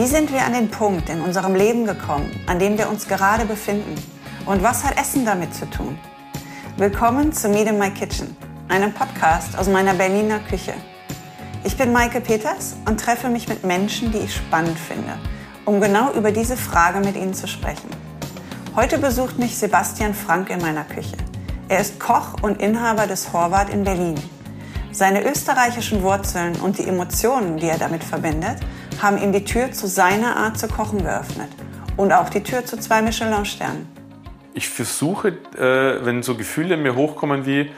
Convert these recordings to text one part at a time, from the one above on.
Wie sind wir an den Punkt in unserem Leben gekommen, an dem wir uns gerade befinden? Und was hat Essen damit zu tun? Willkommen zu Meet in My Kitchen, einem Podcast aus meiner Berliner Küche. Ich bin Maike Peters und treffe mich mit Menschen, die ich spannend finde, um genau über diese Frage mit ihnen zu sprechen. Heute besucht mich Sebastian Frank in meiner Küche. Er ist Koch und Inhaber des Horvath in Berlin. Seine österreichischen Wurzeln und die Emotionen, die er damit verbindet, haben ihm die Tür zu seiner Art zu kochen geöffnet und auch die Tür zu zwei Michelin-Sternen. Ich versuche, äh, wenn so Gefühle in mir hochkommen wie,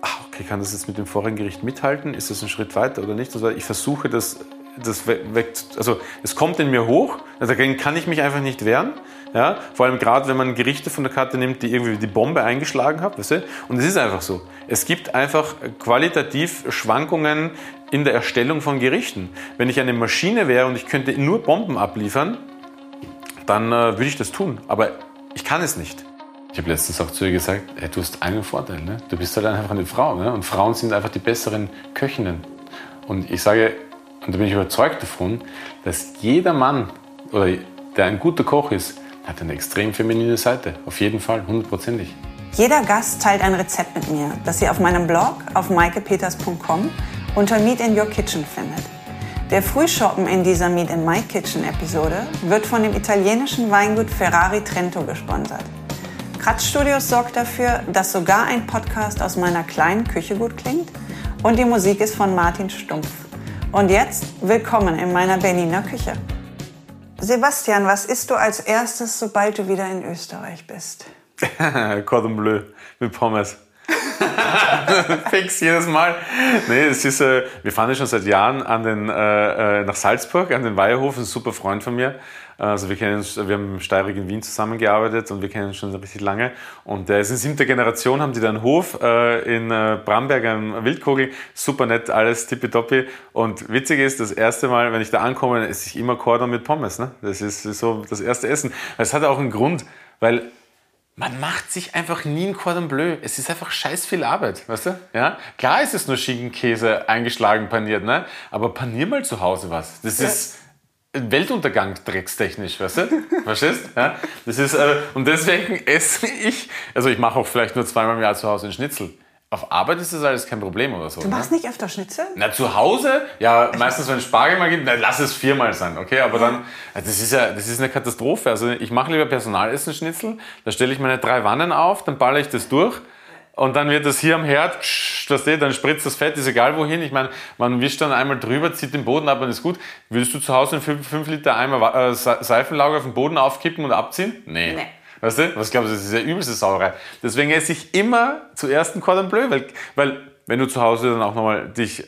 ach, okay, kann das jetzt mit dem vorigen Gericht mithalten? Ist das ein Schritt weiter oder nicht? Also ich versuche das, das weg, also es kommt in mir hoch, dagegen kann ich mich einfach nicht wehren. Ja? Vor allem gerade, wenn man Gerichte von der Karte nimmt, die irgendwie die Bombe eingeschlagen hat. Weißt du? Und es ist einfach so. Es gibt einfach qualitativ Schwankungen in der Erstellung von Gerichten. Wenn ich eine Maschine wäre und ich könnte nur Bomben abliefern, dann äh, würde ich das tun. Aber ich kann es nicht. Ich habe letztens auch zu ihr gesagt, hey, du hast einen Vorteil. Ne? Du bist halt einfach eine Frau. Ne? Und Frauen sind einfach die besseren Köchinnen. Und ich sage, und da bin ich überzeugt davon, dass jeder Mann, oder der ein guter Koch ist, hat eine extrem feminine Seite. Auf jeden Fall, hundertprozentig. Jeder Gast teilt ein Rezept mit mir, das ihr auf meinem Blog auf maikepeters.com unter Meet in Your Kitchen findet. Der Frühshoppen in dieser Meet in My Kitchen Episode wird von dem italienischen Weingut Ferrari Trento gesponsert. Kratz Studios sorgt dafür, dass sogar ein Podcast aus meiner kleinen Küche gut klingt und die Musik ist von Martin Stumpf. Und jetzt willkommen in meiner Berliner Küche. Sebastian, was isst du als erstes, sobald du wieder in Österreich bist? Cordon Bleu mit Pommes. Fix jedes Mal. Nee, es ist, äh, wir fahren ja schon seit Jahren an den, äh, äh nach Salzburg, an den Weiherhof, ein super Freund von mir. Also wir, kennen uns, wir haben Steirig in Wien zusammengearbeitet und wir kennen uns schon richtig lange. Und der ist in siebter Generation, haben die da einen Hof äh, in äh, Bramberg am Wildkogel. Super nett, alles tippitoppi. Und witzig ist, das erste Mal, wenn ich da ankomme, esse ich immer Cordon mit Pommes. Ne? Das ist so das erste Essen. Es hat auch einen Grund, weil man macht sich einfach nie ein Cordon Bleu. Es ist einfach scheiß viel Arbeit, weißt du? Ja? Klar ist es nur Schinkenkäse eingeschlagen paniert, ne? aber panier mal zu Hause was. Das ja. ist Weltuntergang dreckstechnisch, weißt du? Verstehst? Ja? Das ist, äh, und deswegen esse ich, also ich mache auch vielleicht nur zweimal im Jahr zu Hause einen Schnitzel. Auf Arbeit ist das alles kein Problem oder so. Du machst ne? nicht öfter Schnitzel? Na, zu Hause, ja, meistens wenn es Spargel mal gibt, dann lass es viermal sein, okay? Aber dann, das ist ja, das ist eine Katastrophe. Also ich mache lieber Personalessen-Schnitzel, da stelle ich meine drei Wannen auf, dann baller ich das durch und dann wird das hier am Herd, das dann spritzt das Fett, ist egal wohin. Ich meine, man wischt dann einmal drüber, zieht den Boden ab und ist gut. Würdest du zu Hause einen 5 Liter Eimer äh, Seifenlauge auf den Boden aufkippen und abziehen? Nee. nee. Weißt du? Was glaubst du, das ist ja übelste Sauerei. Deswegen esse ich immer zuerst ein Cordon Bleu, weil, weil wenn du zu Hause dann auch nochmal dich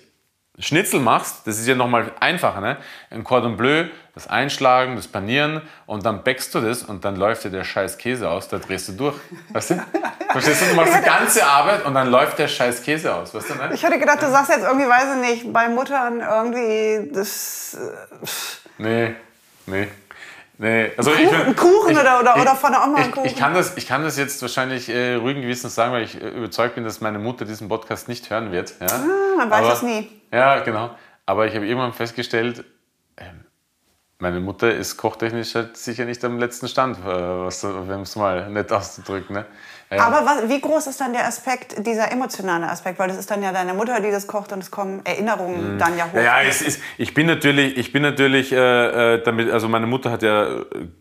Schnitzel machst, das ist ja nochmal einfacher, ne? Ein Cordon Bleu, das Einschlagen, das Panieren und dann backst du das und dann läuft dir der scheiß Käse aus, da drehst du durch. Weißt du? Verstehst du? Du machst die ganze Arbeit und dann läuft der scheiß Käse aus, weißt du, ne? Ich hätte gedacht, du sagst jetzt irgendwie, weiß ich nicht, bei Muttern irgendwie das... Äh, nee, nee. Nee, also Kuchen, ich, ein Kuchen ich, oder, oder, ich, oder von der Oma ein Kuchen? Ich kann, das, ich kann das jetzt wahrscheinlich äh, ruhigen Gewissens sagen, weil ich äh, überzeugt bin, dass meine Mutter diesen Podcast nicht hören wird. Ja? Ah, man weiß es nie. Ja, genau. Aber ich habe irgendwann festgestellt, ähm, meine Mutter ist kochtechnisch halt sicher nicht am letzten Stand, äh, um es mal nett auszudrücken. Ne? Ja. Aber was, wie groß ist dann der Aspekt, dieser emotionale Aspekt? Weil das ist dann ja deine Mutter, die das kocht und es kommen Erinnerungen mhm. dann ja hoch. Ja, es ist, ich bin natürlich, ich bin natürlich äh, äh, damit, also meine Mutter hat ja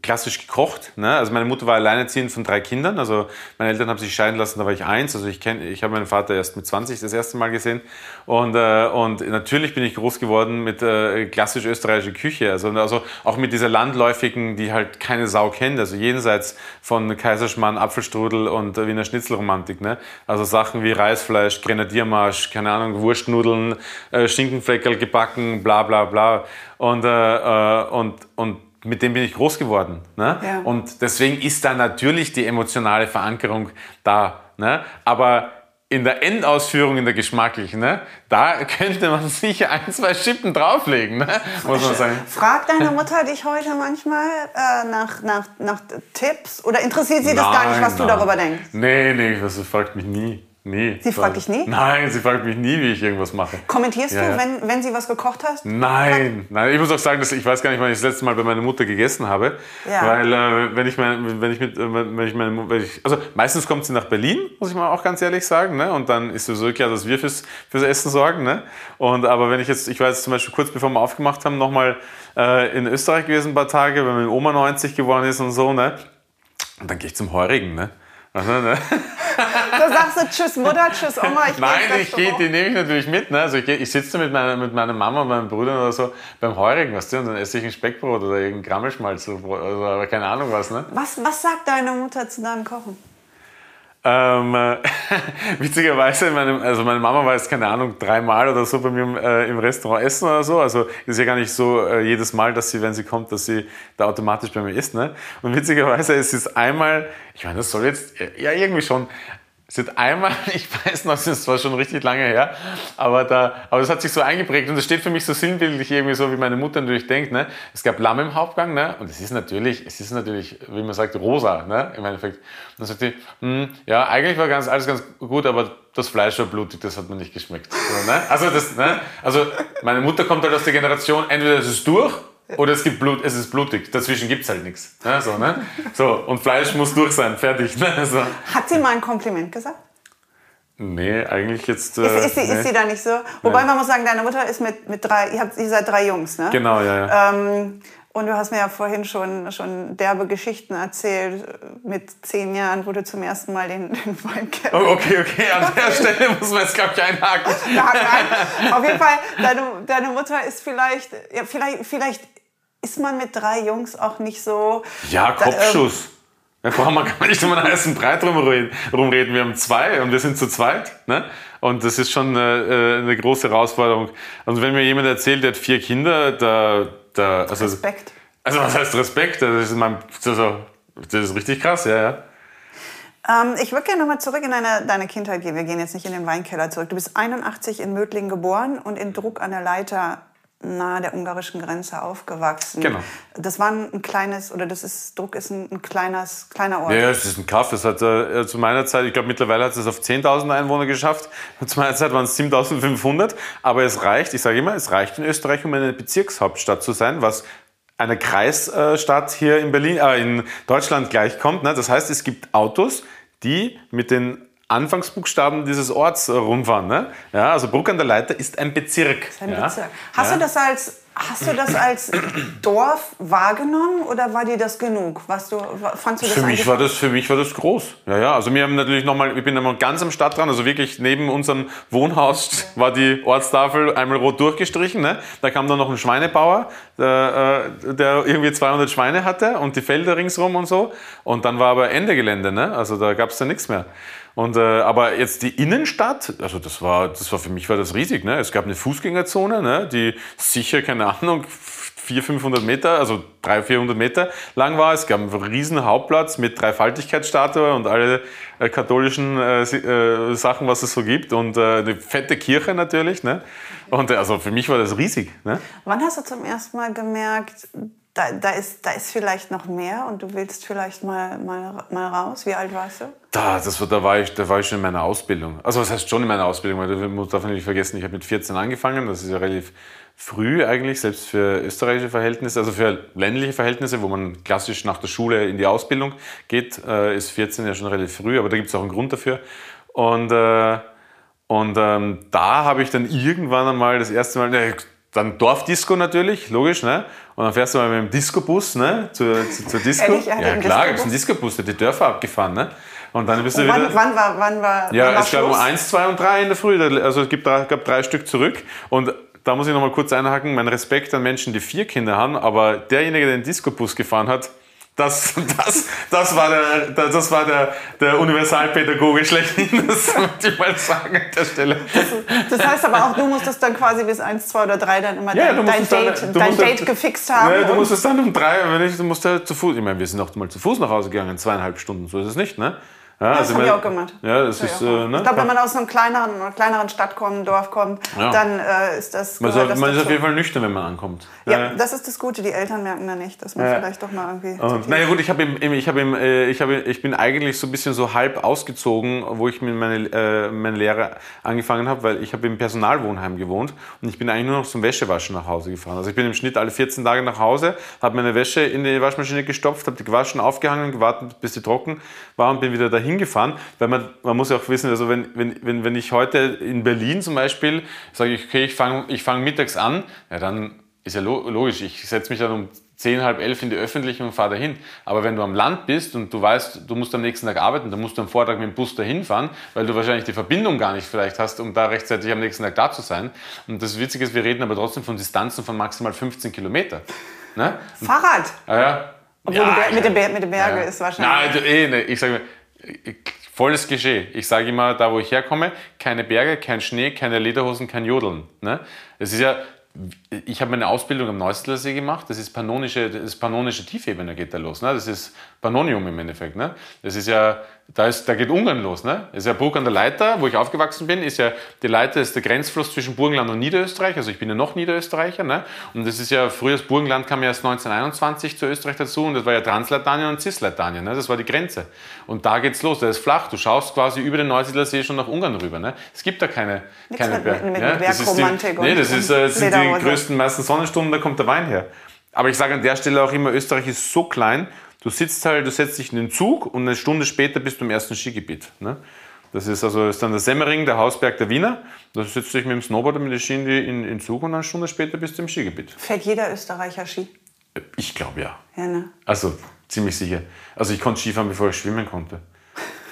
klassisch gekocht. Ne? Also meine Mutter war alleinerziehend von drei Kindern. Also meine Eltern haben sich scheiden lassen, da war ich eins. Also ich kenne, ich habe meinen Vater erst mit 20 das erste Mal gesehen. Und, äh, und natürlich bin ich groß geworden mit äh, klassisch österreichischer Küche. Also, also auch mit dieser landläufigen, die halt keine Sau kennt. Also jenseits von Kaiserschmarrn, Apfelstrudel und und Wiener Schnitzelromantik. Ne? Also Sachen wie Reisfleisch, Grenadiermarsch, keine Ahnung, Wurstnudeln, äh, Schinkenfleckerl gebacken, bla bla bla. Und, äh, äh, und, und mit dem bin ich groß geworden. Ne? Ja. Und deswegen ist da natürlich die emotionale Verankerung da. Ne? Aber in der Endausführung, in der geschmacklichen, ne, da könnte man sicher ein, zwei Schippen drauflegen, ne, muss man sagen. Fragt deine Mutter dich heute manchmal äh, nach, nach, nach Tipps oder interessiert sie das nein, gar nicht, was nein. du darüber denkst? Nee, nee, das fragt mich nie. Nie. Sie fragt dich nie? Nein, sie fragt mich nie, wie ich irgendwas mache. Kommentierst Ja, du. Wenn, wenn sie was gekocht hast? Nein, nein, ich muss auch sagen, dass ich weiß gar nicht, wann ich das letzte Mal bei meiner Mutter gegessen habe, Ja. weil äh, wenn ich mein, wenn ich mit, äh, wenn ich meine, wenn ich, also meistens kommt sie nach Berlin, muss ich mal auch ganz ehrlich sagen, ne? Und dann ist sowieso klar, dass wir fürs, fürs Essen sorgen, ne? Und aber wenn ich jetzt, ich war jetzt zum Beispiel kurz bevor wir aufgemacht haben, nochmal äh, in Österreich gewesen ein paar Tage, weil meine Oma 90 geworden ist und so, ne? Und dann gehe ich zum Heurigen, ne? Also, ne? Da sagst du Tschüss Mutter, Tschüss Oma, ich Nein, ich gehe, die nehme ich natürlich mit. Ne? Also ich, geh, ich sitze mit meiner, mit meiner Mama und meinen Brüdern oder so beim Heurigen, weißt du, und dann esse ich ein Speckbrot oder irgendein Grammelschmalz oder, oder keine Ahnung was. Ne? Was, was sagt deine Mutter zu deinem Kochen? Ähm, äh, witzigerweise, meine, also meine Mama war jetzt, keine Ahnung, dreimal oder so bei mir im, äh, im Restaurant essen oder so. Also ist ja gar nicht so äh, jedes Mal, dass sie, wenn sie kommt, dass sie da automatisch bei mir isst. Ne? Und witzigerweise ist es einmal, ich meine, das soll jetzt, ja irgendwie schon, hat einmal, ich weiß noch, das war schon richtig lange her, aber da, aber das hat sich so eingeprägt und das steht für mich so sinnbildlich irgendwie so, wie meine Mutter natürlich denkt, ne? Es gab Lamm im Hauptgang, ne? Und es ist natürlich, es ist natürlich, wie man sagt, rosa, ne? Im Endeffekt. Und dann sagt sie, hm, ja, eigentlich war ganz, alles ganz gut, aber das Fleisch war blutig, das hat mir nicht geschmeckt. So, ne? Also das, ne? Also meine Mutter kommt halt aus der Generation, entweder es ist durch oder es gibt Blut, es ist blutig. Dazwischen gibt's halt nichts. Ne? So, ne? so, und Fleisch muss durch sein, fertig. Ne? So. Hat sie mal ein Kompliment gesagt? Nee, eigentlich jetzt. Ist, äh, ist, sie, nee. ist sie da nicht so? Wobei man muss sagen, deine Mutter ist mit, mit drei, ihr, habt, ihr seid drei Jungs, ne? Genau, ja, ja. Ähm, und du hast mir ja vorhin schon, schon derbe Geschichten erzählt. Mit zehn Jahren, wo du zum ersten Mal den, den Weinkeller Oh, okay, okay, an der Stelle muss man jetzt, glaube ich, einhaken. Ja, nein. Auf jeden Fall, deine, deine Mutter ist vielleicht, ja, vielleicht, vielleicht ist man mit drei Jungs auch nicht so. Ja, Da, ähm, Kopfschuss. Da brauchen wir gar nicht um einen heißen Brei drum reden. rumreden. Wir haben zwei und wir sind zu zweit. Ne? Und das ist schon äh, eine große Herausforderung. Und wenn mir jemand erzählt, der hat vier Kinder, da, da also, Respekt. also was heißt Respekt? Das ist, mein, also, das ist richtig krass, ja, ja. Ähm, ich würde gerne nochmal zurück in deine, deine Kindheit gehen. Wir gehen jetzt nicht in den Weinkeller zurück. Du bist 81 in Mödling geboren und in Druck an der Leiter nahe der ungarischen Grenze aufgewachsen. Genau. Das war ein kleines, oder das ist, Druck ist ein, ein kleines, kleiner Ort. Ja, es ist ein Kaff. Das hat äh, zu meiner Zeit, ich glaube mittlerweile hat es auf 10.000 Einwohner geschafft. Zu meiner Zeit waren es 7.500. Aber es reicht, ich sage immer, es reicht in Österreich, um eine Bezirkshauptstadt zu sein, was einer Kreisstadt hier in Berlin, äh, in Deutschland gleichkommt. Ne? Das heißt, es gibt Autos, die mit den Anfangsbuchstaben dieses Orts äh, rumfahren. Ne? Ja, also Bruck an der Leiter ist ein Bezirk. Ein ja? Bezirk. Hast, ja? du das als, hast du das als Dorf wahrgenommen oder war dir das genug? Was du, fandst du das Für mich war das, für mich war das groß. Ja, ja. Also wir haben natürlich noch mal, ich bin nochmal ganz am Stadtrand, also wirklich neben unserem Wohnhaus war die Ortstafel einmal rot durchgestrichen. Ne? Da kam dann noch ein Schweinebauer, der, äh, der irgendwie 200 Schweine hatte und die Felder ringsrum und so. Und dann war aber Ende Gelände, ne? Also da gab es dann nichts mehr. Und, äh, aber jetzt die Innenstadt, also das war, das war für mich war das riesig. Ne? Es gab eine Fußgängerzone, ne? die sicher, keine Ahnung, 400, 500 Meter, also 300, 400 Meter lang war. Es gab einen riesen Hauptplatz mit Dreifaltigkeitsstatue und alle äh, katholischen äh, äh, Sachen, was es so gibt. Und äh, eine fette Kirche natürlich. Ne? Und äh, also für mich war das riesig. Ne? Wann hast du zum ersten Mal gemerkt, da, da, ist, da ist vielleicht noch mehr und du willst vielleicht mal, mal, mal raus? Wie alt warst du? Da, das war, da, war ich, da war ich schon in meiner Ausbildung. Also was heißt schon in meiner Ausbildung? Musst davon nicht vergessen, ich habe mit 14 angefangen. Das ist ja relativ früh eigentlich, selbst für österreichische Verhältnisse, also für ländliche Verhältnisse, wo man klassisch nach der Schule in die Ausbildung geht, äh, ist 14 ja schon relativ früh, aber da gibt es auch einen Grund dafür. Und, äh, und ähm, da habe ich dann irgendwann einmal das erste Mal, ne, dann Dorfdisco natürlich, logisch, ne? Und dann fährst du mal mit dem Discobus, ne? Zur, zur, zur Disco. Ehrlich? Ja klar, Discobus? gibt's einen Discobus, der die Dörfer abgefahren, ne? Und dann bist du Und wieder. wann, wann war, wann war, Ja, wann war es gab um Schluss? eins, zwei und drei in der Früh. Also es gibt drei, gab drei Stück zurück. Und da muss ich noch mal kurz einhaken. Mein Respekt an Menschen, die vier Kinder haben. Aber derjenige, der den Discobus gefahren hat, das, das, das war, der, das war der, der Universalpädagoge schlechthin. Das wollte ich mal sagen an der Stelle. Das heißt aber auch, du musstest dann quasi bis 1, 2 oder 3 dann immer Ja, dein, dein, dann- Date, du dein Date dann- gefixt haben. Ja, du musstest dann um drei, wenn ich, du musst ja zu Fuß, ich meine, wir sind auch mal zu Fuß nach Hause gegangen, zweieinhalb Stunden, so ist es nicht, ne? Ja, das also habe ich auch gemacht. Ja, das ist, äh, ne? ich glaube, wenn man aus einer kleineren, einer kleineren Stadt kommt, Dorf kommt, Ja. dann äh, ist das. man, soll, das man ist auf jeden Fall nüchtern, wenn man ankommt. Ja, das ist das Gute. Die Eltern merken da nicht, dass man vielleicht doch mal irgendwie. Und, naja gut, ich, hab im, im- ich, hab im, äh, ich, hab, ich bin eigentlich so ein bisschen so halb ausgezogen, wo ich mit meine, äh, meine Lehre angefangen habe, weil ich habe im Personalwohnheim gewohnt und ich bin eigentlich nur noch zum Wäschewaschen nach Hause gefahren. Also ich bin im Schnitt alle 14 Tage nach Hause, habe meine Wäsche in die Waschmaschine gestopft, habe die gewaschen, aufgehangen, gewartet, bis sie trocken war und bin wieder dahin gefahren. Weil man, man muss ja auch wissen, also wenn, wenn, wenn, wenn ich heute in Berlin zum Beispiel sage, ich, okay, ich fange ich fang mittags an, ja dann ist ja lo- logisch, ich setze mich dann um 10, halb elf in die Öffentliche und fahre dahin. Aber wenn du am Land bist und du weißt, du musst am nächsten Tag arbeiten, dann musst du am Vortag mit dem Bus dahin fahren, weil du wahrscheinlich die Verbindung gar nicht vielleicht hast, um da rechtzeitig am nächsten Tag da zu sein. Und das Witzige ist, wir reden aber trotzdem von Distanzen von maximal 15 Kilometer. Ne? Fahrrad. Ah, ja. Obwohl Ber- mit den Ber- mit den Bergen ist wahrscheinlich- Nein, du, eh, ne, ich sage mal, volles Klischee. Ich sage immer, da wo ich herkomme, keine Berge, kein Schnee, keine Lederhosen, kein Jodeln. Ne? Es ist ja, ich habe meine Ausbildung am Neustädter See gemacht. Das ist pannonische, das ist pannonische Tiefebene geht da los. Ne? Das ist Pannonium im Endeffekt. Ne? Das ist ja, da, ist, da geht Ungarn los. Ne? Das ist ja Burg an der Leiter, wo ich aufgewachsen bin. Ist ja, die Leiter ist der Grenzfluss zwischen Burgenland und Niederösterreich. Also ich bin ja noch Niederösterreicher. Ne? Und das ist ja, früher das Burgenland kam ja erst 1921 zu Österreich dazu. Und das war ja Transleitanien und Cisleitanien. Ne? Das war die Grenze. Und da geht's los. Da ist flach. Du schaust quasi über den Neusiedler See schon nach Ungarn rüber. Ne? Es gibt da keine, Nichts keine mit- Berge. mit- mit ja? Das ist die- Nee, das ist, äh, sind die Lederhose. Größten meisten Sonnenstunden, da kommt der Wein her. Aber ich sage an der Stelle auch immer, Österreich ist so klein, du sitzt halt, du setzt dich in den Zug und eine Stunde später bist du im ersten Skigebiet. Ne? Das ist also ist dann der Semmering, der Hausberg der Wiener. Da sitzt du dich mit dem Snowboard oder mit der Ski in, den Zug und eine Stunde später bist du im Skigebiet. Fährt jeder Österreicher Ski. Ich glaube ja. Ja, ne? Also ziemlich sicher. Also ich konnte Skifahren, bevor ich schwimmen konnte.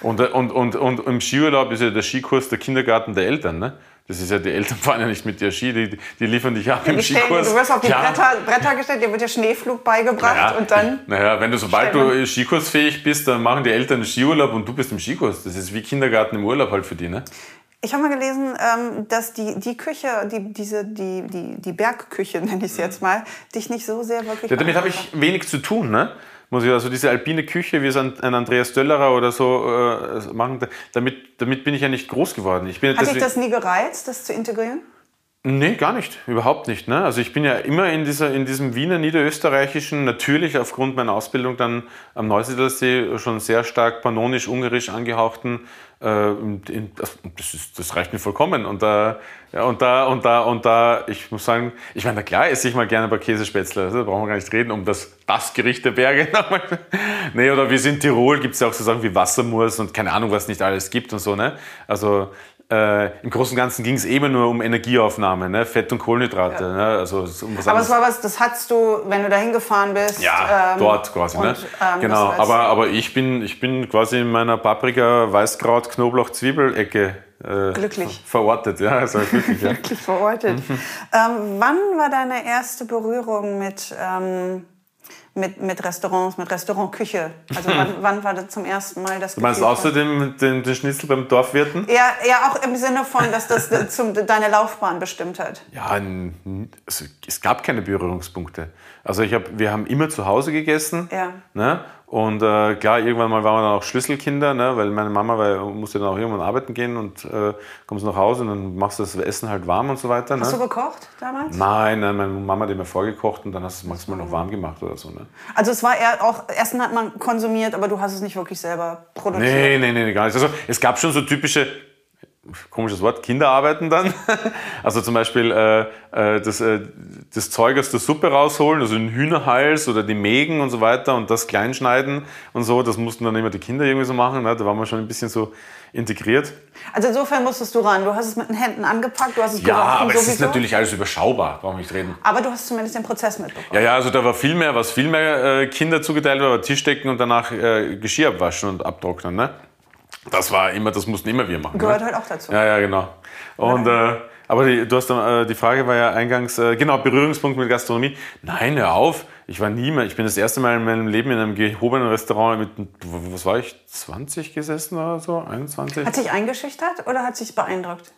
Und, äh, und, und, und im Skiurlaub ist ja der Skikurs der Kindergarten der Eltern. Ne? Das ist ja, die Eltern fahren ja nicht mit dir Ski, die, die liefern dich ab im stellen, Skikurs. du wirst auf die Klar. Bretter, Bretter gestellt, dir wird der Schneeflug beigebracht Ja, und dann. Naja, wenn du sobald du skikursfähig bist, dann machen die Eltern einen Skiurlaub und du bist im Skikurs. Das ist wie Kindergarten im Urlaub halt für die, ne? Ich habe mal gelesen, ähm, dass die, die Küche, die, diese, die, die, die Bergküche, nenne ich es jetzt mal, dich nicht so sehr wirklich. Ja, damit habe ich wenig zu tun, ne? Muss ich also diese alpine Küche, wie es ein, ein Andreas Döllerer oder so äh, machen, damit, damit bin ich ja nicht groß geworden. Ich bin Hat dich das nie gereizt, das zu integrieren? Nee, gar nicht. Überhaupt nicht. Ne? Also ich bin ja immer in, dieser, in diesem Wiener Niederösterreichischen, natürlich aufgrund meiner Ausbildung dann am Neusiedlersee schon sehr stark pannonisch-ungarisch angehauchten. Äh, in, das, ist, das reicht mir vollkommen. Und da, ja, und da, und da, und da, ich muss sagen, ich meine, klar esse ich mal gerne ein paar Käsespätzle. Also, da brauchen wir gar nicht reden, um das, das Gericht der Berge. nee, oder wir sind Tirol, gibt es ja auch so Sachen wie Wassermurs und keine Ahnung, was nicht alles gibt und so. Ne? Also äh, im Großen und Ganzen ging es eben nur um Energieaufnahme, ne? Fett und Kohlenhydrate. Ne? Also so um was Aber es war was, das hattest du, wenn du dahin gefahren bist. ja, ähm, dort quasi. und, ne? ähm, genau, aber, aber ich, bin, ich bin quasi in meiner Paprika, Weißkraut, Knoblauch, Zwiebel-Ecke äh, Glücklich. verortet. Ja, also glücklich, ja. wirklich verortet. Mhm. Ähm, wann war deine erste Berührung mit, ähm, mit, mit Restaurants, mit Restaurantküche? Also wann, wann war das zum ersten Mal das Du meinst Gefühl außer dem, dem, dem Schnitzel beim Dorfwirten? Ja, ja, auch im Sinne von, dass das zum, deine Laufbahn bestimmt hat. Ja, also es gab keine Berührungspunkte. Also ich hab, wir haben immer zu Hause gegessen. Ja. Ne? Und äh, klar, irgendwann mal waren wir dann auch Schlüsselkinder, ne? weil meine Mama weil, musste dann auch irgendwann arbeiten gehen und äh, kommst nach Hause und dann machst du das Essen halt warm und so weiter. Hast ne? du gekocht damals? Nein, nein, meine Mama hat immer vorgekocht und dann hast du es maximal noch warm gemacht oder so. Ne? Also es war eher auch, Essen hat man konsumiert, aber du hast es nicht wirklich selber produziert. Nee, nee, nee, gar nicht. Also es gab schon so typische, komisches Wort, Kinderarbeiten dann. Also zum Beispiel äh, äh, das, äh, das Zeug aus der Suppe rausholen, also den Hühnerhals oder die Mägen und so weiter und das kleinschneiden und so. Das mussten dann immer die Kinder irgendwie so machen. Ne? Da waren wir schon ein bisschen so integriert. Also insofern musstest du ran. Du hast es mit den Händen angepackt, du hast es Ja, gerochen aber es ist natürlich alles überschaubar, brauchen wir nicht reden. aber du hast zumindest den Prozess mitbekommen. Ja, ja, also da war viel mehr, was viel mehr äh, Kinder zugeteilt war, war Tischdecken und danach äh, Geschirr abwaschen und abtrocknen. Ne? Das war immer, das mussten immer wir machen. Gehört ne? halt auch dazu. Ja, ja, genau. Und, äh, aber die, du hast, dann, äh, die Frage war ja eingangs, äh, genau, Berührungspunkt mit Gastronomie. Nein, hör auf. Ich war nie mehr, ich bin das erste Mal in meinem Leben in einem gehobenen Restaurant mit, was war ich, 20 gesessen oder so, 21? Hat sich eingeschüchtert oder hat sich beeindruckt?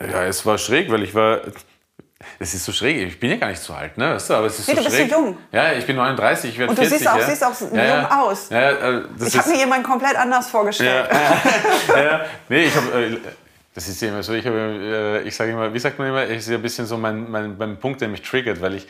Ja, es war schräg, weil ich war, das ist so schräg. Ich bin ja gar nicht so alt, ne? Weißt du, aber es ist Nee, so du bist schräg. so jung. Ja, ich bin 39, ich werde Und du 40. siehst auch, ja. siehst auch ja, jung ja. aus. Äh, Ich habe mir jemanden komplett anders vorgestellt. ja, ja, nee, ich habe. Äh, das ist ja immer so, ich, äh, ich sage immer, wie sagt man immer, es ist ja ein bisschen so mein, mein, mein Punkt, der mich triggert, weil ich,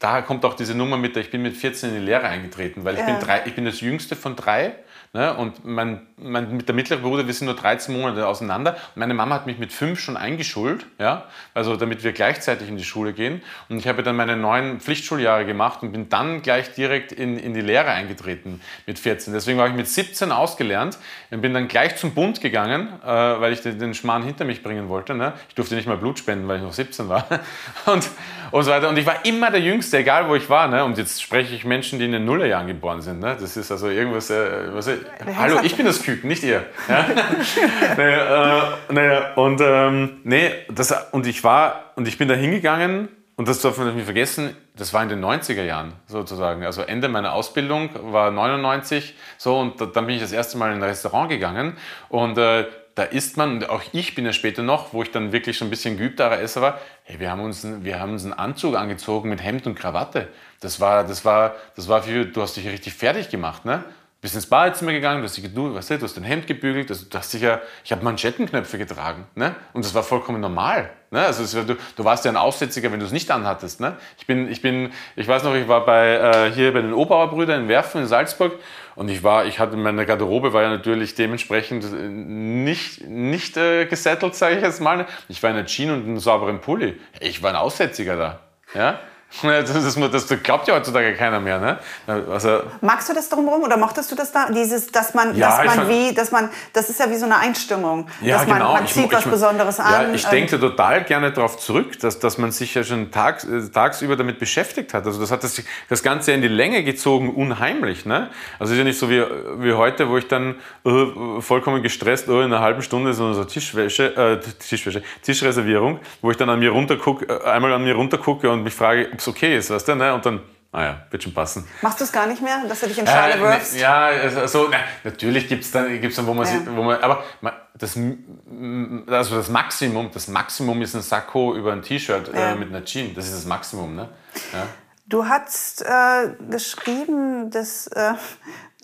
da kommt auch diese Nummer mit, ich bin mit 14 in die Lehre eingetreten, weil ich, bin, drei, ich bin das jüngste von drei ne, und mein, mein, mit der mittlere Bruder, wir sind nur 13 Monate auseinander meine Mama hat mich mit fünf schon eingeschult, ja, also damit wir gleichzeitig in die Schule gehen und ich habe dann meine neun Pflichtschuljahre gemacht und bin dann gleich direkt in, in die Lehre eingetreten mit 14. Deswegen war ich mit 17 ausgelernt und bin dann gleich zum Bund gegangen, äh, weil ich den, den Schmarrn hinter mich bringen wollte. Ne? Ich durfte nicht mal Blut spenden, weil ich noch 17 war und, und so weiter. Und ich war immer der Jüngste, egal wo ich war. Ne? Und jetzt spreche ich Menschen, die in den Nullerjahren geboren sind. Ne? Das ist also irgendwas. Äh, was, hallo, ich bin das Küken, nicht ihr. Ja? naja, äh, naja, und ähm, nee, das, und ich war und ich bin da hingegangen und das darf man nicht vergessen, das war in den 90er Jahren sozusagen. Also Ende meiner Ausbildung war 99 so und da, dann bin ich das erste Mal in ein Restaurant gegangen und äh, da isst man, und auch ich bin ja später noch, wo ich dann wirklich schon ein bisschen geübterer Esser war, hey, wir haben uns, wir haben uns einen Anzug angezogen mit Hemd und Krawatte. Das war, das war, das war für, du hast dich richtig fertig gemacht, ne? Bist ins Badezimmer gegangen, du hast, dich, du, weißt du, du hast dein Hemd gebügelt, also, du hast dich ja, ich habe Manschettenknöpfe getragen, ne? Und das war vollkommen normal, ne? Also war, du, du warst ja ein Aussätziger, wenn du es nicht anhattest, ne? Ich bin, ich bin, ich weiß noch, ich war bei äh, hier bei den Obauer Brüdern in Werfen in Salzburg und ich war, ich hatte meine Garderobe war ja natürlich dementsprechend äh, nicht, nicht äh, gesettelt, sage ich jetzt mal. Ich war in einer Jeans und einem sauberen Pulli. Ich war ein Aussätziger da, ja? Das, das, das glaubt ja heutzutage keiner mehr, ne? Also, Magst du das drumherum oder mochtest du das da? Dieses, dass man, Ja, dass ich man wie, dass man, das ist ja wie so eine Einstimmung. Ja, dass man, genau. man Ich- zieht ich- was Besonderes an. Ja, ich ähm, denke total gerne darauf zurück, dass, dass man sich ja schon tags, äh, tagsüber damit beschäftigt hat. Also das hat das, das Ganze in die Länge gezogen, unheimlich. Ne? Also ist ja nicht so wie, wie heute, wo ich dann äh, vollkommen gestresst, oh, in einer halben Stunde so eine Tischwäsche, äh, Tischwäsche, Tischreservierung, wo ich dann an mir runtergucke, äh, einmal an mir runtergucke und mich frage, okay ist, weißt du? Ne? Und dann, naja, wird schon passen. Machst du es gar nicht mehr, dass du dich in Schale Äh, wirfst? ne, ja, also, na, natürlich gibt es dann, gibt's dann, wo man, Ja. sieht, wo man, aber das, also das Maximum, das Maximum ist ein Sakko über ein T-Shirt Ja. äh, mit einer Jeans. Das ist das Maximum, ne? Ja. Du hast äh, geschrieben, dass äh,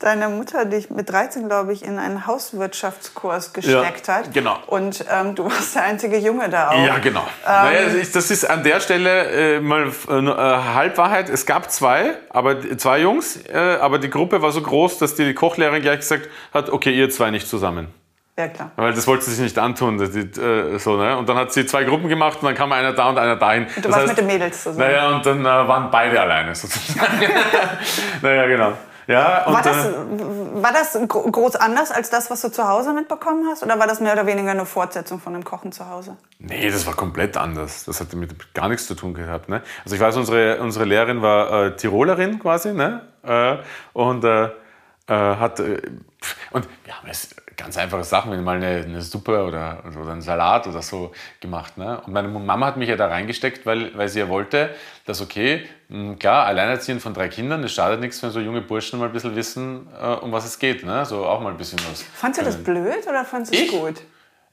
deine Mutter dich mit 13, glaube ich, in einen Hauswirtschaftskurs gesteckt Ja, hat. genau. Und ähm, du warst der einzige Junge da auch. Ja, genau. naja, das, ist, das ist an der Stelle äh, mal äh, äh, Halbwahrheit. Es gab zwei, aber zwei Jungs, äh, aber die Gruppe war so groß, dass die Kochlehrerin gleich gesagt hat, okay, ihr zwei nicht zusammen. Ja, klar. Weil das wollte sie sich nicht antun. Das, die, äh, so, ne? Und dann hat sie zwei Gruppen gemacht und dann kam einer da und einer dahin. Du warst mit den Mädels zusammen. Naja, und dann äh, waren beide alleine sozusagen. naja, genau. Ja, War das, äh, war das gro- groß anders als das, was du zu Hause mitbekommen hast? Oder war das mehr oder weniger eine Fortsetzung von dem Kochen zu Hause? nee, das war komplett anders. Das hatte mit gar nichts zu tun gehabt. Ne? Also ich weiß, unsere, unsere Lehrerin war äh, Tirolerin quasi. Ne? Äh, und äh, äh, hat... Äh, und ja, es ganz einfache Sachen, wenn mal eine, eine Suppe oder, oder einen Salat oder so gemacht. Ne? Und meine Mama hat mich ja da reingesteckt, weil, weil sie ja wollte, dass okay, klar, alleinerziehend von drei Kindern, das schadet nichts, wenn so junge Burschen mal ein bisschen wissen, äh, um was es geht. Ne? So auch mal ein bisschen was. Fandst du das blöd oder fandst du es gut?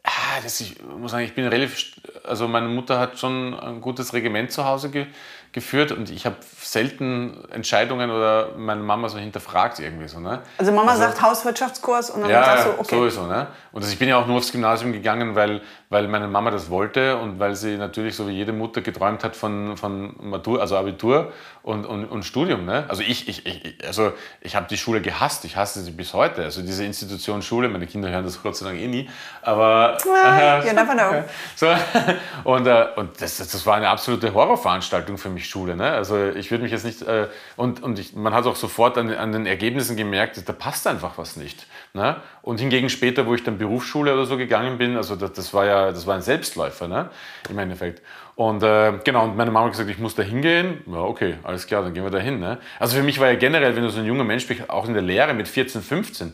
Ah, das, ich muss sagen, ich bin relativ, also meine Mutter hat schon ein gutes Regiment zu Hause ge, geführt und ich habe selten Entscheidungen oder meine Mama so hinterfragt irgendwie so. Ne? Also Mama sagt Hauswirtschaftskurs und dann Ja, sagst ja, du, okay. sowieso. Ne? Und also ich bin ja auch nur aufs Gymnasium gegangen, weil, weil meine Mama das wollte und weil sie natürlich so wie jede Mutter geträumt hat von, von Matur, also Abitur und, und, und Studium. Ne? Also ich, ich, ich, also ich habe die Schule gehasst, ich hasse sie bis heute. Also diese Institution Schule, meine Kinder hören das Gott sei Dank eh nie, aber... Ah, you never know. So, und äh, und das, das war eine absolute Horrorveranstaltung für mich, Schule. Ne? Also ich würde mich jetzt nicht... Äh, und und ich, man hat auch sofort an, an den Ergebnissen gemerkt, da passt einfach was nicht. Ne? Und hingegen später, wo ich dann Berufsschule oder so gegangen bin, also das, das war ja das war ein Selbstläufer ne? im Endeffekt. Und äh, genau, und meine Mama hat gesagt, ich muss da hingehen. Ja, okay, alles klar, dann gehen wir da hin. Ne? Also für mich war ja generell, wenn du so ein junger Mensch bist, auch in der Lehre mit 14, 15,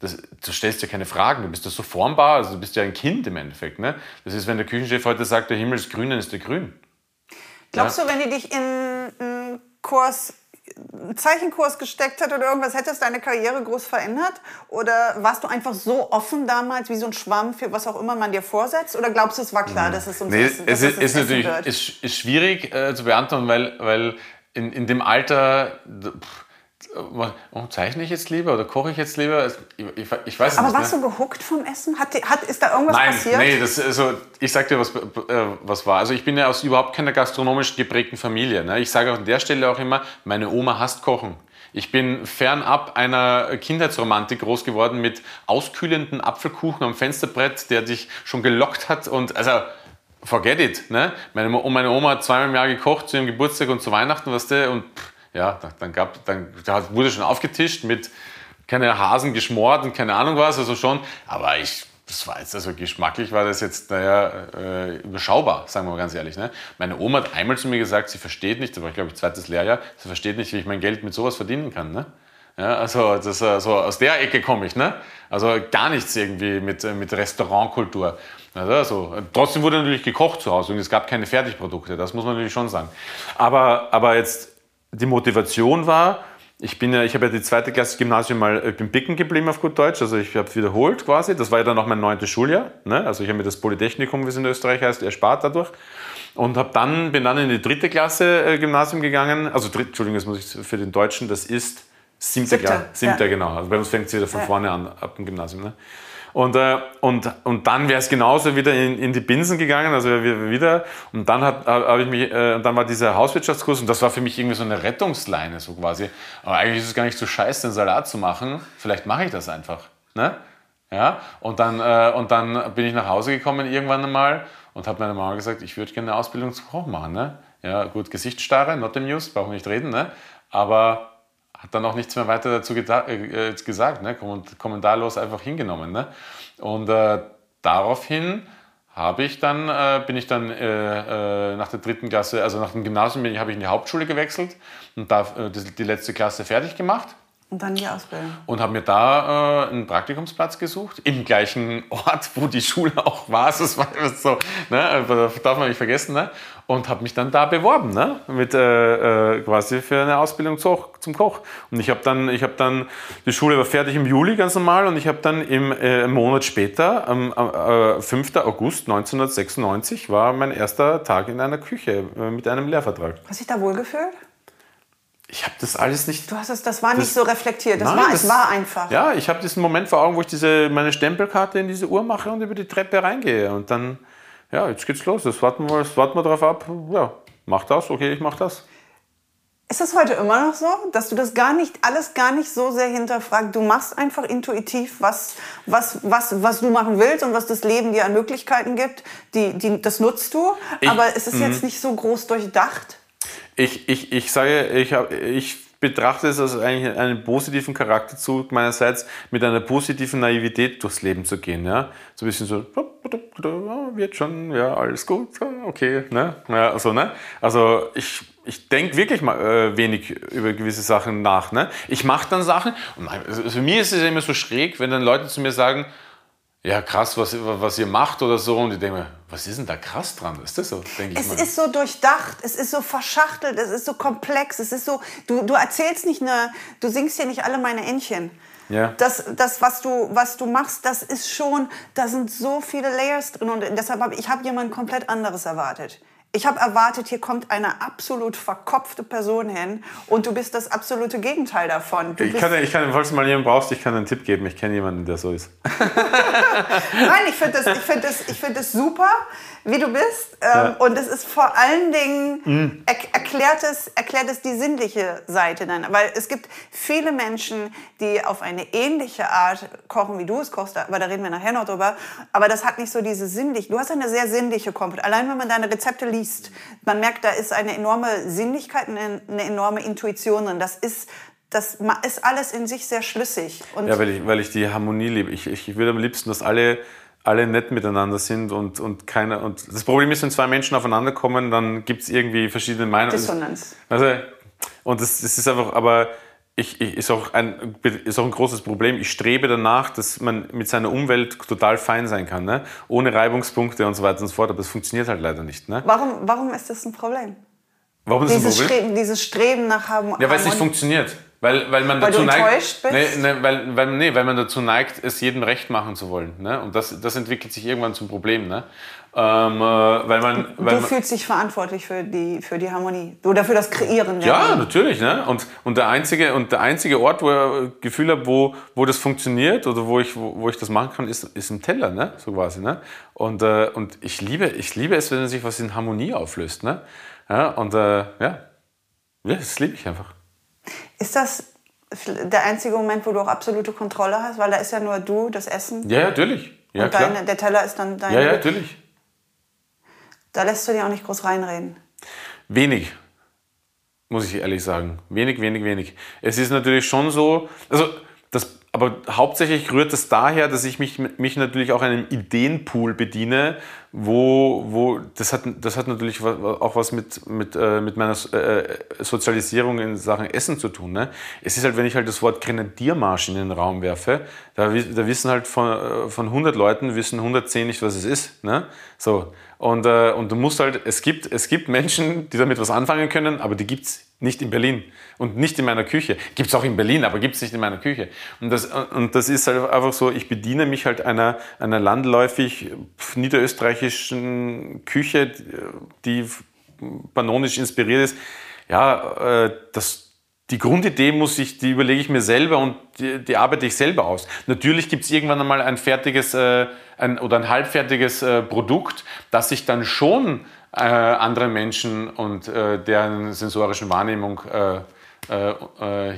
das, du stellst ja keine Fragen, du bist ja so formbar, also du bist ja ein Kind im Endeffekt. Ne? Das ist, wenn der Küchenchef heute sagt, der Himmel ist grün, dann ist der grün. Glaubst du, wenn die dich in einen Kurs einen Zeichenkurs gesteckt hat oder irgendwas, hätte es deine Karriere groß verändert? Oder warst du einfach so offen damals, wie so ein Schwamm für was auch immer man dir vorsetzt? Oder glaubst du, es war klar, dass es uns Nee, Essen, es ist, es ist natürlich wird? ist, ist schwierig äh, zu beantworten, weil, weil in, in dem Alter, pff, zeichne ich jetzt lieber oder koche ich jetzt lieber? Ich, ich, ich weiß Aber nicht. warst ne? du gehuckt vom Essen? Hat, hat, ist da irgendwas Nein, passiert? nee, das, also, ich sag dir, was, äh, was war. Also ich bin ja aus überhaupt keiner gastronomisch geprägten Familie. Ne? Ich sage an der Stelle auch immer, meine Oma hasst Kochen. Ich bin fernab einer Kindheitsromantik groß geworden mit auskühlenden Apfelkuchen am Fensterbrett, der dich schon gelockt hat und also forget it. Ne? Meine, meine Oma hat zweimal im Jahr gekocht zu ihrem Geburtstag und zu Weihnachten, weißt du, und pff, ja, da- dann, gab, dann da wurde schon aufgetischt mit keine Hasen geschmort und keine Ahnung was, also schon, aber ich, das war jetzt, also geschmacklich war das jetzt, naja, äh, überschaubar, sagen wir mal ganz ehrlich. Ne? Meine Oma hat einmal zu mir gesagt, sie versteht nicht, da war ich glaube ich zweites Lehrjahr, sie versteht nicht, wie ich mein Geld mit sowas verdienen kann. Ne? Ja, also das, äh, so aus der Ecke komme ich, ne? Also gar nichts irgendwie mit, mit Restaurantkultur. Also, also, trotzdem wurde natürlich gekocht zu Hause und es gab keine Fertigprodukte, das muss man natürlich schon sagen. Aber, aber jetzt die Motivation war, ich bin ja, ich habe ja die zweite Klasse Gymnasium mal äh, im Bicken geblieben auf gut Deutsch, also ich habe es wiederholt quasi. Das war ja dann auch mein neuntes Schuljahr. Ne? Also ich habe mir das Polytechnikum, wie es in Österreich heißt, erspart dadurch. Und hab dann, bin dann in die dritte Klasse äh, Gymnasium gegangen. Also, dritt, Entschuldigung, das muss ich für den Deutschen, das ist siebte Siebte, Klasse. Siebte, ja. genau. Also bei uns fängt es wieder von Ja. vorne an, ab dem Gymnasium. Ne? Und, äh, und, und dann wäre es genauso wieder in, in die Binsen gegangen, also wieder. Und dann, hat, hab ich mich, äh, dann war dieser Hauswirtschaftskurs und das war für mich irgendwie so eine Rettungsleine, so quasi. Aber eigentlich ist es gar nicht so scheiße, den Salat zu machen. Vielleicht mache ich das einfach. Ne? Ja? Und, dann, äh, und dann bin ich nach Hause gekommen irgendwann einmal und habe meiner Mama gesagt, ich würde gerne eine Ausbildung zum Koch machen. Ne? Ja, gut, Gesichtsstarre, not amused, brauchen wir nicht reden. Ne? Aber hat dann auch nichts mehr weiter dazu äh, äh, gesagt, ne? Komment- kommentarlos einfach hingenommen. Ne? Und äh, daraufhin habe ich dann, äh, bin ich dann äh, äh, nach der dritten Klasse, also nach dem Gymnasium, bin ich- habe ich in die Hauptschule gewechselt und da die letzte Klasse fertig gemacht Und dann die Ausbildung. und habe mir da äh, einen Praktikumsplatz gesucht, im gleichen Ort, wo die Schule auch war. Das war so, ne? darf man nicht vergessen. Ne? Und habe mich dann da beworben, ne? mit, äh, äh, quasi für eine Ausbildung zu, zum Koch. Und ich habe dann, ich habe dann, die Schule war fertig im Juli ganz normal und ich habe dann im äh, einen Monat später, am äh, 5. August 1996, war mein erster Tag in einer Küche äh, mit einem Lehrvertrag. Hast du dich da wohlgefühlt? Ich habe das alles nicht Du hast es, das war nicht Das- so reflektiert. Das Nein, war, das- es war einfach. Ja, ich habe diesen Moment vor Augen, wo ich diese, meine Stempelkarte in diese Uhr mache und über die Treppe reingehe. Und dann, ja, jetzt geht's los. Jetzt warten wir, jetzt warten wir darauf ab. Ja, mach das, okay, ich mach das. Ist es heute immer noch so, dass du das gar nicht, alles gar nicht so sehr hinterfragst? Du machst einfach intuitiv, was, was, was, was du machen willst und was das Leben dir an Möglichkeiten gibt. Die, die, das nutzt du, Ich- aber es ist jetzt nicht so groß durchdacht. Ich, ich, ich sage, ich, hab, ich betrachte es als eigentlich einen positiven Charakterzug meinerseits, mit einer positiven Naivität durchs Leben zu gehen. Ja? So ein bisschen so, wird schon, ja, alles gut, okay. Ne? Also, ne? also ich, ich denke wirklich mal äh, wenig über gewisse Sachen nach. Ne? Ich mache dann Sachen, und also für mich ist es immer so schräg, wenn dann Leute zu mir sagen, ja krass, was, was ihr macht oder so, und ich denke mir, was ist denn da krass dran? Ist das so? Denke ich Es mal. ist so durchdacht, es ist so verschachtelt, es ist so komplex, es ist so, du, du erzählst nicht eine, du singst hier nicht alle meine Entchen. Ja. Das, das was, du, was du machst, das ist schon, da sind so viele Layers drin und deshalb habe ich hab jemand komplett anderes erwartet. Ich habe erwartet, hier kommt eine absolut verkopfte Person hin und du bist das absolute Gegenteil davon. Du Ich kann, ich kann, falls du mal jemanden brauchst, ich kann einen Tipp geben. Ich kenne jemanden, der so ist. Nein, ich finde das, ich find das, ich find das super, wie du bist. Ähm, Und es ist vor allen Dingen, er, erklärt, es, erklärt es die sinnliche Seite deiner. Weil es gibt viele Menschen, die auf eine ähnliche Art kochen, wie du es kochst, aber da reden wir nachher noch drüber. Aber das hat nicht so diese sinnliche, du hast eine sehr sinnliche Kompetenz. Allein wenn man deine Rezepte liest, man merkt, da ist eine enorme Sinnlichkeit, eine, eine enorme Intuition drin. Das ist, das ist alles in sich sehr schlüssig. Und Ja, weil ich, weil ich die Harmonie liebe. Ich, ich, ich würde am liebsten, dass alle, alle nett miteinander sind und, und keiner. Und das Problem ist, wenn zwei Menschen aufeinander kommen, dann gibt es irgendwie verschiedene Meinungen. Dissonanz. Also, und das, das ist einfach, aber ich, ich, ist, auch ein, ist auch ein großes Problem. Ich strebe danach, dass man mit seiner Umwelt total fein sein kann, ne? ohne Reibungspunkte und so weiter und so fort. Aber das funktioniert halt leider nicht. Ne? warum, warum ist das ein Problem? Warum ist Dieses das ein Problem? Streben, dieses Streben nach Harmonie. Ja, weil es nicht funktioniert. Weil, weil man Weil dazu du neigt. enttäuscht bist? Nee, nee, weil, weil, nee, weil man dazu neigt, es jedem recht machen zu wollen. Ne? Und das, das entwickelt sich irgendwann zum Problem. Ne? Ähm, äh, weil man, weil Du man, fühlst dich verantwortlich für die, für die Harmonie. Oder für das Kreieren Ja, Harmonie. natürlich. Ne? Und, und, der einzige, und der einzige Ort, wo ich Gefühl habe, wo, wo das funktioniert oder wo ich, wo, wo ich das machen kann, ist, ist im Teller, ne? so quasi. Ne? Und, äh, und ich, liebe, ich liebe es, wenn sich was in Harmonie auflöst. Ne? Ja, und äh, ja. ja, das liebe ich einfach. Ist das der einzige Moment, wo du auch absolute Kontrolle hast? Weil da ist ja nur du, das Essen. Ja, ja, natürlich. Ja, und klar. deine, der Teller ist dann dein. ja, ja, natürlich. Da lässt du dir auch nicht groß reinreden. Wenig, muss ich ehrlich sagen. Wenig, wenig, wenig. Es ist natürlich schon so, also aber hauptsächlich rührt es daher, dass ich mich, mich natürlich auch einem Ideenpool bediene, wo, wo das, hat, das hat natürlich auch was mit, mit, äh, mit meiner äh, Sozialisierung in Sachen Essen zu tun. Ne? Es ist halt, wenn ich halt das Wort Grenadiermarsch in den Raum werfe, da, da wissen halt von, äh, von 100 Leuten, wissen 110 nicht, was es ist. Ne? So. Und, äh, und du musst halt, es gibt, es gibt Menschen, die damit was anfangen können, aber die gibt es nicht in Berlin und nicht in meiner Küche. Gibt es auch in Berlin, aber gibt es nicht in meiner Küche. Und das, und das ist halt einfach so, ich bediene mich halt einer, einer landläufig niederösterreichischen Küche, die pannonisch inspiriert ist. Ja, äh, das, die Grundidee muss ich, die überlege ich mir selber und die, die arbeite ich selber aus. Natürlich gibt es irgendwann einmal ein fertiges äh, ein, oder ein halbfertiges äh, Produkt, das ich dann schon äh, anderen Menschen und äh, deren sensorischen Wahrnehmung äh, äh, äh,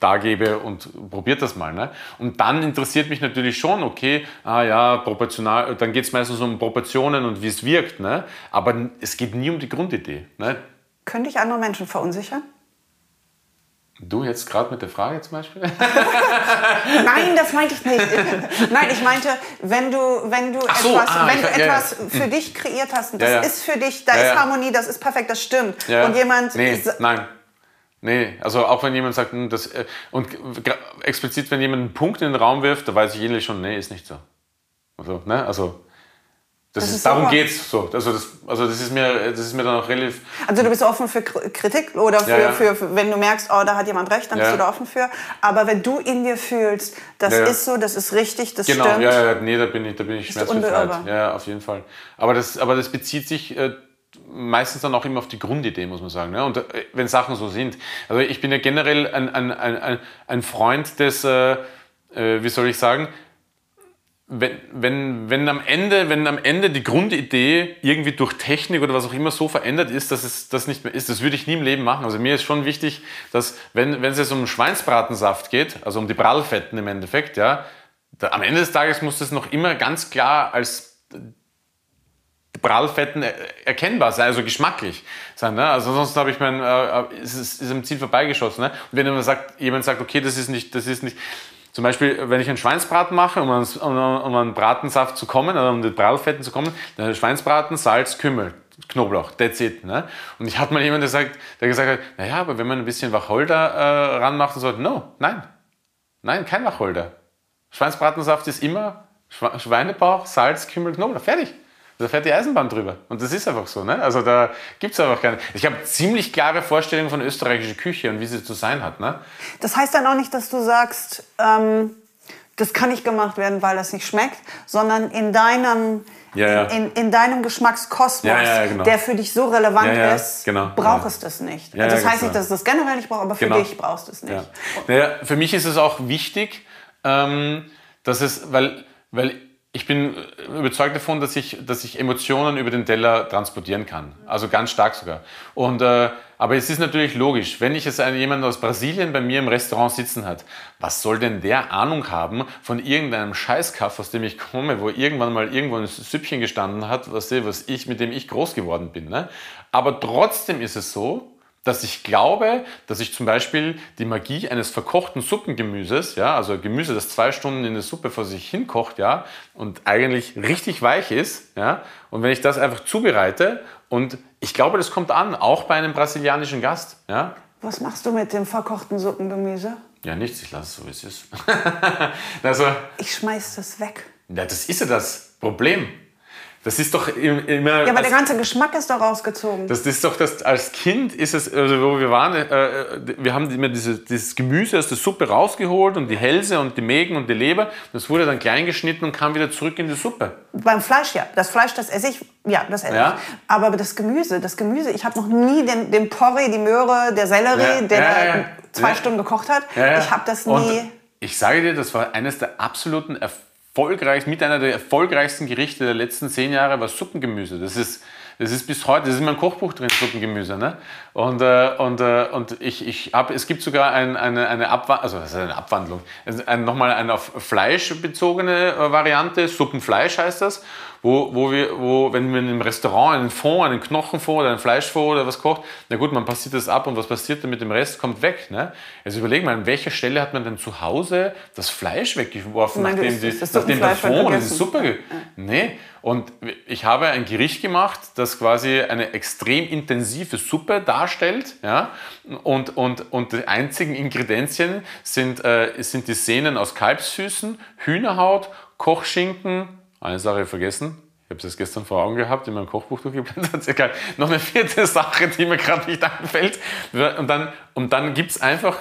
dargebe und probiert das mal. Ne? Und dann interessiert mich natürlich schon, okay, ah ja, proportional, dann geht es meistens um Proportionen und wie es wirkt. Ne? Aber es geht nie um die Grundidee. Ne? Könnte ich andere Menschen verunsichern? Du jetzt gerade mit der Frage zum Beispiel? Nein, das meinte ich nicht. Nein, ich meinte, wenn du, wenn du so, etwas, ah, wenn du ver- ja, ja. etwas für dich kreiert hast das Ja, ja. ist für dich, da Ja, ist ja. Harmonie, das ist perfekt, das stimmt. Ja. Und jemand Nee, nein. Nee, also auch wenn jemand sagt, hm, das, äh, und explizit, wenn jemand einen Punkt in den Raum wirft, da weiß ich innerlich schon, nee, ist nicht so. Also, ne, also, das Das ist, ist darum super. geht's so. Also das, also das ist mir, das ist mir dann auch relativ, Also du bist offen für Kr- Kritik oder für, Ja, ja. Für, für, wenn du merkst, oh, da hat jemand recht, dann Ja. bist du da offen für. Aber wenn du in dir fühlst, das ist so, das ist richtig, das genau, stimmt. ja, ja, nee, da bin ich, da bin ich schmerzbefreit. Ja, auf jeden Fall. Aber das, aber das bezieht sich äh, meistens dann auch immer auf die Grundidee, muss man sagen. Ne? Und äh, wenn Sachen so sind. Also ich bin ja generell ein, ein, ein, ein, ein Freund des, äh, äh, wie soll ich sagen, wenn, wenn, wenn, am Ende, wenn am Ende die Grundidee irgendwie durch Technik oder was auch immer so verändert ist, dass es das nicht mehr ist, das würde ich nie im Leben machen. Also mir ist schon wichtig, dass wenn, wenn es jetzt um Schweinsbratensaft geht, also um die Prallfetten im Endeffekt, ja, da, am Ende des Tages muss das noch immer ganz klar als Prallfetten er- erkennbar sein, also geschmacklich sein. Ne? Also sonst habe ich mein, äh, äh, ist, ist am Ziel vorbeigeschossen. Ne? Und wenn jemand sagt, jemand sagt, okay, das ist nicht, das ist nicht, zum Beispiel, wenn ich einen Schweinsbraten mache, um an, um, an- Bratensaft zu kommen, also um die Prallfetten zu kommen, dann Schweinsbraten, Salz, Kümmel, Knoblauch, that's it. Ne? Und ich hatte mal jemanden, der, sagt, der gesagt hat, naja, aber wenn man ein bisschen Wacholder äh, ranmacht, dann so, no, nein, nein, kein Wacholder. Schweinsbratensaft ist immer Schwe- Schweinebauch, Salz, Kümmel, Knoblauch. Fertig. Da fährt die Eisenbahn drüber. Und das ist einfach so. Ne? Also da gibt es einfach keine. Ich habe ziemlich klare Vorstellungen von österreichischer Küche und wie sie zu sein hat. Ne? Das heißt dann auch nicht, dass du sagst, ähm, das kann nicht gemacht werden, weil das nicht schmeckt, sondern in deinem, Ja, ja. In, in deinem Geschmackskosmos, Ja, genau. der für dich so relevant ist, genau, braucht es das nicht. Also das heißt genau. nicht, dass es das generell nicht braucht, aber für Genau. dich brauchst du es nicht. Ja. Naja, für mich ist es auch wichtig, ähm, dass es, weil, weil ich bin überzeugt davon, dass ich, dass ich Emotionen über den Teller transportieren kann. Also ganz stark sogar. Und, äh, aber es ist natürlich logisch, wenn ich jetzt einen, jemanden aus Brasilien bei mir im Restaurant sitzen hat, was soll denn der Ahnung haben von irgendeinem Scheißkaff, aus dem ich komme, wo irgendwann mal irgendwo ein Süppchen gestanden hat, was, was ich, mit dem ich groß geworden bin. Ne? Aber trotzdem ist es so, dass ich glaube, dass ich zum Beispiel die Magie eines verkochten Suppengemüses, ja, also Gemüse, das zwei Stunden in der Suppe vor sich hinkocht, ja, und eigentlich richtig weich ist, ja, und wenn ich das einfach zubereite und ich glaube, das kommt an, auch bei einem brasilianischen Gast, ja, Was machst du mit dem verkochten Suppengemüse? ja, nichts, ich lasse es so, wie es ist. also, Ich schmeiß das weg. ja, das ist ja das Problem. Das ist doch immer. Ja, aber der ganze Geschmack ist doch rausgezogen. Das ist doch das, als Kind ist es, also wo wir waren, äh, wir haben immer diese, dieses Gemüse aus der Suppe rausgeholt und die Hälse und die Mägen und die Leber. Das wurde dann klein geschnitten und kam wieder zurück in die Suppe. Beim Fleisch ja. Das Fleisch, das esse ich, ja, das esse Ja. ich. Aber das Gemüse, das Gemüse, ich habe noch nie den, den Porree, die Möhre, der Sellerie, Ja, der ja, zwei. Stunden gekocht hat. Ich habe das nie. Und ich sage dir, das war eines der absoluten erfolgreichsten, mit einer der erfolgreichsten Gerichte der letzten zehn Jahre war Suppengemüse. Das ist, das ist bis heute, das ist in meinem Kochbuch drin, Suppengemüse. Ne? Und, äh, und, äh, und ich, ich hab, es gibt sogar ein, eine, eine, Abwa also, das ist eine Abwandlung, ein, nochmal eine auf Fleisch bezogene äh, Variante, Suppenfleisch heißt das, wo, wo wir, wo, wenn man im Restaurant einen Fond, einen Knochenfond oder einen Fleischfond oder was kocht, na gut, man passiert das ab und was passiert dann mit dem Rest, kommt weg. Ne? Also überleg mal, an welcher Stelle hat man denn zu Hause das Fleisch weggeworfen, Nein, nachdem, das- die, das nachdem der Fond, gegessen. diese Suppe, ge- nee. Und ich habe ein Gericht gemacht, das quasi eine extrem intensive Suppe darstellt. Ja? Und, und, und die einzigen Ingredienzien sind, äh, sind die Sehnen aus Kalbsfüßen, Hühnerhaut, Kochschinken, eine Sache vergessen. Ich habe das gestern vor Augen gehabt, in meinem Kochbuch durchgeblättert. Ist egal. Noch eine vierte Sache, die mir gerade nicht einfällt. Und dann, und dann gibt es einfach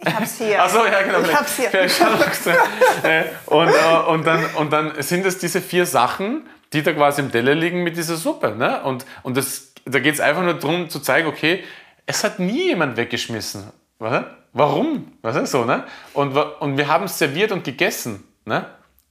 ich habe es hier. Ach so, ja, genau. Ich hab's hier. Äh, und, äh, und, dann, und dann sind es diese vier Sachen, die da quasi im Teller liegen mit dieser Suppe. Ne? Und, und das, da geht es einfach nur darum zu zeigen, okay, es hat nie jemand weggeschmissen. Was? Warum? Was ist so, ne? Und, und wir haben es serviert und gegessen. Ne?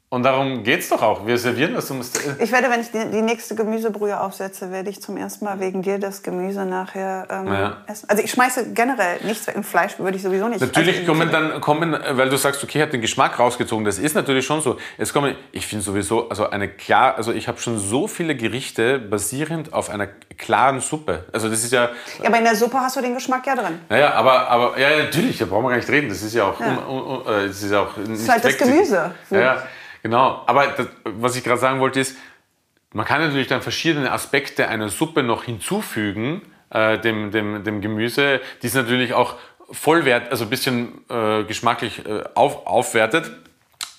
Und darum geht es doch auch. Wir servieren das. Um es, Ich werde, wenn ich die, die nächste Gemüsebrühe aufsetze, werde ich zum ersten Mal wegen dir das Gemüse nachher ähm, Ja. essen. Also ich schmeiße generell nichts weg. Und Fleisch würde ich sowieso nicht. Natürlich also, kommen dann, kommen, weil du sagst, okay, hat den Geschmack rausgezogen. Das ist natürlich schon so. Es kommen, ich finde sowieso, also eine klar, also ich habe schon so viele Gerichte basierend auf einer klaren Suppe. Also das ist ja, Ja, aber in der Suppe hast du den Geschmack ja drin. naja, aber, aber ja, natürlich, da brauchen wir gar nicht reden. Das ist ja auch, Ja. un, un, un, äh, das ist ja auch Das ist halt das Gemüse. Ja, ja, genau. Aber das, was ich gerade sagen wollte ist, man kann natürlich dann verschiedene Aspekte einer Suppe noch hinzufügen, äh, dem, dem, dem Gemüse, die es natürlich auch vollwert, also ein bisschen äh, geschmacklich äh, auf, aufwertet.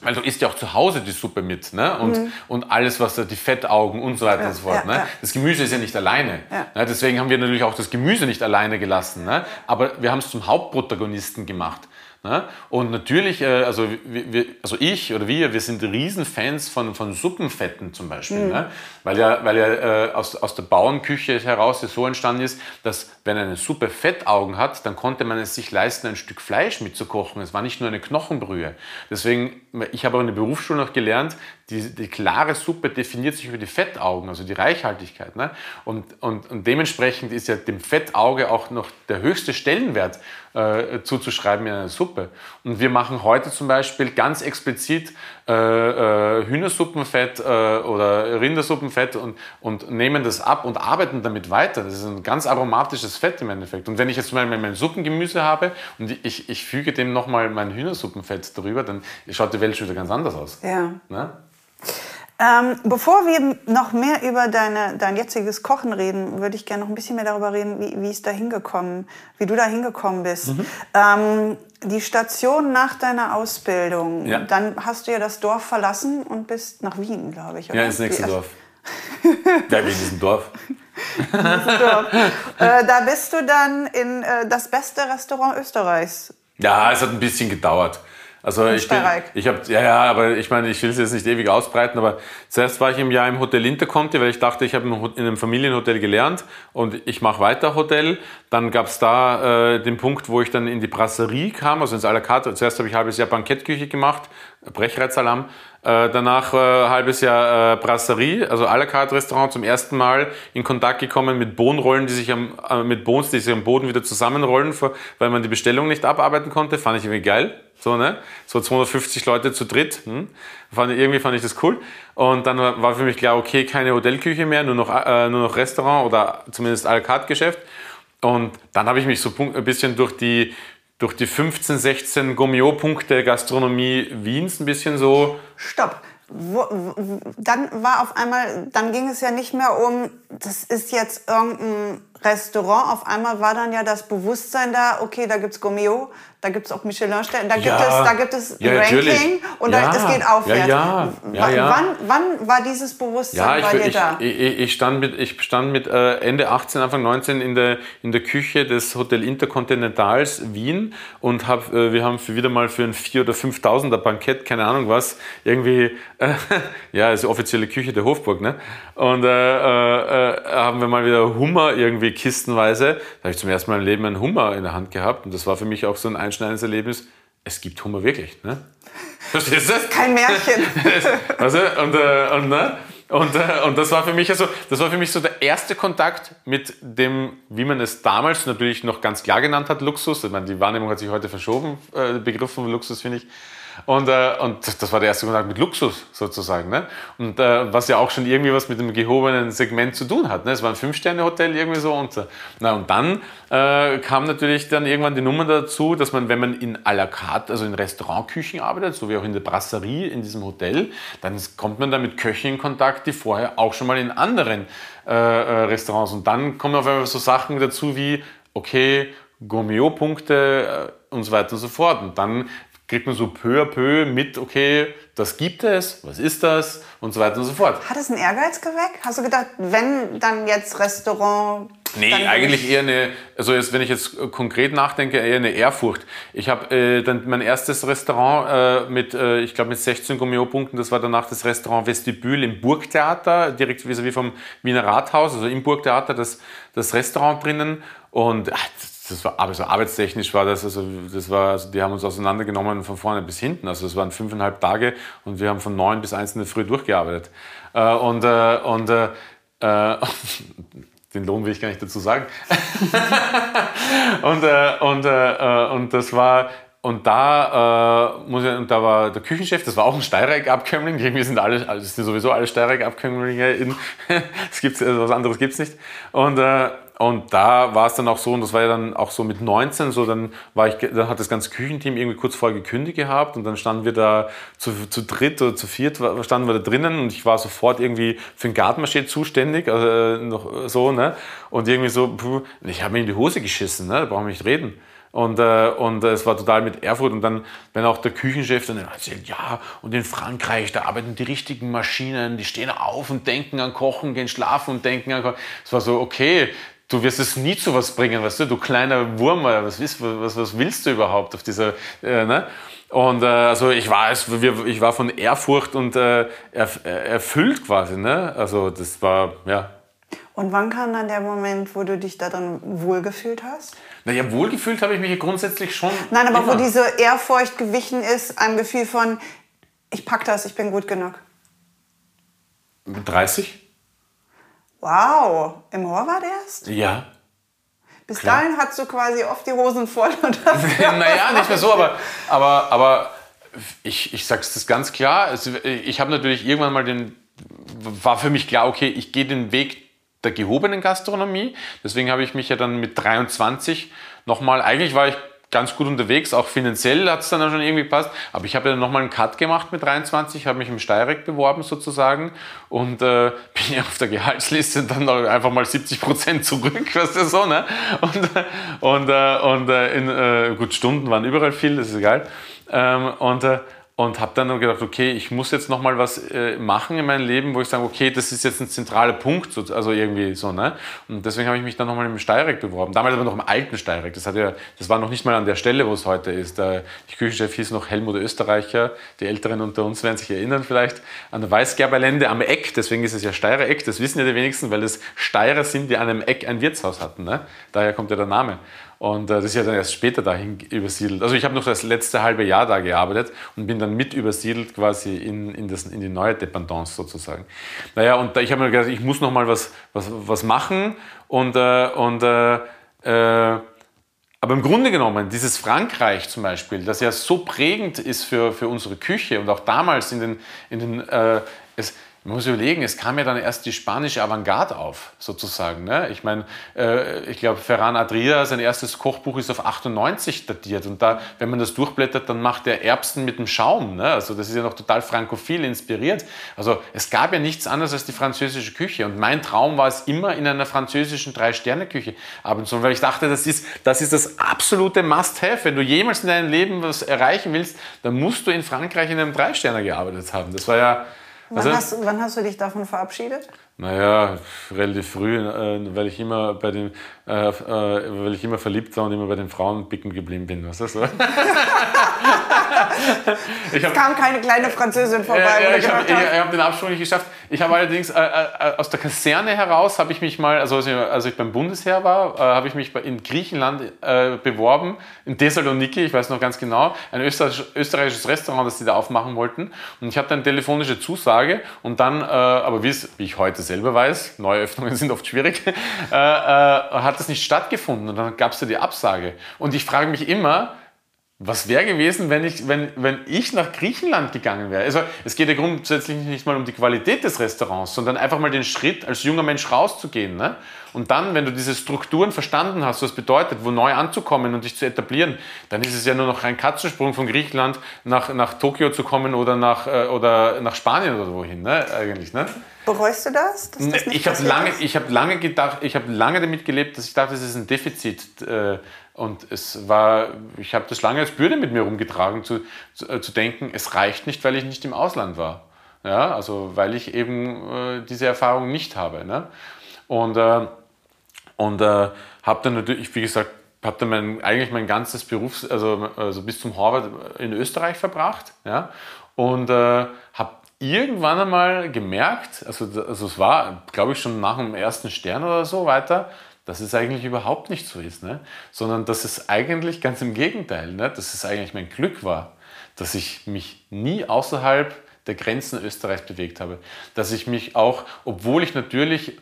Weil du isst ja auch zu Hause die Suppe mit, ne? Und, und alles, was da, die Fettaugen und so weiter und so fort. Mhm. ja, ne? ja. Das Gemüse ist ja nicht alleine. Ja. Ne? Deswegen haben wir natürlich auch das Gemüse nicht alleine gelassen. Ne? Aber wir haben es zum Hauptprotagonisten gemacht. Ne? Und natürlich, äh, also, wir, also ich oder wir, wir sind Riesenfans von, von Suppenfetten zum Beispiel. Mhm. Ne? Weil ja, weil ja äh, aus, aus der Bauernküche heraus so entstanden ist, dass wenn eine Suppe Fettaugen hat, dann konnte man es sich leisten, ein Stück Fleisch mitzukochen. Es war nicht nur eine Knochenbrühe. Deswegen, ich habe auch in der Berufsschule noch gelernt, die, die klare Suppe definiert sich über die Fettaugen, also die Reichhaltigkeit. Ne? Und, und, und dementsprechend ist ja dem Fettauge auch noch der höchste Stellenwert äh, zuzuschreiben in einer Suppe. Und wir machen heute zum Beispiel ganz explizit äh, äh, Hühnersuppenfett äh, oder Rindersuppenfett und, und nehmen das ab und arbeiten damit weiter. Das ist ein ganz aromatisches Fett im Endeffekt. Und wenn ich jetzt zum Beispiel mein Suppengemüse habe und ich, ich füge dem nochmal mein Hühnersuppenfett darüber, dann schaut die Welt schon wieder ganz anders aus. Ja. Ne? Ähm, bevor wir noch mehr über deine, dein jetziges Kochen reden, würde ich gerne noch ein bisschen mehr darüber reden, wie, wie es da hingekommen, wie du da hingekommen bist. Mhm. Ähm, die Station nach deiner Ausbildung, Ja. dann hast du ja das Dorf verlassen und bist nach Wien, glaube ich. Oder? Ja, ins nächste Wie- Dorf. Ja, wie in diesem Dorf. Dorf. äh, da bist du dann in äh, das beste Restaurant Österreichs. Ja, es hat ein bisschen gedauert. Also ich bin, ich habe, ja, ja, aber ich meine, ich will es jetzt nicht ewig ausbreiten, aber zuerst war ich im Jahr im Hotel Interconti, weil ich dachte, ich habe in einem Familienhotel gelernt und ich mache weiter Hotel. Dann gab es da äh, den Punkt, wo ich dann in die Brasserie kam, also ins à la carte. Zuerst habe ich ein halbes Jahr Bankettküche gemacht, Brechreizsalam. Äh, danach äh, halbes Jahr äh, Brasserie, also à la carte Restaurant, zum ersten Mal in Kontakt gekommen mit Bohnenrollen, die sich am, äh, mit Bohns, die sich am Boden wieder zusammenrollen, weil man die Bestellung nicht abarbeiten konnte. Fand ich irgendwie geil. So, ne? So 250 Leute zu dritt. Hm? Fand, irgendwie fand ich das cool. Und dann war für mich klar, okay, keine Hotelküche mehr, nur noch, äh, nur noch Restaurant oder zumindest à la carte Geschäft. Und dann habe ich mich so ein bisschen durch die, durch die 15, 16 Gomio-Punkte Gastronomie Wiens ein bisschen so Stopp. Wo, dann war auf einmal, dann ging es ja nicht mehr um, das ist jetzt irgendein Restaurant. Auf einmal war dann ja das Bewusstsein da, okay, da gibt's Gomeo, Da gibt es auch Michelin-Stellen, da, Ja. gibt es, da gibt es Ja, ein natürlich. Ranking und Ja. da, es geht aufwärts. Ja, ja. Ja. Wann, wann war dieses Bewusstsein bei dir da? ich, ich stand mit, ich stand mit äh, Ende 18, Anfang 19 in der, in der Küche des Hotel Intercontinentals Wien und hab, äh, wir haben für wieder mal für ein 4.000 oder 5.000er Bankett, keine Ahnung was, irgendwie, äh, ja, ist die offizielle Küche der Hofburg, ne? Und äh, äh, äh, haben wir mal wieder Hummer irgendwie kistenweise. Da habe ich zum ersten Mal im Leben einen Hummer in der Hand gehabt und das war für mich auch so ein einschneidendes Erlebnis. Es gibt Hummer wirklich, ne? Verstehst du das? Kein Märchen. weißt du? und, äh, und, ne? und, äh, und das war für mich also, das war für mich so der erste Kontakt mit dem, wie man es damals natürlich noch ganz klar genannt hat, Luxus. Ich meine, die Wahrnehmung hat sich heute verschoben, äh, Begriff von Luxus, finde ich. Und, äh, und das- war der erste Kontakt mit Luxus sozusagen. Ne? Und äh, was ja auch schon irgendwie was mit dem gehobenen Segment zu tun hat. Ne? Es war ein Fünf-Sterne-Hotel irgendwie so. Und, äh, na, und dann äh, kam natürlich dann irgendwann die Nummer dazu, dass man, wenn man in à la carte, also in Restaurantküchen arbeitet, so wie auch in der Brasserie in diesem Hotel, dann kommt man da mit Köchen in Kontakt, die vorher auch schon mal in anderen äh, äh, Restaurants. Und dann kommen auf einmal so Sachen dazu wie, okay, Gourmet-Punkte äh, und so weiter und so fort. Und dann kriegt man so peu à peu mit, okay, das gibt es, was ist das und so weiter und so fort. Hat es einen Ehrgeiz geweckt? Hast du gedacht, wenn dann jetzt Restaurant. Nee, eigentlich ich- eher eine, also jetzt, wenn ich jetzt äh, konkret nachdenke, eher eine Ehrfurcht. Ich habe äh, dann mein erstes Restaurant äh, mit, äh, ich glaube mit 16 Gummio-Punkten, das war danach das Restaurant Vestibül im Burgtheater, direkt vis-à-vis vom Wiener Rathaus, also im Burgtheater, das, das Restaurant drinnen. Und ach, das- war, aber so arbeitstechnisch war das, also das war, also die haben uns auseinandergenommen von vorne bis hinten. Also es waren fünfeinhalb Tage und wir haben von neun bis eins in der Früh durchgearbeitet. Äh, und äh, und äh, äh, den Lohn will ich gar nicht dazu sagen. und, äh, und, äh, äh, und das war, und da, äh, muss ich, und da war der Küchenchef, das war auch ein Steireck-Abkömmling, irgendwie sind alle, also sind sowieso alle Steireck-Abkömmlinge, in- es gibt, also was anderes gibt es nicht. Und, äh, und da war es dann auch so, und das war ja dann auch so mit 19, so dann war ich, dann hat das ganze Küchenteam irgendwie kurz vorher gekündigt gehabt und dann standen wir da zu, zu dritt oder zu viert, standen wir da drinnen und ich war sofort irgendwie für den Gartenmarché zuständig, also äh, noch so, ne? Und irgendwie so, puh, ich habe mir in die Hose geschissen, ne? Da brauchen wir nicht reden. Und, äh, und es war total mit Ehrfurcht. Und dann, wenn auch der Küchenchef dann erzählt, ja, und in Frankreich, da arbeiten die richtigen Maschinen, die stehen auf und denken an Kochen, gehen schlafen und denken an Kochen. Es war so, okay, du wirst es nie zu was bringen, weißt du, du kleiner Wurm, äh, was, willst- was, was willst du überhaupt auf dieser, äh, ne? Und äh, also ich war, ich war von Ehrfurcht und äh, äh, erfüllt quasi, ne? Also das war, ja, Und wann kam dann der Moment, wo du dich da dann wohlgefühlt hast? Naja, wohlgefühlt habe ich mich grundsätzlich schon. Nein, aber immer. wo diese Ehrfurcht gewichen ist, einem Gefühl von, ich pack das, ich bin gut genug. Mit 30? Wow, im Horvath erst? Ja. Bis Klar. dahin hast du quasi oft die Hosen voll und naja, nicht mehr so, aber, aber, aber ich, ich sage es das ganz klar. Es, ich habe natürlich irgendwann mal den, war für mich klar, okay, ich gehe den Weg der gehobenen Gastronomie. Deswegen habe ich mich ja dann mit 23 nochmal, eigentlich war ich ganz gut unterwegs, auch finanziell hat es dann schon irgendwie gepasst, aber ich habe ja nochmal einen Cut gemacht mit 23, habe mich im Steyrek beworben sozusagen und äh, bin ja auf der Gehaltsliste dann einfach mal 70 Prozent zurück, weißt du so, ne? Und, und, äh, und äh, in, äh, gut, Stunden waren überall viel, das ist egal. Ähm, und äh, und habe dann gedacht, okay, ich muss jetzt noch mal was äh, machen in meinem Leben, wo ich sage, okay, das ist jetzt ein zentraler Punkt, so, also irgendwie so, ne? Und deswegen habe ich mich dann noch mal im Steyrek beworben. Damals aber noch im alten Steyrek. Das, hat ja, das war noch nicht mal an der Stelle, wo es heute ist. Der Küchenchef hieß noch Helmut Österreicher. Die Älteren unter uns werden sich erinnern vielleicht. An der Weißgerberlände am Eck, deswegen ist es ja Steirer Eck, das wissen ja die wenigsten, weil das Steirer sind, die an einem Eck ein Wirtshaus hatten. Ne? Daher kommt ja der Name. Und äh, das ist ja dann erst später dahin übersiedelt. Also ich habe noch das letzte halbe Jahr da gearbeitet und bin dann mit übersiedelt quasi in, in, das, in die neue Dependance sozusagen. Naja, und ich habe mir gedacht, ich muss noch mal was, was, was machen und, äh, und äh, äh, aber im Grunde genommen, dieses Frankreich zum Beispiel, das ja so prägend ist für, für unsere Küche und auch damals in den, in den äh, es, man muss überlegen, es kam ja dann erst die spanische Avantgarde auf, sozusagen. Ne? Ich meine, äh, ich glaube, Ferran Adria, sein erstes Kochbuch ist auf 98 datiert. Und da, wenn man das durchblättert, dann macht er Erbsen mit dem Schaum. Ne? Also das ist ja noch total frankophil inspiriert. Also es gab ja nichts anderes als die französische Küche. Und mein Traum war es immer in einer französischen Drei-Sterne-Küche zu, weil ich dachte, das ist das, ist das absolute Must-Have. Wenn du jemals in deinem Leben was erreichen willst, dann musst du in Frankreich in einem Drei-Sterne gearbeitet haben. Das war ja Wann, also, hast, wann hast du dich davon verabschiedet? Naja, relativ früh, äh, weil ich immer bei den, äh, äh, weil ich immer verliebt war und immer bei den Frauen bicken geblieben bin. Was ist das so? es kam keine kleine Französin vorbei. Ja, ja, ich habe hab den Absprung nicht geschafft. Ich habe allerdings äh, äh, aus der Kaserne heraus habe ich mich mal, also als ich, als ich beim Bundesheer war, äh, habe ich mich in Griechenland äh, beworben, in Thessaloniki, ich weiß noch ganz genau, ein österreichisch, österreichisches Restaurant, das sie da aufmachen wollten. Und ich habe dann telefonische Zusage und dann, äh, aber wie ich heute selber weiß, Neuöffnungen sind oft schwierig, äh, hat das nicht stattgefunden. Und dann gab es da die Absage. Und ich frage mich immer, was wäre gewesen, wenn ich, wenn, wenn ich nach Griechenland gegangen wäre? Also es geht ja grundsätzlich nicht mal um die Qualität des Restaurants, sondern einfach mal den Schritt, als junger Mensch rauszugehen. Ne? Und dann, wenn du diese Strukturen verstanden hast, was bedeutet, wo neu anzukommen und dich zu etablieren, dann ist es ja nur noch ein Katzensprung von Griechenland nach, nach Tokio zu kommen oder nach, äh, oder nach Spanien oder wohin, ne? eigentlich. Ne? Bereust du das? das ich habe lange, hab lange gedacht, ich habe lange damit gelebt, dass ich dachte, das ist ein Defizit. Äh, und es war, ich habe das lange als Bürde mit mir rumgetragen, zu, zu, äh, zu, denken, es reicht nicht, weil ich nicht im Ausland war. Ja, also weil ich eben äh, diese Erfahrung nicht habe. Ne? Und, äh, und äh, habe dann natürlich, wie gesagt, habe dann mein, eigentlich mein ganzes Berufs-, also, also bis zum Harvard in Österreich verbracht. Ja? Und äh, habe irgendwann einmal gemerkt, also, also es war, glaube ich, schon nach dem ersten Stern oder so weiter, dass es eigentlich überhaupt nicht so ist, ne? sondern dass es eigentlich ganz im Gegenteil, ne? dass es eigentlich mein Glück war, dass ich mich nie außerhalb der Grenzen Österreichs bewegt habe, dass ich mich auch, obwohl ich natürlich,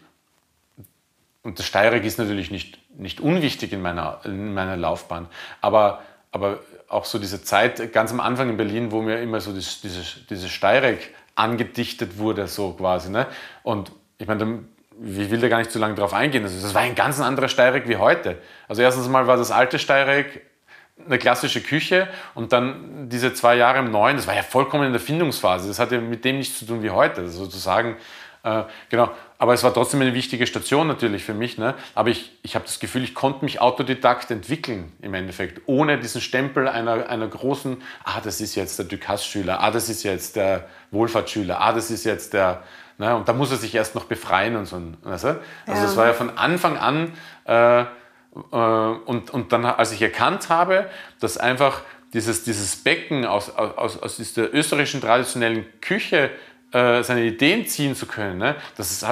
und das Steiermark ist natürlich nicht, nicht unwichtig in meiner, in meiner Laufbahn, aber, aber auch so diese Zeit ganz am Anfang in Berlin, wo mir immer so dieses, diese, diese Steiermark angedichtet wurde, so quasi. Ne? Und ich meine, ich will da gar nicht zu lange drauf eingehen. Also das war ein ganz anderer Steyrek wie heute. Also erstens mal war das alte Steyrek eine klassische Küche und dann diese zwei Jahre im Neuen, das war ja vollkommen in der Findungsphase. Das hatte mit dem nichts zu tun wie heute. Also sozusagen, äh, genau. Aber es war trotzdem eine wichtige Station natürlich für mich. Ne? Aber ich, ich habe das Gefühl, ich konnte mich autodidakt entwickeln im Endeffekt, ohne diesen Stempel einer, einer großen, ah, das ist jetzt der Ducasse-Schüler, ah, das ist jetzt der Wohlfahrtsschüler, ah, das ist jetzt der Ne? Und da muss er sich erst noch befreien und so. Also, also ja. das war ja von Anfang an, äh, äh, und, und dann, als ich erkannt habe, dass einfach dieses, dieses Becken aus, aus, aus dieser österreichischen traditionellen Küche äh, seine Ideen ziehen zu können, ne? das, ist,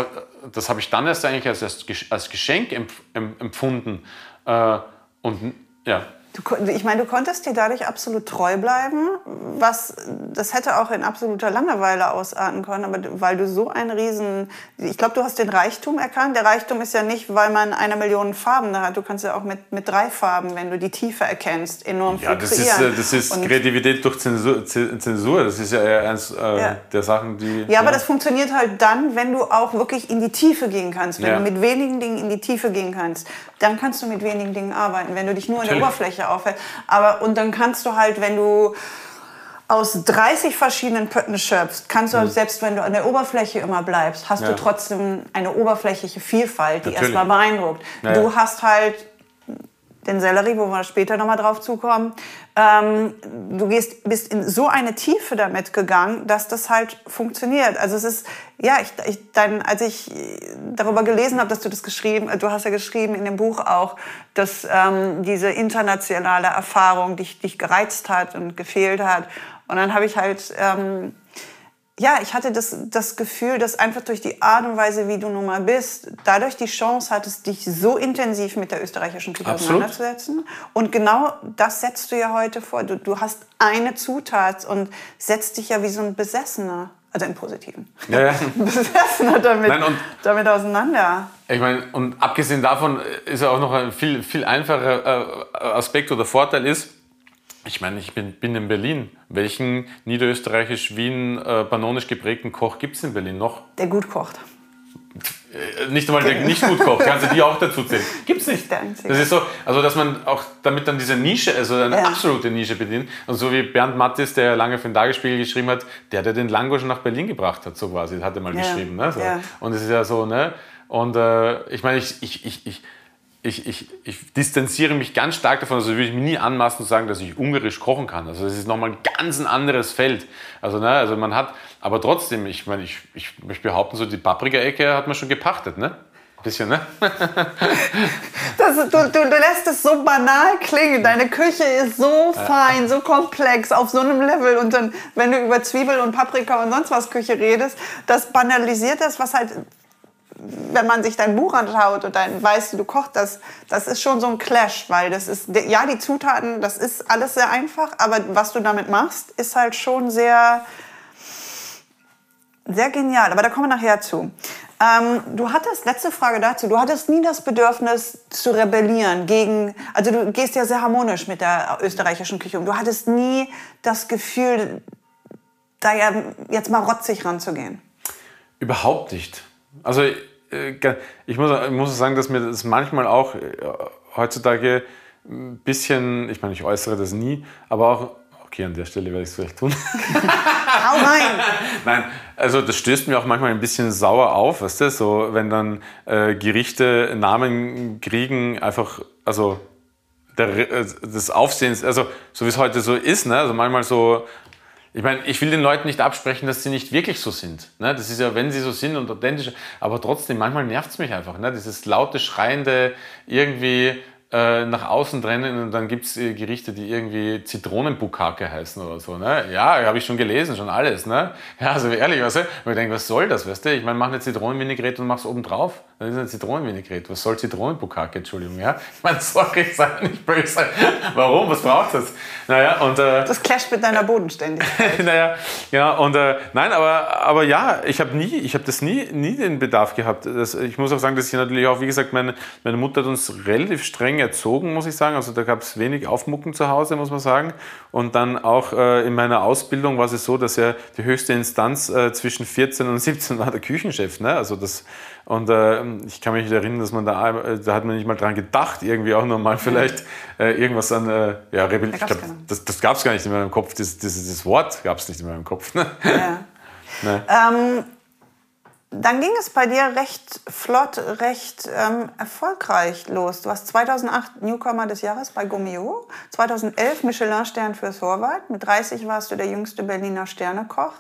das habe ich dann erst eigentlich als, als Geschenk empfunden. Äh, und ja. Du, ich meine, du konntest dir dadurch absolut treu bleiben, was das hätte auch in absoluter Langeweile ausarten können, aber weil du so ein Riesen, ich glaube, du hast den Reichtum erkannt. Der Reichtum ist ja nicht, weil man eine Million Farben da hat. Du kannst ja auch mit, mit drei Farben, wenn du die Tiefe erkennst, enorm viel ja, das kreieren. Ist, das ist Und Kreativität durch Zensur, Zensur. Das ist ja eins äh, ja. der Sachen, die. Ja, ja, aber das funktioniert halt dann, wenn du auch wirklich in die Tiefe gehen kannst, wenn ja. du mit wenigen Dingen in die Tiefe gehen kannst dann kannst du mit wenigen Dingen arbeiten, wenn du dich nur in der Oberfläche aufhältst. Aber, und dann kannst du halt, wenn du aus 30 verschiedenen Pötten schöpfst, kannst du, mhm. selbst wenn du an der Oberfläche immer bleibst, hast ja. du trotzdem eine oberflächliche Vielfalt, die erstmal beeindruckt. Ja, du hast halt den Sellerie, wo wir später nochmal drauf zukommen, ähm, du gehst, bist in so eine Tiefe damit gegangen, dass das halt funktioniert. Also es ist, ja, ich, ich, dann, als ich darüber gelesen habe, dass du das geschrieben, du hast ja geschrieben in dem Buch auch, dass ähm, diese internationale Erfahrung dich, dich gereizt hat und gefehlt hat. Und dann habe ich halt ähm, ja, ich hatte das, das Gefühl, dass einfach durch die Art und Weise, wie du nun mal bist, dadurch die Chance hattest, dich so intensiv mit der österreichischen Küche auseinanderzusetzen. Und genau das setzt du ja heute vor. Du, du hast eine Zutat und setzt dich ja wie so ein Besessener, also im Positiven, ja, ja. Besessener damit, Nein, und damit auseinander. Ich meine, und abgesehen davon ist ja auch noch ein viel, viel einfacher äh, Aspekt oder Vorteil ist, Ich meine, ich bin, bin in Berlin. Welchen niederösterreichisch Wien äh, geprägten Koch gibt es in Berlin noch? Der gut kocht. Äh, nicht einmal der nicht gut kocht, kannst du die auch dazu zählen. Gibt's nicht. Das ist so, also dass man auch damit dann diese Nische, also eine Ja. absolute Nische bedient. Und so wie Bernd Mattis, der lange für den Tagesspiegel geschrieben hat, der, der den Langosch nach Berlin gebracht hat, so quasi, hat er mal Ja. geschrieben. Ne? So. Ja. Und es ist ja so, ne? Und äh, ich meine, ich, ich, ich, ich, ich, ich, ich distanziere mich ganz stark davon, also würde ich mir nie anmaßen zu sagen, dass ich ungarisch kochen kann. Also das ist nochmal ein ganz ein anderes Feld. Also, ne, also man hat, aber trotzdem, ich meine, ich, ich möchte behaupten, so die Paprika-Ecke hat man schon gepachtet, ne? Bisschen, ne? Das, du, du, du lässt es so banal klingen. Deine Küche ist so fein, so komplex, auf so einem Level. Und dann, wenn du über Zwiebel und Paprika und sonst was Küche redest, das banalisiert das, was halt, wenn man sich dein Buch anschaut und dann weißt du, du kochst das, das ist schon so ein Clash, weil das ist, ja, die Zutaten, das ist alles sehr einfach, aber was du damit machst, ist halt schon sehr, sehr genial, aber da kommen wir nachher zu. Ähm, du hattest, letzte Frage dazu, du hattest nie das Bedürfnis zu rebellieren gegen, also du gehst ja sehr harmonisch mit der österreichischen Küche um. Du hattest nie das Gefühl, da ja jetzt mal rotzig ranzugehen. Überhaupt nicht. Also äh, ich muss, ich muss sagen, dass mir das manchmal auch äh, heutzutage ein bisschen, ich meine, ich äußere das nie, aber auch, okay, an der Stelle werde ich es vielleicht tun. Hau rein! Nein, also das stößt mir auch manchmal ein bisschen sauer auf, weißt du, so wenn dann äh, Gerichte Namen kriegen, einfach, also der, äh, des Aufsehens, also so wie es heute so ist, ne? also manchmal so, ich meine, ich will den Leuten nicht absprechen, dass sie nicht wirklich so sind. Ne? Das ist ja, wenn sie so sind und authentisch, aber trotzdem, manchmal nervt es mich einfach. Ne? Dieses laute, schreiende, irgendwie äh, nach außen trennen und dann gibt es äh, Gerichte, die irgendwie Zitronenbukake heißen oder so. Ne? Ja, habe ich schon gelesen, schon alles. Ne? Ja, also ehrlich, weißt du? Und ich denke, was soll das, weißt du? Ich meine, mach eine Zitronenvinaigrette und mach's oben drauf. Dann ist eine Zitronenvinaigrette. Was soll Zitronenbukake, Entschuldigung, ja? Ich meine, sorry, sei nicht böse. Warum? Was braucht das? Naja, und... Äh, Das clasht mit deiner Bodenständigkeit. naja, ja, und äh, nein, aber, aber ja, ich habe nie, ich habe das nie, nie den Bedarf gehabt. Das, ich muss auch sagen, dass ich natürlich auch, wie gesagt, meine, meine Mutter hat uns relativ streng erzogen, muss ich sagen. Also da gab es wenig Aufmucken zu Hause, muss man sagen. Und dann auch äh, in meiner Ausbildung war es so, dass ja die höchste Instanz äh, zwischen 14 und 17 war der Küchenchef. Ne? Also das, und äh, ich kann mich nicht erinnern, dass man da, äh, da hat man nicht mal dran gedacht, irgendwie auch nochmal vielleicht äh, irgendwas an, äh, ja, Rebell, Da glaub, das, das gab es gar nicht in meinem Kopf, das, das, das Wort gab es nicht in meinem Kopf. Ne? Ja. Ne? Ähm, dann ging es bei dir recht flott, recht ähm, erfolgreich los. Du warst 2008 Newcomer des Jahres bei Gummio, 2011 Michelin-Stern fürs Horvath. Mit 30 warst du der jüngste Berliner Sternekoch.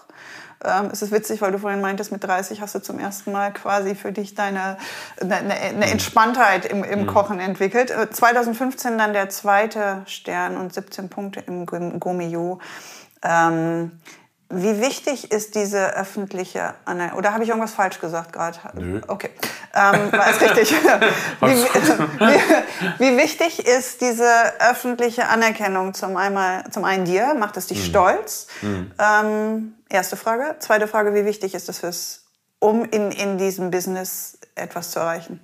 Ähm, es ist witzig, weil du vorhin meintest, mit 30 hast du zum ersten Mal quasi für dich deine eine, eine Entspanntheit im, im Kochen entwickelt. Äh, 2015 dann der zweite Stern und 17 Punkte im Gummio. Ähm, wie wichtig ist diese öffentliche Anerkennung? Oder habe ich irgendwas falsch gesagt gerade? Nö. Okay, ähm, war es richtig. wie, wie, wie wichtig ist diese öffentliche Anerkennung zum, einmal, zum einen dir? Macht es dich Mhm. stolz? Ähm, erste Frage. Zweite Frage, wie wichtig ist es fürs, um in, in diesem Business etwas zu erreichen?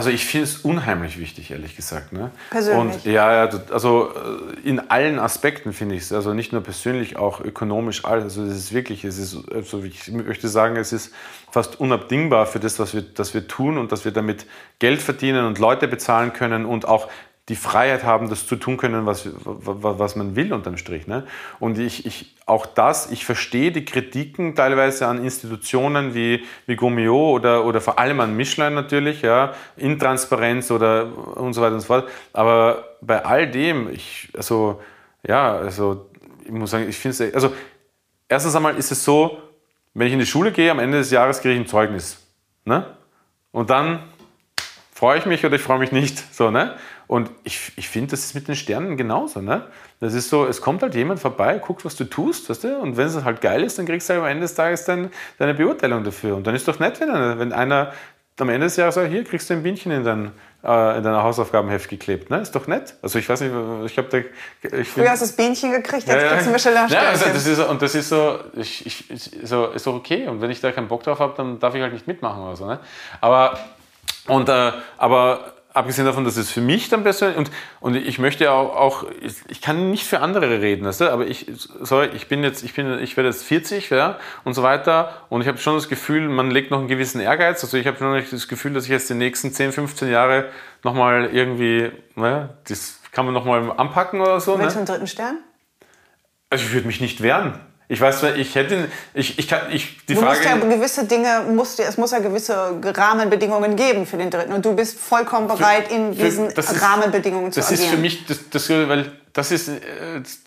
Also ich finde es unheimlich wichtig, ehrlich gesagt. Ne? Persönlich? Und ja, ja, also äh, in allen Aspekten finde ich es. Also nicht nur persönlich, auch ökonomisch, alles. Also es ist wirklich, es ist, also ich möchte sagen, es ist fast unabdingbar für das, was wir, das wir tun und dass wir damit Geld verdienen und Leute bezahlen können und auch die Freiheit haben, das zu tun können, was, was man will unterm Strich. Ne? Und ich, ich, auch das, ich verstehe die Kritiken teilweise an Institutionen wie, wie Gummio oder, oder vor allem an Michelin natürlich, ja, Intransparenz oder und so weiter und so fort. Aber bei all dem, ich, also, ja, also, ich muss sagen, ich finde es, also, erstens einmal ist es so, wenn ich in die Schule gehe, am Ende des Jahres kriege ich ein Zeugnis. Ne? Und dann freue ich mich oder ich freue mich nicht. So, ne? Und ich, ich finde, das ist mit den Sternen genauso. Ne? Das ist so, es kommt halt jemand vorbei, guckt, was du tust, weißt du? und wenn es halt geil ist, dann kriegst du halt am Ende des Tages dann deine Beurteilung dafür. Und dann ist doch nett, wenn einer, wenn einer am Ende des Jahres sagt, hier kriegst du ein Bienchen in dein, äh, in deiner Hausaufgabenheft geklebt. Ne? Ist doch nett. Also ich weiß nicht, ich habe da... Ich Früher hast du das Bienchen gekriegt, jetzt kriegst du ein ja, also das ist, und das ist so, ich, ich, so, ist doch okay. Und wenn ich da keinen Bock drauf habe, dann darf ich halt nicht mitmachen oder so. Ne? Aber, und, äh, aber abgesehen davon, dass es für mich dann persönlich und, und ich möchte auch, auch ich, ich kann nicht für andere reden, weißt du? aber ich, sorry, ich bin jetzt, ich bin, ich werde jetzt 40 ja, und so weiter und ich habe schon das Gefühl, man legt noch einen gewissen Ehrgeiz. Also ich habe schon das Gefühl, dass ich jetzt die nächsten 10, 15 Jahre nochmal irgendwie, ne, das kann man nochmal anpacken oder so. Willst ne? du einen dritten Stern? Also ich würde mich nicht wehren. Ich weiß, ich hätte, ich, ich kann, ich, die du Frage. musst ja gewisse Dinge, musst, es muss ja gewisse Rahmenbedingungen geben für den Dritten. Und du bist vollkommen bereit, in für- diesen das ist- Rahmenbedingungen zu Das ist agieren. für mich, das, das, weil das ist, äh,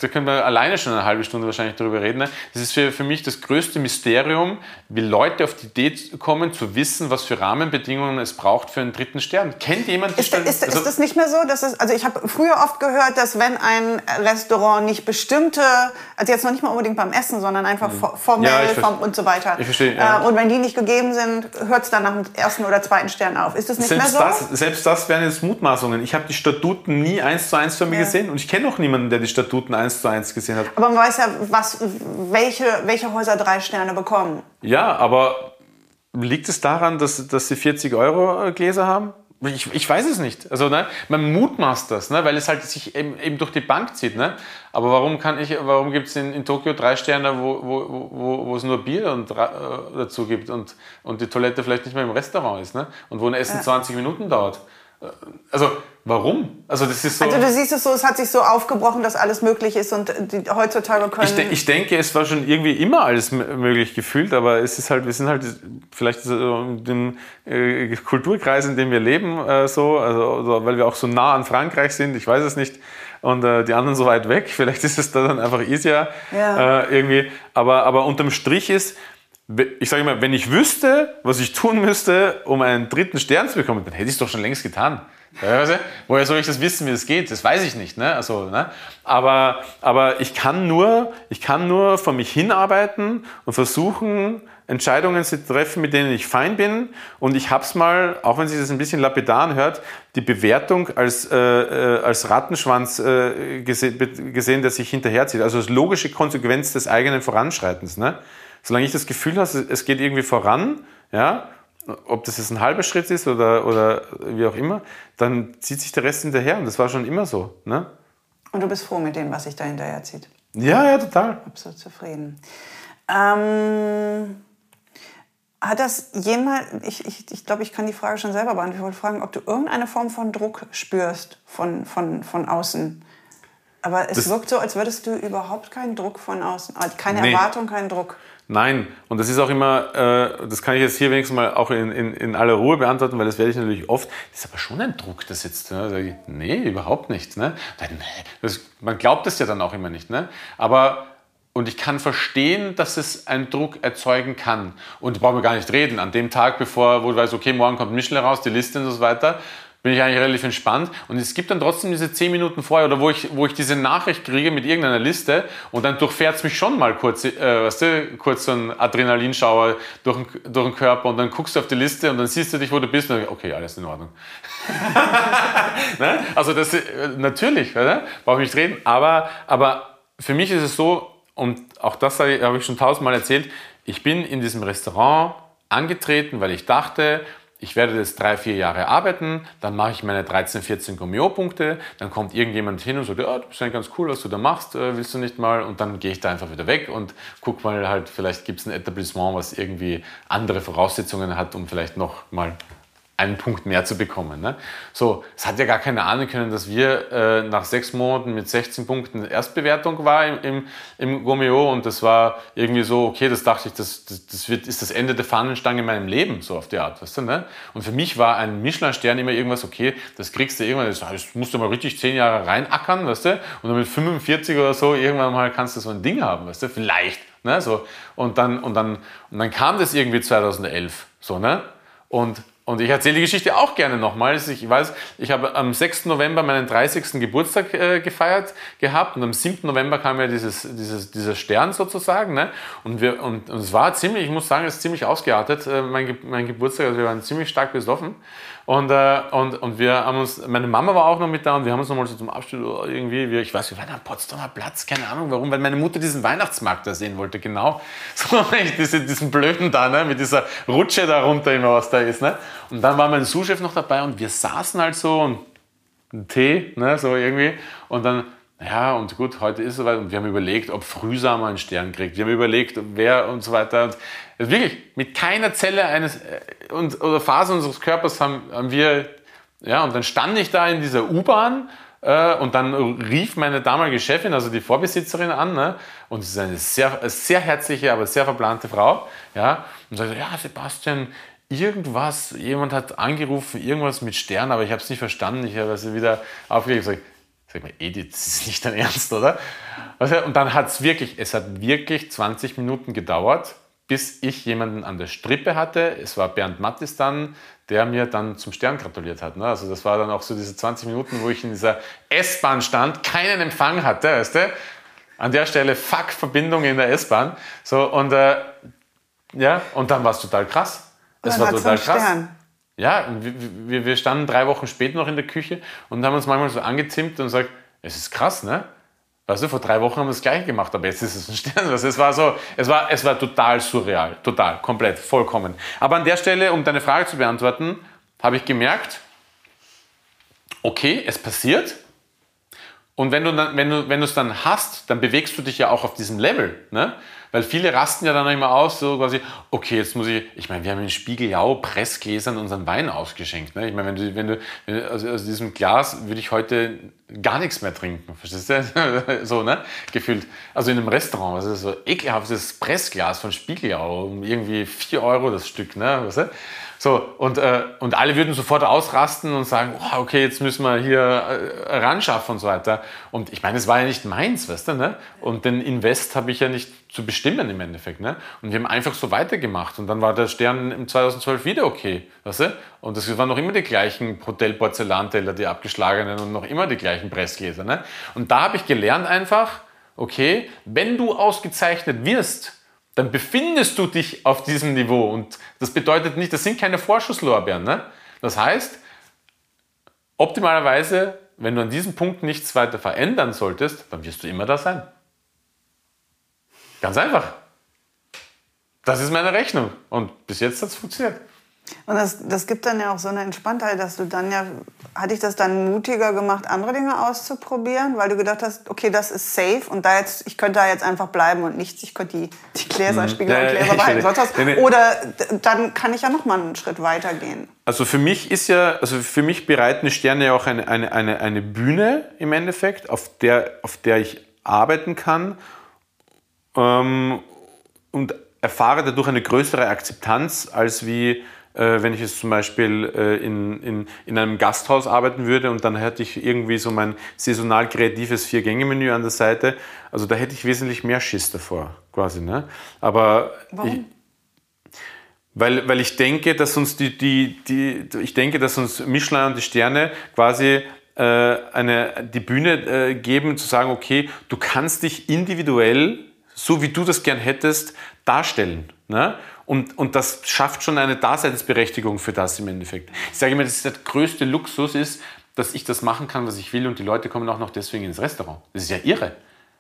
da können wir alleine schon eine halbe Stunde wahrscheinlich darüber reden. Ne? Das ist für, für mich das größte Mysterium, wie Leute auf die Idee kommen, zu wissen, was für Rahmenbedingungen es braucht für einen dritten Stern. Kennt jemand die Ist, Stern- ist, also- ist das nicht mehr so? Dass es, also ich habe früher oft gehört, dass wenn ein Restaurant nicht bestimmte, also jetzt noch nicht mal unbedingt beim Essen, sondern einfach for- formell Mhm. Ja, ich ver- form und so weiter. Ich verstehe, ja. äh, und wenn die nicht gegeben sind, hört es dann nach dem ersten oder zweiten Stern auf. Ist das nicht Selbst mehr so? das, selbst das wären jetzt Mutmaßungen. Ich habe die Statuten nie eins zu eins von mir Ja. gesehen und ich kenne auch niemanden, der die Statuten eins zu eins gesehen hat. Aber man weiß ja, was, welche, welche Häuser drei Sterne bekommen. Ja, aber liegt es daran, dass, dass sie 40 Euro Gläser haben? Ich, ich weiß es nicht. Also, ne, man mutmaßt das, ne, weil es halt sich eben, eben durch die Bank zieht. Ne? Aber warum, kann ich, warum gibt es in, in Tokio drei Sterne, wo, wo, wo, wo es nur Bier und, äh, dazu gibt und, und die Toilette vielleicht nicht mehr im Restaurant ist ne? und wo ein Essen 20 Minuten dauert? Also, warum? Also, das ist so. Also du siehst es so, es hat sich so aufgebrochen, dass alles möglich ist und die, heutzutage können... Ich, de ich denke, es war schon irgendwie immer alles möglich gefühlt, aber es ist halt, wir sind halt vielleicht so in dem äh, Kulturkreis, in dem wir leben, äh, so, also, also, weil wir auch so nah an Frankreich sind, ich weiß es nicht, und äh, die anderen so weit weg. Vielleicht ist es da dann einfach easier Ja. äh, irgendwie. Aber, aber unterm Strich ist, ich sage immer, wenn ich wüsste, was ich tun müsste, um einen dritten Stern zu bekommen, dann hätte ich es doch schon längst getan. Du? Woher soll ich das wissen, wie das geht? Das weiß ich nicht. Ne? Also, ne? Aber, aber ich, kann nur, ich kann nur vor mich hinarbeiten und versuchen, Entscheidungen zu treffen, mit denen ich fein bin. Und ich habe es mal, auch wenn sich das ein bisschen lapidar hört, die Bewertung als, äh, äh, als Rattenschwanz äh, gese gesehen, der sich hinterherzieht. Also als logische Konsequenz des eigenen Voranschreitens. Ne? Solange ich das Gefühl habe, es geht irgendwie voran, ja, ob das jetzt ein halber Schritt ist oder, oder wie auch immer, dann zieht sich der Rest hinterher. Und das war schon immer so. Ne? Und du bist froh mit dem, was sich da hinterher zieht. Ja, ja, total. Absolut zufrieden. Ähm, hat das jemand, ich, ich, ich glaube, ich kann die Frage schon selber beantworten. Ich wollte fragen, ob du irgendeine Form von Druck spürst von, von, von außen. Aber es Das- wirkt so, als würdest du überhaupt keinen Druck von außen, also keine Nee. Erwartung, keinen Druck. Nein, und das ist auch immer, äh, das kann ich jetzt hier wenigstens mal auch in, in, in aller Ruhe beantworten, weil das werde ich natürlich oft. Das ist aber schon ein Druck, das jetzt. Ne? Ich, nee, überhaupt nicht. Ne? Nee, Das, man glaubt es ja dann auch immer nicht. Ne? Aber, und ich kann verstehen, dass es einen Druck erzeugen kann. Und brauchen wir gar nicht reden. An dem Tag, bevor, wo du weißt, okay, morgen kommt Michelin raus, die Liste und so weiter, bin ich eigentlich relativ entspannt. Und es gibt dann trotzdem diese zehn Minuten vorher, oder wo ich, wo ich diese Nachricht kriege mit irgendeiner Liste und dann durchfährt es mich schon mal kurz, äh, weißt du, kurz so ein Adrenalinschauer durch, den- durch den Körper und dann guckst du auf die Liste und dann siehst du dich, wo du bist und dann, okay, alles in Ordnung. ne? Also das, äh, natürlich, oder? brauche ich nicht reden, aber, aber für mich ist es so, und auch das habe ich schon tausendmal erzählt, ich bin in diesem Restaurant angetreten, weil ich dachte, ich werde jetzt drei, vier Jahre arbeiten, dann mache ich meine 13, 14 Gomeo-Punkte, dann kommt irgendjemand hin und sagt, ja, du bist eigentlich ganz cool, was du da machst, äh, willst du nicht mal? Und dann gehe ich da einfach wieder weg und guck mal halt, vielleicht gibt es ein Etablissement, was irgendwie andere Voraussetzungen hat, um vielleicht noch mal einen Punkt mehr zu bekommen. Ne? So, es hat ja gar keine Ahnung können, dass wir äh, nach sechs Monaten mit 16 Punkten Erstbewertung war im, im, im Gomeo und das war irgendwie so, okay, das dachte ich, das, das, das wird, ist das Ende der Fahnenstange in meinem Leben, so auf die Art, weißt du, ne? Und für mich war ein Michelin-Stern immer irgendwas, okay, das kriegst du irgendwann, das, musst du mal richtig zehn Jahre reinackern, weißt du, und dann mit 45 oder so, irgendwann mal kannst du so ein Ding haben, weißt du, vielleicht, ne, so. Und dann, und dann, und dann kam das irgendwie 2011, so, ne? Und und ich erzähle die Geschichte auch gerne nochmal. Ich weiß, ich habe am 6. November meinen 30. Geburtstag äh, gefeiert gehabt und am 7. November kam ja dieses, dieses, dieser Stern sozusagen. Ne? Und, wir, und, und es war ziemlich, ich muss sagen, es ist ziemlich ausgeartet, äh, mein, mein Geburtstag. Also wir waren ziemlich stark besoffen. Und, äh, und, und wir haben uns, meine Mama war auch noch mit da und wir haben uns nochmal so zum Abschied irgendwie, wir, ich weiß, wir waren am Potsdamer Platz, keine Ahnung warum, weil meine Mutter diesen Weihnachtsmarkt da sehen wollte, genau. So, diese, diesen Blöden da, ne, mit dieser Rutsche da runter immer, was da ist. Ne? Und dann war mein Sous-Chef noch dabei und wir saßen halt so und einen Tee, ne, so irgendwie. Und dann, ja, und gut, heute ist es soweit. Und wir haben überlegt, ob Frühsamer einen Stern kriegt. Wir haben überlegt, wer und so weiter. Und wirklich, mit keiner Zelle eines äh, und, oder Phase unseres Körpers haben, haben wir, ja, und dann stand ich da in dieser U-Bahn äh, und dann rief meine damalige Chefin, also die Vorbesitzerin an, ne? und sie ist eine sehr, sehr herzliche, aber sehr verplante Frau, ja, und sagte, ja, Sebastian, irgendwas, jemand hat angerufen, irgendwas mit Stern, aber ich habe es nicht verstanden, ich habe also wieder aufgelegt und gesagt, sag mal, Edith, das ist nicht dein Ernst, oder? Und dann hat es wirklich, es hat wirklich 20 Minuten gedauert, bis ich jemanden an der Strippe hatte. Es war Bernd Mattis dann, der mir dann zum Stern gratuliert hat. Ne? Also das war dann auch so diese 20 Minuten, wo ich in dieser S-Bahn stand, keinen Empfang hatte, weißt du? An der Stelle fuck Verbindung in der S-Bahn. So und äh, ja, und dann war es total krass. Es war total krass. Stern. Ja, wir, wir standen drei Wochen später noch in der Küche und haben uns manchmal so angezimmt und gesagt, es ist krass, ne? Weißt du, vor drei Wochen haben wir das Gleiche gemacht, aber jetzt ist es ein Stern. Also es war so, es war, es war total surreal, total, komplett, vollkommen. Aber an der Stelle, um deine Frage zu beantworten, habe ich gemerkt, okay, es passiert. Und wenn du, dann, wenn, du, wenn du es dann hast, dann bewegst du dich ja auch auf diesem Level. Ne? Weil viele rasten ja dann immer aus, so quasi, okay, jetzt muss ich, ich meine, wir haben in Spiegeljau Pressgläsern unseren Wein ausgeschenkt. Ne? Ich meine, wenn du, wenn du, also aus diesem Glas würde ich heute gar nichts mehr trinken, verstehst du? so, ne? Gefühlt. Also in einem Restaurant, also so ekelhaftes Pressglas von Spiegeljau, irgendwie 4 Euro das Stück, ne? Weißt du? So, und, äh, und alle würden sofort ausrasten und sagen, oh, okay, jetzt müssen wir hier äh, ranschaffen und so weiter. Und ich meine, es war ja nicht meins, weißt du, ne? Und den Invest habe ich ja nicht zu bestimmen im Endeffekt, ne? Und wir haben einfach so weitergemacht. Und dann war der Stern im 2012 wieder okay, weißt du? Und es waren noch immer die gleichen Hotel-Porzellanteller, die abgeschlagenen und noch immer die gleichen Pressgläser, ne? Und da habe ich gelernt einfach, okay, wenn du ausgezeichnet wirst, dann befindest du dich auf diesem Niveau. Und das bedeutet nicht, das sind keine Vorschusslorbeeren. Ne? Das heißt, optimalerweise, wenn du an diesem Punkt nichts weiter verändern solltest, dann wirst du immer da sein. Ganz einfach. Das ist meine Rechnung. Und bis jetzt hat es funktioniert. Und das, das gibt dann ja auch so eine Entspanntheit, dass du dann ja, hat dich das dann mutiger gemacht, andere Dinge auszuprobieren, weil du gedacht hast, okay, das ist safe und da jetzt, ich könnte da jetzt einfach bleiben und nichts, ich könnte die, die Gläser, mhm. Spiegel und Gläser behalten. Sonst was. Oder dann kann ich ja noch mal einen Schritt weiter gehen. Also für mich ist ja, also für mich bereiten Sterne ja auch eine, eine, eine, eine Bühne im Endeffekt, auf der, auf der ich arbeiten kann ähm, und erfahre dadurch eine größere Akzeptanz als wie wenn ich jetzt zum Beispiel äh, in, in, in einem Gasthaus arbeiten würde und dann hätte ich irgendwie so mein saisonal kreatives Vier-Gänge-Menü an der Seite. Also da hätte ich wesentlich mehr Schiss davor, quasi. Ne? Aber Warum? Ich, weil, weil ich denke, dass uns die, die, die, ich denke, dass uns Michelin und die Sterne quasi äh, eine, die Bühne äh, geben, zu sagen, okay, du kannst dich individuell, so wie du das gern hättest, darstellen. Ne? Und, und das schafft schon eine Daseinsberechtigung für das im Endeffekt. Ich sage immer, dass der größte Luxus ist, dass ich das machen kann, was ich will und die Leute kommen auch noch deswegen ins Restaurant. Das ist ja irre.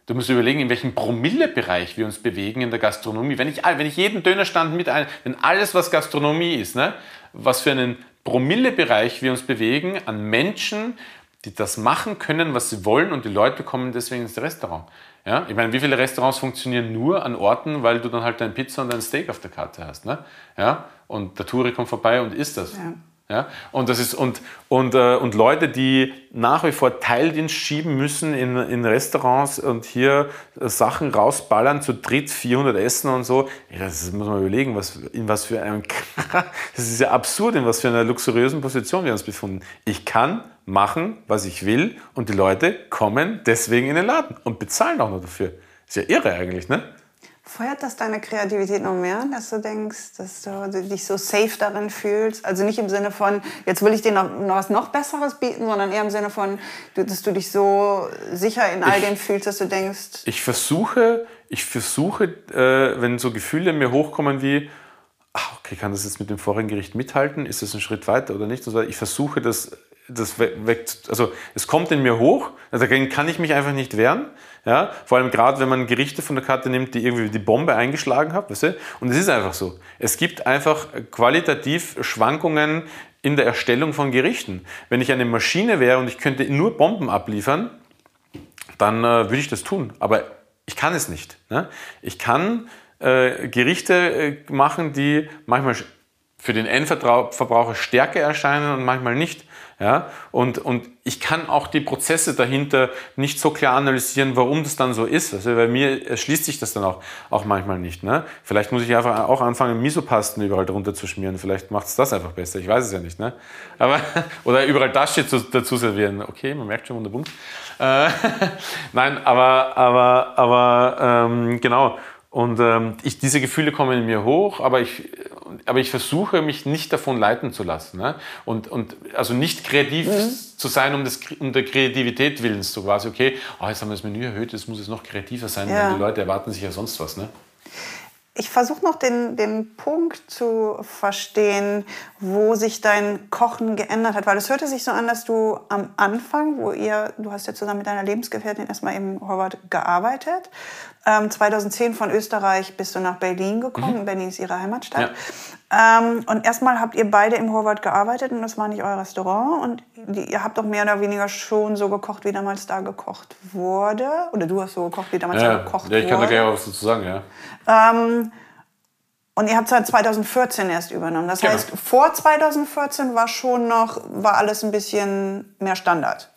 Du musst überlegen, in welchem Promillebereich wir uns bewegen in der Gastronomie. Wenn ich, wenn ich jeden Dönerstand mit ein, wenn alles, was Gastronomie ist, ne, was für einen Promillebereich wir uns bewegen an Menschen, die das machen können, was sie wollen und die Leute kommen deswegen ins Restaurant. Ja? Ich meine, wie viele Restaurants funktionieren nur an Orten, weil du dann halt dein Pizza und dein Steak auf der Karte hast. Ne? Ja? Und der Touri kommt vorbei und isst das. Ja. Ja? Und, das ist, und, und, äh, und Leute, die nach wie vor Teildienst schieben müssen in, in Restaurants und hier äh, Sachen rausballern, zu dritt 400 Essen und so, ja, das muss man überlegen, was, in was für einem, das ist ja absurd, in was für einer luxuriösen Position wir uns befinden. Ich kann machen, was ich will und die Leute kommen deswegen in den Laden und bezahlen auch noch dafür. Ist ja irre eigentlich, ne? Feuert das deine Kreativität noch mehr, dass du denkst, dass du dich so safe darin fühlst? Also nicht im Sinne von, jetzt will ich dir noch, noch was noch Besseres bieten, sondern eher im Sinne von, dass du dich so sicher in all ich, dem fühlst, dass du denkst. Ich versuche, ich versuche, äh, wenn so Gefühle in mir hochkommen wie, ach, okay, kann das jetzt mit dem vorigen Gericht mithalten? Ist das ein Schritt weiter oder nicht? Ich versuche das das weg, also es kommt in mir hoch, also dagegen kann ich mich einfach nicht wehren. Ja, vor allem gerade, wenn man Gerichte von der Karte nimmt, die irgendwie die Bombe eingeschlagen hat. Weißt du? Und es ist einfach so. Es gibt einfach qualitativ Schwankungen in der Erstellung von Gerichten. Wenn ich eine Maschine wäre und ich könnte nur Bomben abliefern, dann äh, würde ich das tun. Aber ich kann es nicht. Ne? Ich kann äh, Gerichte äh, machen, die manchmal für den Endverbraucher stärker erscheinen und manchmal nicht. Ja? Und, und ich kann auch die Prozesse dahinter nicht so klar analysieren, warum das dann so ist. Also bei mir erschließt sich das dann auch, auch manchmal nicht. Ne? Vielleicht muss ich einfach auch anfangen, Misopasten überall drunter zu schmieren. Vielleicht macht es das einfach besser. Ich weiß es ja nicht. Ne? Aber, oder überall Dasche dazu servieren. Okay, man merkt schon wunderbar. Äh, Nein, aber, aber, aber ähm, genau. Und ähm, ich, diese Gefühle kommen in mir hoch, aber ich, aber ich versuche mich nicht davon leiten zu lassen. Ne? Und, und also nicht kreativ mhm. zu sein, um, das, um der Kreativität willens, so quasi, okay, oh, jetzt haben wir das Menü erhöht, jetzt muss es noch kreativer sein, ja. denn die Leute erwarten sich ja sonst was. Ne? Ich versuche noch den, den Punkt zu verstehen, wo sich dein Kochen geändert hat, weil es hörte sich so an, dass du am Anfang, wo ihr, du hast ja zusammen mit deiner Lebensgefährtin erstmal im Horvath gearbeitet, ähm, 2010 von Österreich bist du nach Berlin gekommen, mhm. Berlin ist ihre Heimatstadt. Ja. Ähm, und erstmal habt ihr beide im Horvath gearbeitet und das war nicht euer Restaurant und die, ihr habt doch mehr oder weniger schon so gekocht, wie damals da gekocht wurde. Oder du hast so gekocht, wie damals ja, da gekocht wurde. Ja, ich kann da gleich was dazu sagen, ja. Ähm, und ihr habt es 2014 erst übernommen. Das genau. heißt, vor 2014 war schon noch, war alles ein bisschen mehr Standard.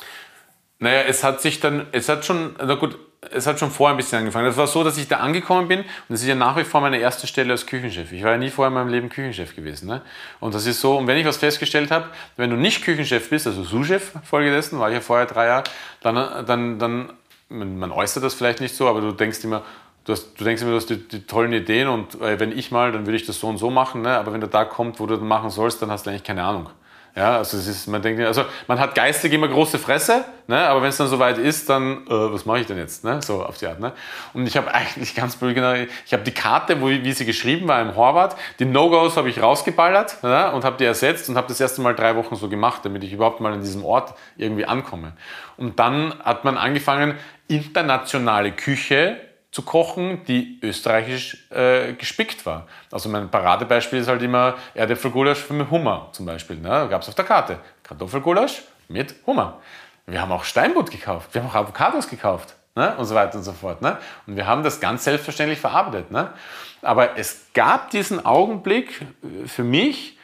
Naja, es hat sich dann, es hat schon, na gut, es hat schon vorher ein bisschen angefangen. Das war so, dass ich da angekommen bin und das ist ja nach wie vor meine erste Stelle als Küchenchef. Ich war ja nie vorher in meinem Leben Küchenchef gewesen. Ne? Und das ist so, und wenn ich was festgestellt habe, wenn du nicht Küchenchef bist, also Sous-Chef folgedessen, war ich ja vorher drei Jahre, dann, dann, dann man, man äußert das vielleicht nicht so, aber du denkst immer, Du, hast, du, denkst immer, du hast die, die tollen Ideen und äh, wenn ich mal, dann würde ich das so und so machen. Ne? Aber wenn der Tag kommt, wo du das machen sollst, dann hast du eigentlich keine Ahnung. Ja, also es ist, man denkt, also man hat geistig immer große Fresse, ne? aber wenn es dann soweit ist, dann, äh, was mache ich denn jetzt? Ne? So auf die Art. Ne? Und ich habe eigentlich ganz blöd genau, ich habe die Karte, wo, wie sie geschrieben war im Horvath, die No-Gos habe ich rausgeballert ne? und habe die ersetzt und habe das erste Mal drei Wochen so gemacht, damit ich überhaupt mal an diesem Ort irgendwie ankomme. Und dann hat man angefangen, internationale Küche zu kochen, die österreichisch äh, gespickt war. Also mein Paradebeispiel ist halt immer Erdäpfelgulasch mit Hummer zum Beispiel. Ne? Da gab es auf der Karte Kartoffelgulasch mit Hummer. Wir haben auch Steinbutt gekauft, wir haben auch Avocados gekauft ne? und so weiter und so fort. Ne? Und wir haben das ganz selbstverständlich verarbeitet. Ne? Aber es gab diesen Augenblick äh, für mich,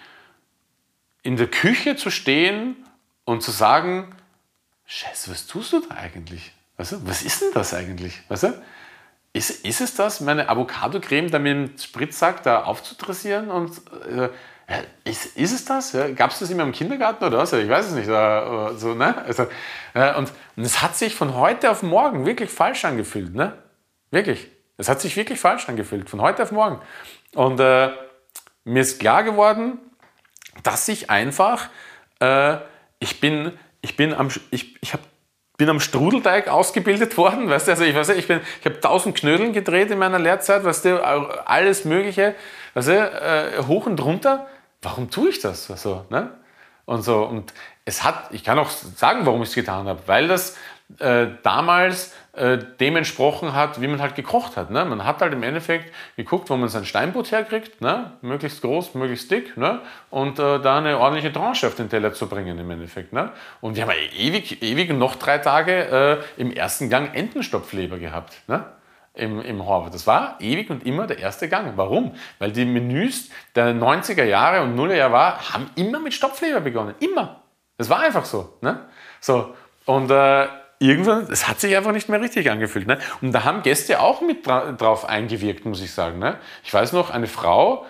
in der Küche zu stehen und zu sagen, Scheiße, was tust du da eigentlich? Weißt du, was ist denn das eigentlich? Weißt du? Ist, ist es das, meine Avocado-Creme da mit dem Spritzsack da aufzudressieren? Und, äh, ist, ist es das? Ja, Gab es das immer im Kindergarten oder was? Ich weiß es nicht. Äh, so, ne? also, äh, und, und es hat sich von heute auf morgen wirklich falsch angefühlt. Ne? Wirklich. Es hat sich wirklich falsch angefühlt, von heute auf morgen. Und äh, mir ist klar geworden, dass ich einfach, äh, ich bin, ich bin am, ich, ich habe bin am Strudelteig ausgebildet worden, weißt du, also ich weiß ich bin, ich habe tausend Knödeln gedreht in meiner Lehrzeit, weißt du, alles Mögliche, weißt du, äh, hoch und runter. Warum tue ich das? Also, ne? Und so, und es hat, ich kann auch sagen, warum ich es getan habe, weil das äh, damals äh, dem entsprochen hat, wie man halt gekocht hat. Ne? Man hat halt im Endeffekt geguckt, wo man sein Steinbutt herkriegt, ne? möglichst groß, möglichst dick ne? und äh, da eine ordentliche Tranche auf den Teller zu bringen im Endeffekt. Ne? Und wir haben ewig, ewig noch drei Tage äh, im ersten Gang Entenstopfleber gehabt. Ne? im, im Horvath. Das war ewig und immer der erste Gang. Warum? Weil die Menüs der 90er Jahre und Nullerjahre war, haben immer mit Stopfleber begonnen. Immer. Das war einfach so. Ne? so und äh, irgendwann, es hat sich einfach nicht mehr richtig angefühlt. Ne? Und da haben Gäste auch mit dra drauf eingewirkt, muss ich sagen. Ne? Ich weiß noch, eine Frau,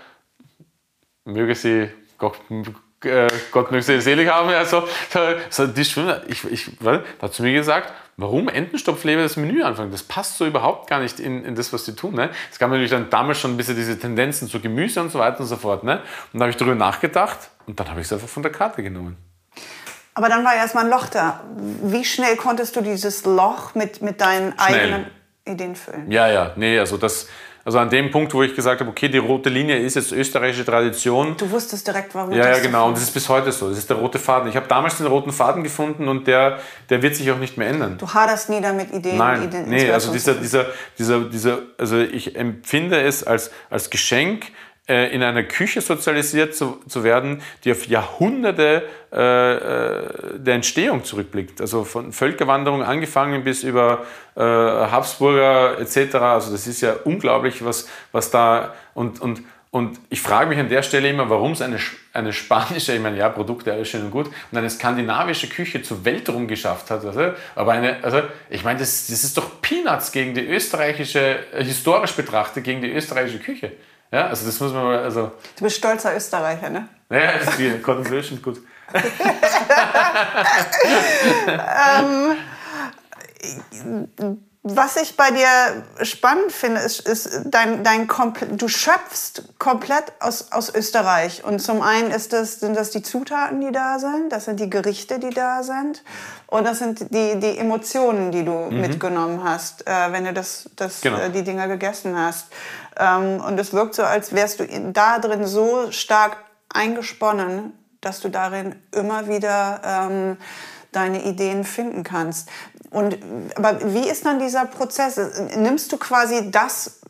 möge sie, Gott, äh, Gott möge sie selig haben, also, so, die Schwimmer, ich, ich, hat zu mir gesagt, warum Entenstopfleber das Menü anfangen? Das passt so überhaupt gar nicht in, in das, was die tun. Ne? Es gab natürlich dann damals schon ein bisschen diese Tendenzen zu Gemüse und so weiter und so fort. Ne? Und da habe ich darüber nachgedacht und dann habe ich es einfach von der Karte genommen. Aber dann war erstmal ein Loch da. Wie schnell konntest du dieses Loch mit, mit deinen schnell. eigenen Ideen füllen? Ja, ja, nee, also das, Also an dem Punkt, wo ich gesagt habe, okay, die rote Linie ist jetzt österreichische Tradition. Du wusstest direkt, warum. Ja, ja, genau. Und das ist bis heute so. Das ist der rote Faden. Ich habe damals den roten Faden gefunden und der, der wird sich auch nicht mehr ändern. Du haderst nie damit Ideen. Nein, Ideen, nee, also dieser, dieser, dieser, dieser, also ich empfinde es als, als Geschenk, äh, in einer Küche sozialisiert zu, zu werden, die auf Jahrhunderte äh, äh, der Entstehung zurückblickt. Also von Völkerwanderung angefangen bis über äh, Habsburger etc. Also das ist ja unglaublich, was, was da und, und und ich frage mich an der Stelle immer, warum es eine, eine spanische, ich meine, ja, Produkte, alles schön und gut, und eine skandinavische Küche zur Welt rum geschafft hat. Also, aber eine, also, ich meine, das, das ist doch Peanuts gegen die österreichische, historisch betrachtet, gegen die österreichische Küche. Ja, also das muss man mal, also. Du bist stolzer Österreicher, ne? Ja, das ist die Conversation, gut. ähm, was ich bei dir spannend finde, ist, ist dein, dein du schöpfst komplett aus, aus Österreich. Und zum einen ist das, sind das die Zutaten, die da sind, das sind die Gerichte, die da sind. Und das sind die, die Emotionen, die du mhm. mitgenommen hast, äh, wenn du das, das, genau. äh, die Dinger gegessen hast. Ähm, und es wirkt so, als wärst du da drin so stark eingesponnen, dass du darin immer wieder ähm, deine Ideen finden kannst. Und, aber wie ist dann dieser Prozess? Nimmst du quasi das,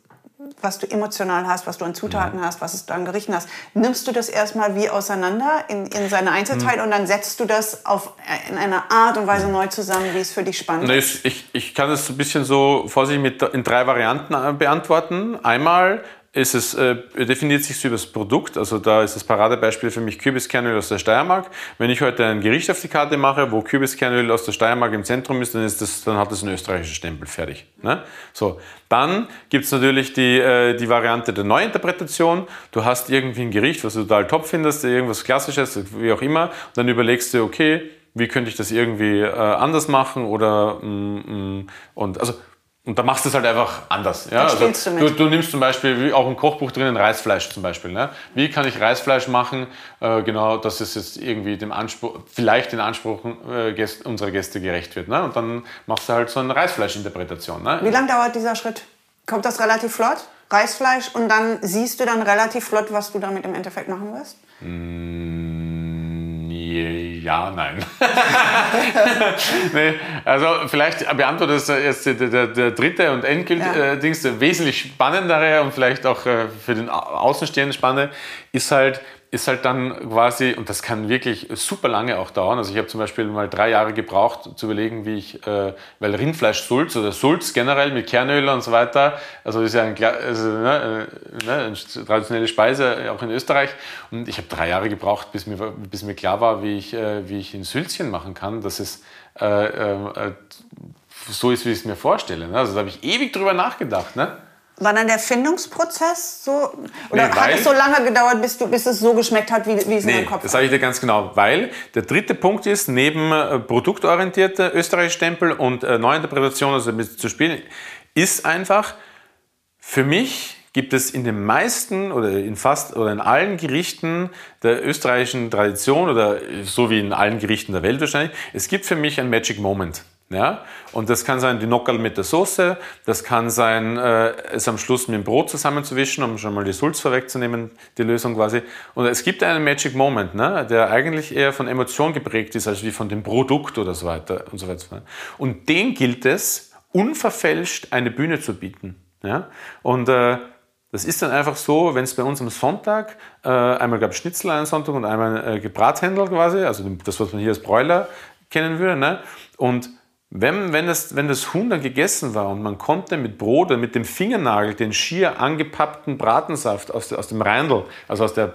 was du emotional hast, was du an Zutaten mhm. hast, was du an Gerichten hast, nimmst du das erstmal wie auseinander in, in seine Einzelteile mhm. und dann setzt du das auf, in einer Art und Weise neu zusammen, wie es für dich spannend ist? Ich, ich kann das ein bisschen so vorsichtig mit, in drei Varianten äh, beantworten. Einmal ist es, äh, definiert sich über das Produkt. Also da ist das Paradebeispiel für mich Kürbiskernöl aus der Steiermark. Wenn ich heute ein Gericht auf die Karte mache, wo Kürbiskernöl aus der Steiermark im Zentrum ist, dann, ist das, dann hat das einen österreichischen Stempel fertig. Ne? So, dann gibt es natürlich die, äh, die Variante der Neuinterpretation. Du hast irgendwie ein Gericht, was du total top findest, irgendwas Klassisches, wie auch immer. Und dann überlegst du, okay, wie könnte ich das irgendwie äh, anders machen oder mm, mm, und also und da machst du es halt einfach anders. Ja? Also, du, du, nimmst zum Beispiel, wie auch im Kochbuch drinnen, Reisfleisch zum Beispiel. Ne? Wie kann ich Reisfleisch machen, äh, genau, dass es jetzt irgendwie dem Anspruch, vielleicht den Ansprüchen äh, Gäste, unserer Gäste gerecht wird. Ne? Und dann machst du halt so eine Reisfleischinterpretation. Ne? Wie lange dauert dieser Schritt? Kommt das relativ flott? Reisfleisch und dann siehst du dann relativ flott, was du damit im Endeffekt machen wirst? Mm, ja, nein. nee, also vielleicht beantwortet jetzt der, der, der dritte und endgültige ja. äh, wesentlich spannendere und vielleicht auch äh, für den Außenstehenden spannende ist halt, ist halt dann quasi, und das kann wirklich super lange auch dauern. Also ich habe zum Beispiel mal drei Jahre gebraucht, zu überlegen, wie ich, äh, weil Rindfleisch-Sulz oder Sulz generell mit Kernöl und so weiter, also ist ja ein, also, ne, äh, ne, eine traditionelle Speise, auch in Österreich. Und ich habe drei Jahre gebraucht, bis mir, bis mir klar war, wie ich, äh, wie ich ein Sülzchen machen kann, dass es äh, äh, so ist, wie ich es mir vorstelle. Ne? Also da habe ich ewig drüber nachgedacht. Ne? War dann der Findungsprozess so? Oder nee, hat es so lange gedauert, bis, du, bis es so geschmeckt hat, wie, wie es nee, in deinem Kopf Das sage ich dir ganz genau. Weil der dritte Punkt ist, neben äh, produktorientierte Österreich-Stempel und äh, Neuinterpretation, also mit zu spielen, ist einfach, für mich gibt es in den meisten oder in fast oder in allen Gerichten der österreichischen Tradition oder so wie in allen Gerichten der Welt wahrscheinlich, es gibt für mich ein Magic Moment. Ja? Und das kann sein die Nockerl mit der Soße, das kann sein, äh, es am Schluss mit dem Brot zusammenzuwischen, um schon mal die Sulz vorwegzunehmen, die Lösung quasi. Und es gibt einen Magic Moment, ne? der eigentlich eher von Emotion geprägt ist, als wie von dem Produkt oder so weiter und so weiter. Und den gilt es, unverfälscht eine Bühne zu bieten. Ja? Und äh, das ist dann einfach so, wenn es bei uns am Sonntag, äh, einmal gab es Schnitzel einen Sonntag und einmal äh, Gebrathändel quasi, also das, was man hier als Bräuler kennen würde. Ne? Und wenn, wenn, das, wenn das Huhn dann gegessen war und man konnte mit Brot oder mit dem Fingernagel den schier angepappten Bratensaft aus, aus dem Reindl, also aus der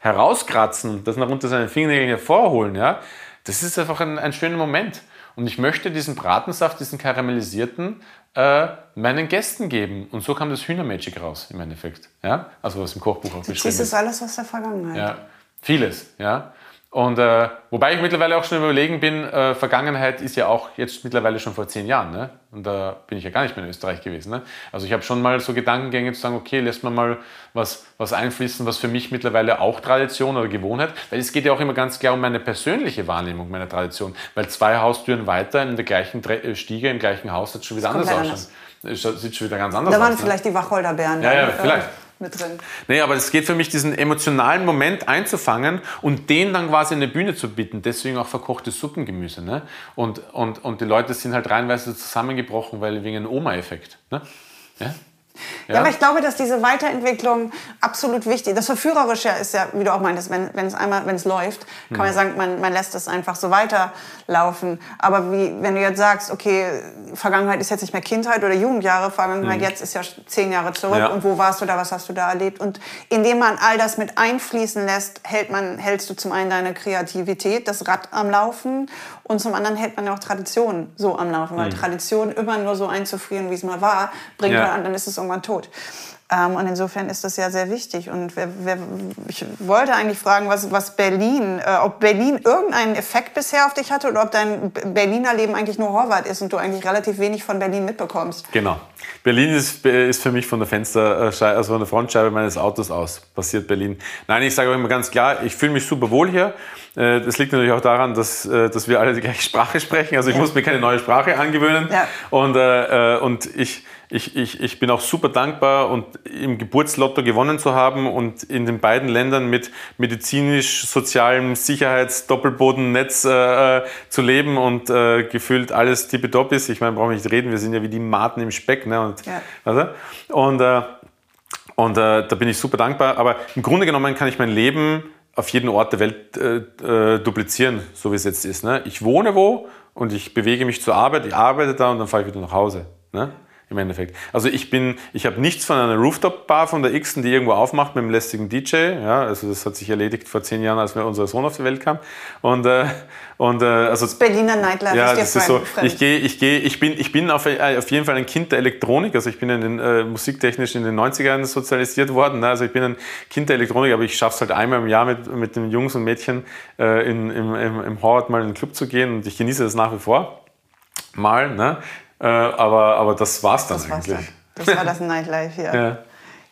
herauskratzen und das nach unter seinen Fingernägeln hervorholen, ja, das ist einfach ein, ein schöner Moment. Und ich möchte diesen Bratensaft, diesen karamellisierten, äh, meinen Gästen geben. Und so kam das Hühnermagic raus im Endeffekt. Ja? Also was im Kochbuch auch beschrieben ist. Das ist alles aus der Vergangenheit. Ja, vieles. Ja? Und äh, wobei ich mittlerweile auch schon überlegen bin, äh, Vergangenheit ist ja auch jetzt mittlerweile schon vor zehn Jahren. Ne? Und da bin ich ja gar nicht mehr in Österreich gewesen. Ne? Also ich habe schon mal so Gedankengänge zu sagen, okay, lässt man mal was, was einfließen, was für mich mittlerweile auch Tradition oder Gewohnheit, weil es geht ja auch immer ganz klar um meine persönliche Wahrnehmung meiner Tradition, weil zwei Haustüren weiter in der gleichen äh, Stiege, im gleichen Haus, das schon wieder anders ausschaut. sieht schon wieder ganz anders aus. Da waren aus, ne? vielleicht die Wacholderbeeren. Ja, ja, äh, vielleicht. Mit drin. Nee, aber es geht für mich, diesen emotionalen Moment einzufangen und den dann quasi eine Bühne zu bieten. Deswegen auch verkochtes Suppengemüse. Ne? Und, und, und die Leute sind halt reinweise zusammengebrochen, weil wegen einem Oma-Effekt. Ne? Ja? Ja. ja. aber ich glaube, dass diese Weiterentwicklung absolut wichtig ist. Das Verführerische ist ja, wie du auch meintest, wenn, wenn es einmal, wenn es läuft, kann man ja sagen, man, man lässt es einfach so weiterlaufen. Aber wie, wenn du jetzt sagst, okay, Vergangenheit ist jetzt nicht mehr Kindheit oder Jugendjahre, Vergangenheit mhm. jetzt ist ja zehn Jahre zurück ja. und wo warst du da, was hast du da erlebt? Und indem man all das mit einfließen lässt, hält man, hältst du zum einen deine Kreativität, das Rad am Laufen und zum anderen hält man ja auch Tradition so am Laufen, weil mhm. Tradition immer nur so einzufrieren, wie es mal war, bringt ja. an, dann ist es irgendwann tot. Ähm, und insofern ist das ja sehr wichtig. Und wer, wer, ich wollte eigentlich fragen, was, was Berlin, äh, ob Berlin irgendeinen Effekt bisher auf dich hatte oder ob dein Berliner Leben eigentlich nur Horvath ist und du eigentlich relativ wenig von Berlin mitbekommst. Genau. Berlin ist, ist für mich von der Fensterscheibe, also von der Frontscheibe meines Autos aus passiert Berlin. Nein, ich sage euch immer ganz klar, ich fühle mich super wohl hier. Äh, das liegt natürlich auch daran, dass, äh, dass wir alle die gleiche Sprache sprechen. Also ich ja. muss mir keine neue Sprache angewöhnen. Ja. Und, äh, und ich, ich, ich, ich bin auch super dankbar und im Geburtslotto gewonnen zu haben und in den beiden Ländern mit medizinisch-sozialem Sicherheitsdoppelbodennetz äh, zu leben und äh, gefühlt alles tippitopp ist. Ich meine, brauchen wir nicht reden, wir sind ja wie die Maten im Speck. Ne? Und, ja. also, und, äh, und äh, da bin ich super dankbar. Aber im Grunde genommen kann ich mein Leben auf jeden Ort der Welt äh, äh, duplizieren, so wie es jetzt ist. Ne? Ich wohne wo und ich bewege mich zur Arbeit, ich arbeite da und dann fahre ich wieder nach Hause. Ne? Im Endeffekt. Also ich bin, ich habe nichts von einer Rooftop-Bar von der Xen, die irgendwo aufmacht mit einem lästigen DJ. Ja, also das hat sich erledigt vor zehn Jahren, als mir unser Sohn auf die Welt kam. Und, äh, und äh, also das Berliner Nightlife ja, ist, das ist so. Ich gehe, ich gehe, ich bin, ich bin auf, äh, auf jeden Fall ein Kind der Elektronik. Also ich bin in den äh, musiktechnisch in den 90ern sozialisiert worden. Ne? Also ich bin ein Kind der Elektronik, aber ich schaffe es halt einmal im Jahr mit, mit den Jungs und Mädchen äh, in, im, im, im Howard mal in den Club zu gehen und ich genieße das nach wie vor. Mal, ne? Äh, aber, aber das war's dann das eigentlich. War's dann. Das war das Nightlife hier. ja.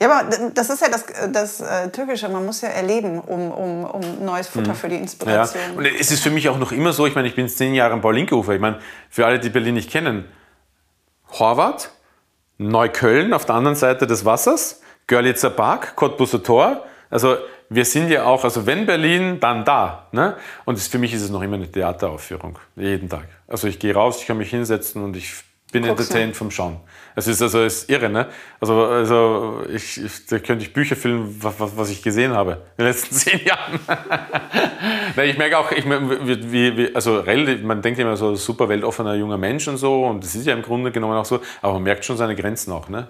Ja, aber das ist ja das, das äh, Türkische. Man muss ja erleben, um, um, um neues Futter mhm. für die Inspiration. Ja. Und es ist für mich auch noch immer so, ich meine, ich bin zehn Jahre am Paul-Linke-Ufer. Ich meine, für alle, die Berlin nicht kennen, Horvath, Neukölln auf der anderen Seite des Wassers, Görlitzer Park, Cottbuser Tor. Also wir sind ja auch, also wenn Berlin, dann da. Ne? Und das, für mich ist es noch immer eine Theateraufführung, jeden Tag. Also ich gehe raus, ich kann mich hinsetzen und ich bin Guck's entertained vom Schauen. Es ist also ist irre, ne? Also, also ich, ich, da könnte ich Bücher füllen, was, was ich gesehen habe in den letzten zehn Jahren. ich merke auch, ich, wie, wie, also relativ, man denkt immer so super weltoffener junger Mensch und so, und das ist ja im Grunde genommen auch so, aber man merkt schon seine Grenzen auch, ne?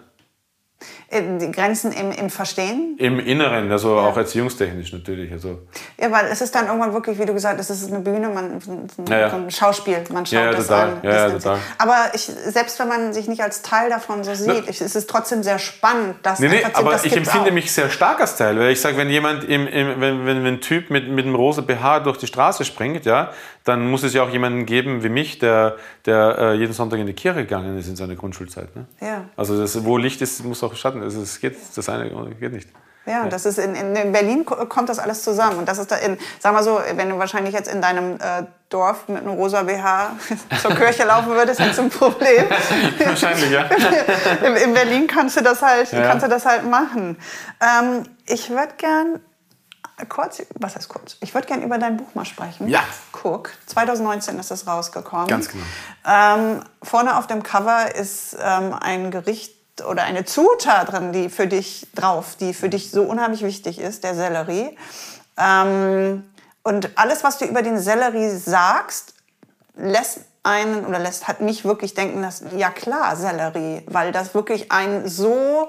Äh, die Grenzen im, im Verstehen? Im Inneren, also ja. auch erziehungstechnisch natürlich. Also. Ja, weil es ist dann irgendwann wirklich, wie du gesagt hast, es ist eine Bühne, man, ein, ja, ja. ein Schauspiel, man schaut ja, das an. Ja, ja, total. Aber ich, selbst wenn man sich nicht als Teil davon so sieht, ich, es ist trotzdem sehr spannend, dass nee, nee, aber das ich empfinde auch. mich sehr stark als Teil, weil ich sage, wenn jemand, im, im, wenn, wenn, wenn ein Typ mit, mit einem rosa BH durch die Straße springt, ja, dann muss es ja auch jemanden geben wie mich, der, der äh, jeden Sonntag in die Kirche gegangen ist in seiner Grundschulzeit. Ne? Ja. Also das, wo Licht ist, muss auch Schatten. Also es geht, das eine geht nicht. Ja, das ist in, in, Berlin kommt das alles zusammen. Und das ist da in, sag mal so, wenn du wahrscheinlich jetzt in deinem äh, Dorf mit einem rosa BH zur Kirche laufen würdest, hättest du ein Problem. wahrscheinlich, ja. in, in, Berlin kannst du das halt, ja. kannst du das halt machen. Ähm, ich würde gern kurz, was heißt kurz? Ich würde gerne über dein Buch mal sprechen. Ja. Cook. 2019 ist es rausgekommen. Ganz genau. Ähm, vorne auf dem Cover ist ähm, ein Gericht oder eine Zutat drin, die für dich drauf, die für dich so unheimlich wichtig ist, der Sellerie. Ähm, und alles, was du über den Sellerie sagst, lässt einen oder lässt hat mich wirklich denken, dass ja klar Sellerie, weil das wirklich ein so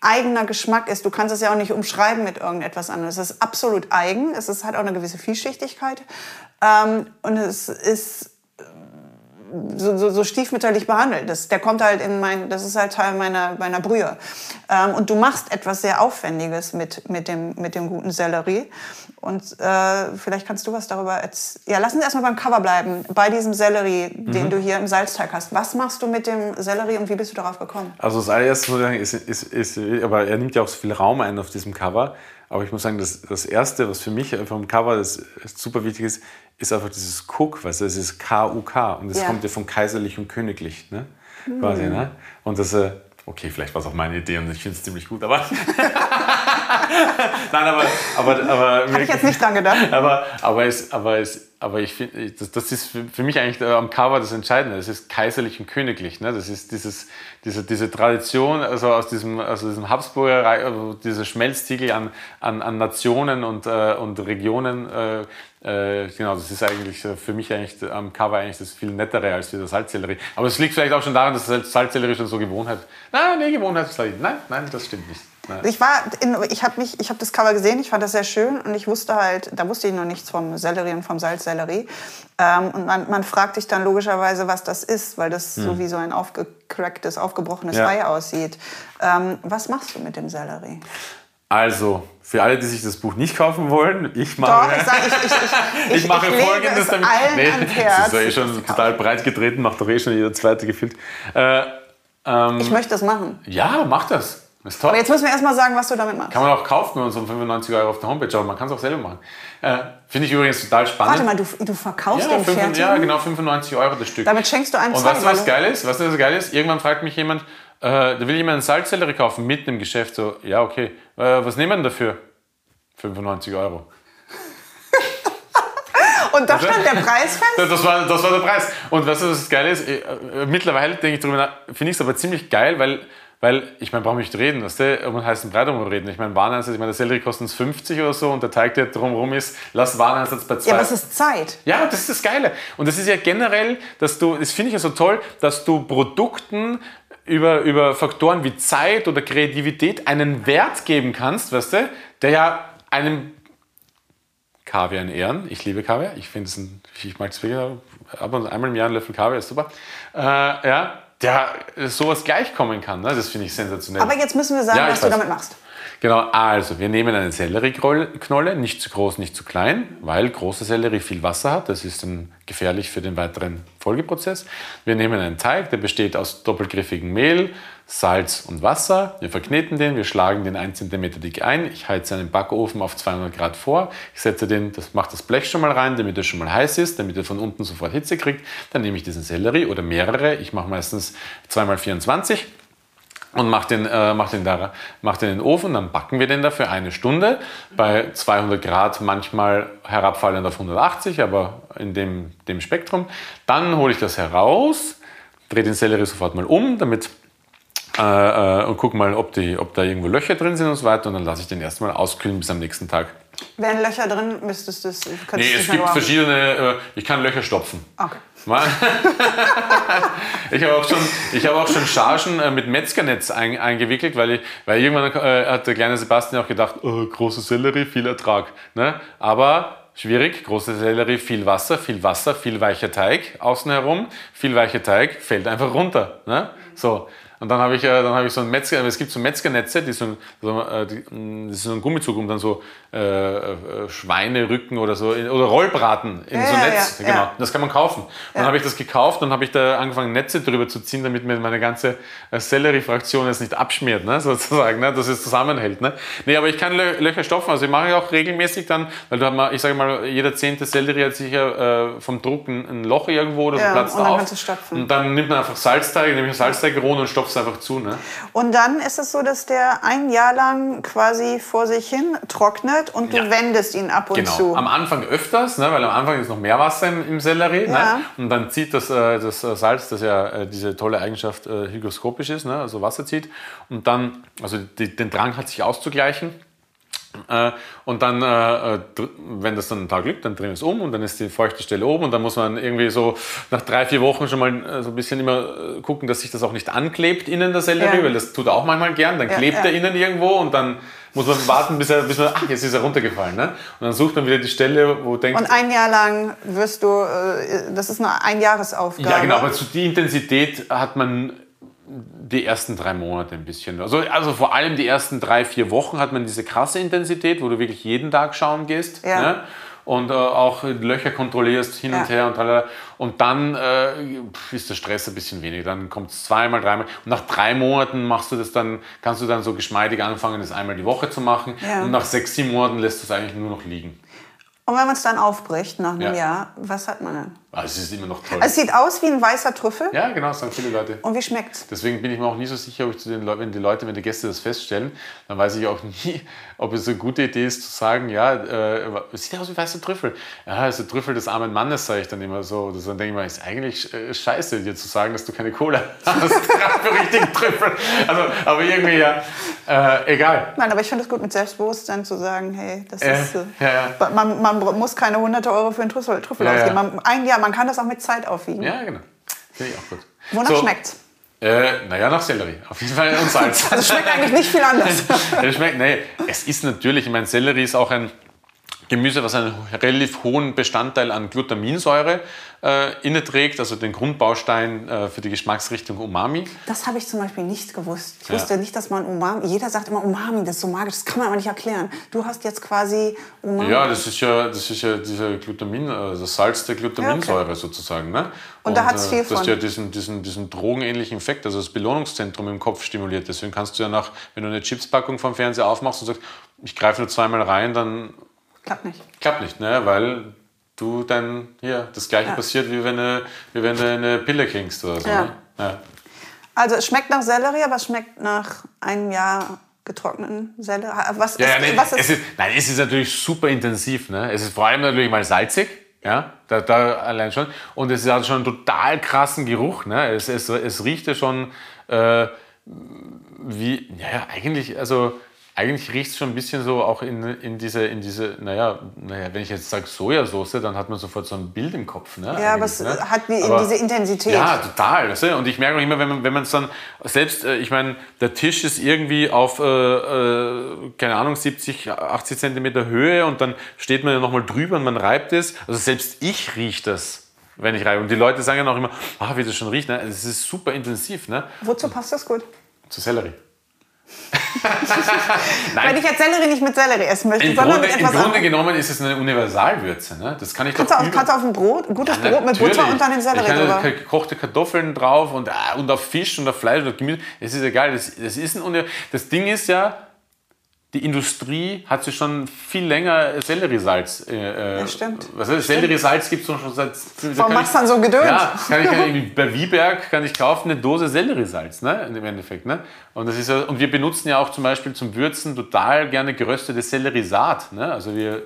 eigener Geschmack ist. Du kannst es ja auch nicht umschreiben mit irgendetwas anderes. Es ist absolut eigen. Es ist, hat auch eine gewisse Vielschichtigkeit. Ähm, und es ist so, so, so stiefmütterlich behandelt. Das, der kommt halt in mein, das ist halt Teil meiner, meiner Brühe. Ähm, und du machst etwas sehr Aufwendiges mit, mit, dem, mit dem guten Sellerie. Und äh, vielleicht kannst du was darüber erzählen. Ja, lass uns erstmal beim Cover bleiben. Bei diesem Sellerie, mhm. den du hier im Salzteig hast. Was machst du mit dem Sellerie und wie bist du darauf gekommen? Also das allererste muss ich sagen, ist, ist, ist, aber er nimmt ja auch so viel Raum ein auf diesem Cover. Aber ich muss sagen, das, das Erste, was für mich vom Cover das super wichtig ist, ist einfach dieses Cook, weißt du, es ist K-U-K und es ja. kommt ja von kaiserlich und königlich. Ne? quasi. Ne? Und das, äh, okay, vielleicht war es auch meine Idee und ich finde es ziemlich gut, aber. Nein, aber. aber, aber Habe ich jetzt nicht dran gedacht. Aber, aber, es, aber, es, aber ich finde, das, das ist für, mich eigentlich am Cover das Entscheidende. Das ist kaiserlich und königlich. Ne? Das ist dieses, diese, diese Tradition, also aus diesem, aus diesem Habsburger, Reich, also dieser Schmelztiegel an, an, an Nationen und, äh, und Regionen. Äh, äh, genau, das ist eigentlich äh, für mich eigentlich am Cover eigentlich das viel nettere als dieser Salzsellerie. Aber es liegt vielleicht auch schon daran, dass Salzsellerie schon so Gewohnheit. Nein, nee, Gewohnheit ist Nein, nein, das stimmt nicht. Nein. Ich war, in, ich habe mich, ich habe das Cover gesehen, ich fand das sehr schön und ich wusste halt, da wusste ich noch nichts vom Sellerie und vom Salzsellerie. Ähm, und man, man fragt sich dann logischerweise, was das ist, weil das hm. so wie so ein aufgecracktes, aufgebrochenes ja. Ei aussieht. Ähm, was machst du mit dem Sellerie? Also, für alle, die sich das Buch nicht kaufen wollen, ich mache, Doch, ich, sag, ich, ich, ich, mache folgendes damit. Nee, das ist ja eh schon total breit getreten, macht doch eh schon jeder zweite gefühlt. Äh, ähm, ich möchte das machen. Ja, mach das. Ist toll. Aber jetzt müssen wir erstmal sagen, was du damit machst. Kann man auch kaufen mit unseren 95 Euro auf der Homepage, aber man kann es auch selber machen. Äh, Finde ich übrigens total spannend. Warte mal, du, du verkaufst ja, den fertig? Ja, genau, 95 Euro das Stück. Damit schenkst du einen Und weißt du, was geil ist? Weißt du, was geil ist? Irgendwann fragt mich jemand, äh, da will jemand einen Salzsellerie kaufen, mitten im Geschäft. So, ja, okay. Äh, was nehmen wir denn dafür? 95 Euro. Und da stand der Preis fest? Das war, das war der Preis. Und weißt du, was das Geile ist? Äh, mittlerweile denke ich drüber nach, finde ich es aber ziemlich geil, weil weil, ich meine, brauche nicht reden, weißt du, um einen heißen Brei drum reden. Ich meine, Wareneinsatz, ich meine, der Sellerie kostet 50 oder so und der Teig, der drumherum ist, lass Wareneinsatz bei zwei. Ja, aber es ist Zeit. Ja, das ist das Geile. Und das ist ja generell, dass du, das finde ich ja so toll, dass du Produkten über, über Faktoren wie Zeit oder Kreativität einen Wert geben kannst, weißt du, der ja einem Kaviar in Ehren. Ich liebe Kaviar. Ich finde es ein, ich mag es wirklich, aber einmal im Jahr ein Löffel Kaviar ist super. Äh, ja, der sowas gleichkommen kann. Ne? Das finde ich sensationell. Aber jetzt müssen wir sagen, ja, was du damit machst. Genau, also wir nehmen eine Sellerieknolle, nicht zu groß, nicht zu klein, weil große Sellerie viel Wasser hat. Das ist dann gefährlich für den weiteren Folgeprozess. Wir nehmen einen Teig, der besteht aus doppelgriffigem Mehl, Salz und Wasser. Wir verkneten den, wir schlagen den 1 cm dick ein. Ich heize einen Backofen auf 200 Grad vor. Ich setze den, das macht das Blech schon mal rein, damit er schon mal heiß ist, damit er von unten sofort Hitze kriegt. Dann nehme ich diesen Sellerie oder mehrere. Ich mache meistens 2x24 und mache den, äh, mach den, da, den in den Ofen. Dann backen wir den da für eine Stunde bei 200 Grad, manchmal herabfallend auf 180, aber in dem, dem Spektrum. Dann hole ich das heraus, drehe den Sellerie sofort mal um, damit äh, äh, und gucke mal, ob, die, ob da irgendwo Löcher drin sind und so weiter. Und dann lasse ich den erstmal auskühlen bis am nächsten Tag. Wären Löcher drin, müsstest du es. Nee, es gibt verschiedene. Äh, ich kann Löcher stopfen. Okay. ich habe auch schon, ich habe auch schon Chargen äh, mit Metzgernetz ein, eingewickelt, weil, ich, weil irgendwann äh, hat der kleine Sebastian auch gedacht, oh, große Sellerie, viel Ertrag. Ne? Aber schwierig, große Sellerie, viel Wasser, viel Wasser, viel weicher Teig außen herum, viel weicher Teig fällt einfach runter. Ne? So. Und dann habe ich, äh, dann habe ich so ein Metzger, es gibt so Metzgernetze, die so, so, äh, die, mm, das ist so ein Gummizug, um dann so äh, äh, Schweinerücken oder so, oder Rollbraten in ja, so ein Netz, ja, genau. Ja. Das kann man kaufen. Und dann habe ich das gekauft und habe ich da angefangen, Netze drüber zu ziehen, damit mir meine ganze Sellerie-Fraktion jetzt nicht abschmiert, ne, sozusagen, ne, dass es zusammenhält. Ne. Nee, aber ich kann Lö Löcher stopfen, also ich mache auch regelmäßig dann, weil du hast mal, ich sage mal, jeder zehnte Sellerie hat sicher äh, vom Druck ein, ein, Loch irgendwo oder so platzt und dann auf. Und dann nimmt man einfach Salzteig, nehme ich Salzteig roh und stopft es einfach zu. Ne? Und dann ist es so, dass der ein Jahr lang quasi vor sich hin trocknet und du ja. wendest ihn ab und genau. zu. Am Anfang öfters, ne, weil am Anfang ist noch mehr Wasser im, im Sellerie. Ne? Ja. Ne? Und dann zieht das, äh, das äh, Salz, das ja äh, diese tolle Eigenschaft äh, hygroskopisch ist, ne? also Wasser zieht. Und dann, also die, den Drang hat sich auszugleichen. Äh, und dann, äh, wenn das dann einen Tag liegt, dann drehen wir es um und dann ist die feuchte Stelle oben und dann muss man irgendwie so nach drei, vier Wochen schon mal so ein bisschen immer gucken, dass sich das auch nicht anklebt innen der Sellerie, ja. weil das tut er auch manchmal gern. Dann klebt ja, ja. er innen irgendwo und dann muss man warten, bis er, bis man, ach, jetzt ist er runtergefallen. Ne? Und dann sucht man wieder die Stelle, wo denkt. Und ein Jahr lang wirst du, das ist eine Einjahresaufgabe. Ja, genau, aber zu die Intensität hat man die ersten drei Monate ein bisschen. Also, also vor allem die ersten drei, vier Wochen hat man diese krasse Intensität, wo du wirklich jeden Tag schauen gehst. Ja. Ne? Und äh, auch Löcher kontrollierst hin ja. und her und tralala. Und dann äh, ist der Stress ein bisschen weniger. Dann kommt es zweimal, dreimal. Und nach drei Monaten machst du das dann, kannst du dann so geschmeidig anfangen, das einmal die Woche zu machen. Ja. Und nach sechs, sieben Monaten lässt du es eigentlich nur noch liegen. Und wenn man es dann aufbricht nach einem ja. Jahr, was hat man dann? Aber es ist immer noch toll. Es sieht aus wie ein weißer Trüffel. ja, genau, sagen viele Leute. Und wie schmeckt's? Deswegen bin ich mir auch nie so sicher, ob ich zu den Leuten, wenn die Leute, wenn die Gäste das feststellen, dann weiß ich auch nie, ob es eine gute Idee ist zu sagen, ja, äh, es sieht aus wie weißer Trüffel. Ja, es ist der Trüffel des armen Mannes, sage ich dann immer so. Das dann denke ich mir, ist eigentlich äh, scheiße, dir zu sagen, dass du keine Cola hast, für richtigen Trüffel. Also, aber irgendwie ja, äh, egal. Nein, aber ich finde es gut, mit Selbstbewusstsein zu sagen, hey, das ist. Äh, ja, ja. Man, man muss keine hunderte Euro für einen Trüffel, Trüffel ausgeben. Man, ein Jahr, man kann das auch mit Zeit aufwiegen. Ja, genau. Finde ich auch gut. Wonach So, schmeckt's? Äh, naja, nach Sellerie. Auf jeden Fall und Salz. Also schmeckt eigentlich nicht viel anders. Es schmeckt, nee, es ist natürlich, ich meine, Sellerie ist auch ein Gemüse, was einen relativ hohen Bestandteil an Glutaminsäure äh, inne trägt, also den Grundbaustein äh, für die Geschmacksrichtung Umami. Das habe ich zum Beispiel nicht gewusst. Ich Ja. wusste nicht, dass man Umami, jeder sagt immer Umami, das ist so magisch, das kann man aber nicht erklären. Du hast jetzt quasi Umami. Ja, das ist ja, das ist ja dieser Glutamin, äh, das Salz der Glutaminsäure sozusagen. Ne? Und da hat's äh, viel Das von. hat ja diesen, diesen, diesen drogenähnlichen Effekt, also das Belohnungszentrum im Kopf stimuliert. Deswegen kannst du ja nach, wenn du eine Chipspackung vom Fernseher aufmachst und sagst, ich greife nur zweimal rein, dann Klappt nicht. Klappt nicht, ne? weil du dann hier das gleiche passiert, wie wenn, du, wie wenn du eine Pille kriegst oder so. Ja. Ne? Ja. Also es schmeckt nach Sellerie, aber es schmeckt nach einem Jahr getrockneten Sellerie. Was Ja, ja, ist, nee, was ist, es ist, nein, es ist natürlich super intensiv. Ne? Es ist vor allem natürlich mal salzig, ja, da, da allein schon. Und es hat schon einen total krassen Geruch. Ne? Es, es, es riecht ja schon äh, wie, ja, eigentlich, also eigentlich riecht es schon ein bisschen so auch in, in diese, in diese, naja, naja, wenn ich jetzt sage Sojasauce, dann hat man sofort so ein Bild im Kopf. Ne? Ja, aber es ne? hat die, Aber- diese Intensität. Ja, total. Weißt du? Und ich merke auch immer, wenn man wenn es dann selbst, äh, ich meine, der Tisch ist irgendwie auf, äh, äh, keine Ahnung, 70, 80 Zentimeter Höhe und dann steht man ja nochmal drüber und man reibt es. Also selbst ich rieche das, wenn ich reibe. Und die Leute sagen ja noch immer, ah, wie das schon riecht. Ne? Es ist super intensiv, ne? Wozu passt das gut? Zu Sellerie. Wenn ich jetzt Sellerie nicht mit Sellerie essen möchte, Im sondern Grunde, mit Im etwas Grunde anderem. genommen ist es eine Universalwürze. Ne? Das kann ich Kannst du doch auf, über- kannst du auf ein Brot, gutes Brot mit. Butter und dann den Sellerie ich kann drüber. gekochte Kartoffeln drauf und, ah, und auf Fisch und auf Fleisch und auf Gemüse. Es ist egal. Das, das, ist ein, das Ding ist ja, die Industrie hat sich schon viel länger Selleriesalz. Äh, Ja, stimmt. Was ist, Selleriesalz gibt es schon seit. Warum machst du dann so gedöns? Ja, kann ich, kann ich, bei Wieberg kann ich kaufen eine Dose Selleriesalz, ne, im Endeffekt. Ne? Und, das ist ja, und wir benutzen ja auch zum Beispiel zum Würzen total gerne geröstete Selleriesaat. Ne? Also wir, äh,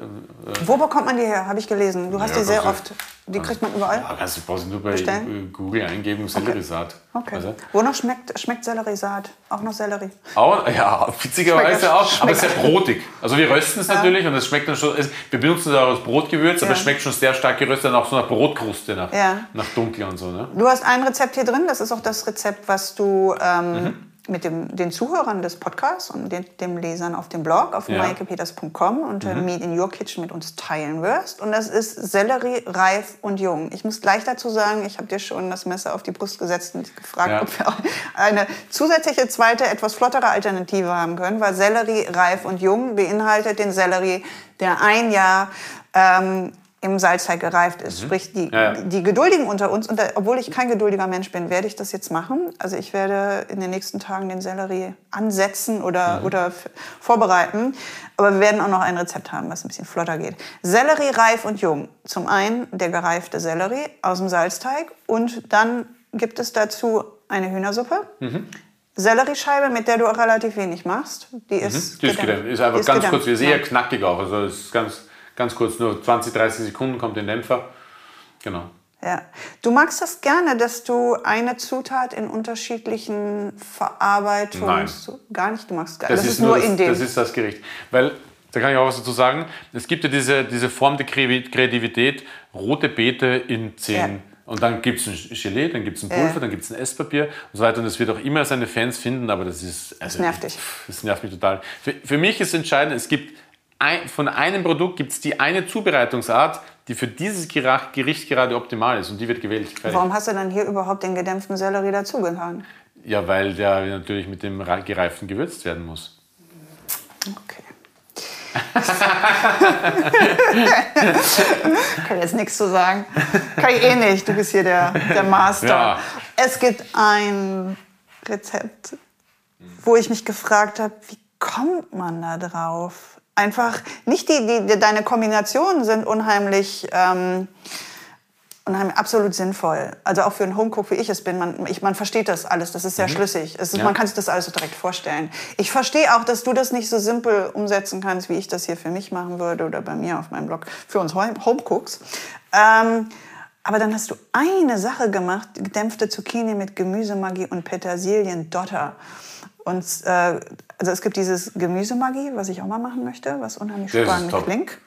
Wo bekommt man die her? Habe ich gelesen. Du hast Ja, die sehr du- oft. Die kriegt man überall. ja, kannst du nur bei Bestellen? äh, Google eingeben, Selleriesaat. Okay. Also, Wonach schmeckt, schmeckt Selleriesaat? Auch noch Sellerie. Auch, ja, witzigerweise auch, aber schmeckt- sehr brotig. Also wir rösten es Ja. natürlich und es schmeckt dann schon, es, wir benutzen es auch als Brotgewürz, aber Ja. es schmeckt schon sehr stark geröstet, auch so nach Brotkruste, nach, Ja. nach dunkel und so. Ne? Du hast ein Rezept hier drin. Das ist auch das Rezept, was du ähm, Mhm. Mit dem, den Zuhörern des Podcasts und den, dem Lesern auf dem Blog auf Ja. Mhm. maikepeters.com unter Meet in Your Kitchen mit uns teilen wirst. Und das ist Sellerie reif und jung. Ich muss gleich dazu sagen, ich habe dir schon das Messer auf die Brust gesetzt und gefragt, Ja. ob wir eine zusätzliche zweite, etwas flottere Alternative haben können, weil Sellerie reif und jung beinhaltet den Sellerie, der ein Jahr ähm, im Salzteig gereift ist. Sprich, die, Mhm. Ja, ja. die Geduldigen unter uns, und da, obwohl ich kein geduldiger Mensch bin, werde ich das jetzt machen. Also ich werde in den nächsten Tagen den Sellerie ansetzen oder, Mhm. oder vorbereiten. Aber wir werden auch noch ein Rezept haben, was ein bisschen flotter geht. Sellerie reif und jung. Zum einen der gereifte Sellerie aus dem Salzteig und dann gibt es dazu eine Hühnersuppe. Mhm. Selleriescheibe, mit der du auch relativ wenig machst. Die ist, Die ist gedämpft. Ist einfach ist ganz gedämpft, kurz, die ist ja. knackig auch. Also ist ganz, ganz kurz, nur 20, 30 Sekunden kommt der Dämpfer. Genau. Ja. Du magst das gerne, dass du eine Zutat in unterschiedlichen Verarbeitungen. Nein. Gar nicht, du magst gar Das, Das, ist, nur in das, dem. das ist das Gericht. Weil, da kann ich auch was dazu sagen, es gibt ja diese, diese Form der Kreativität, rote Beete in 10. Ja. Und dann gibt es ein Gelee, dann gibt es ein Pulver, Ja. dann gibt es ein Esspapier und so weiter. Und das wird auch immer seine Fans finden, aber das ist... Also, nervt dich. Das nervt mich total. Für, für mich ist entscheidend, es gibt ein, von einem Produkt gibt es die eine Zubereitungsart, die für dieses Gericht gerade optimal ist und die wird gewählt. Fertig. Warum hast du dann hier überhaupt den gedämpften Sellerie dazugetan? Ja, weil der natürlich mit dem gereiften gewürzt werden muss. Okay. Kann jetzt nichts zu sagen. Kann ich eh nicht. Du bist hier der, der Master. Ja. Es gibt ein Rezept, wo ich mich gefragt habe, wie kommt man da drauf? Einfach nicht die, die, die deine Kombinationen sind unheimlich ähm, unheimlich absolut sinnvoll. Also auch für einen Homecook, wie ich es bin. Man, ich, man versteht das alles. Das ist sehr schlüssig. Es ist, Ja. Man kann sich das alles so direkt vorstellen. Ich verstehe auch, dass du das nicht so simpel umsetzen kannst, wie ich das hier für mich machen würde oder bei mir auf meinem Blog für uns Home- Homecooks. Ähm, aber dann hast du eine Sache gemacht, gedämpfte Zucchini mit Gemüsemagie und Petersilien-Dotter. Und äh, also es gibt dieses Gemüsemagie, was ich auch mal machen möchte, was unheimlich Das spannend klingt.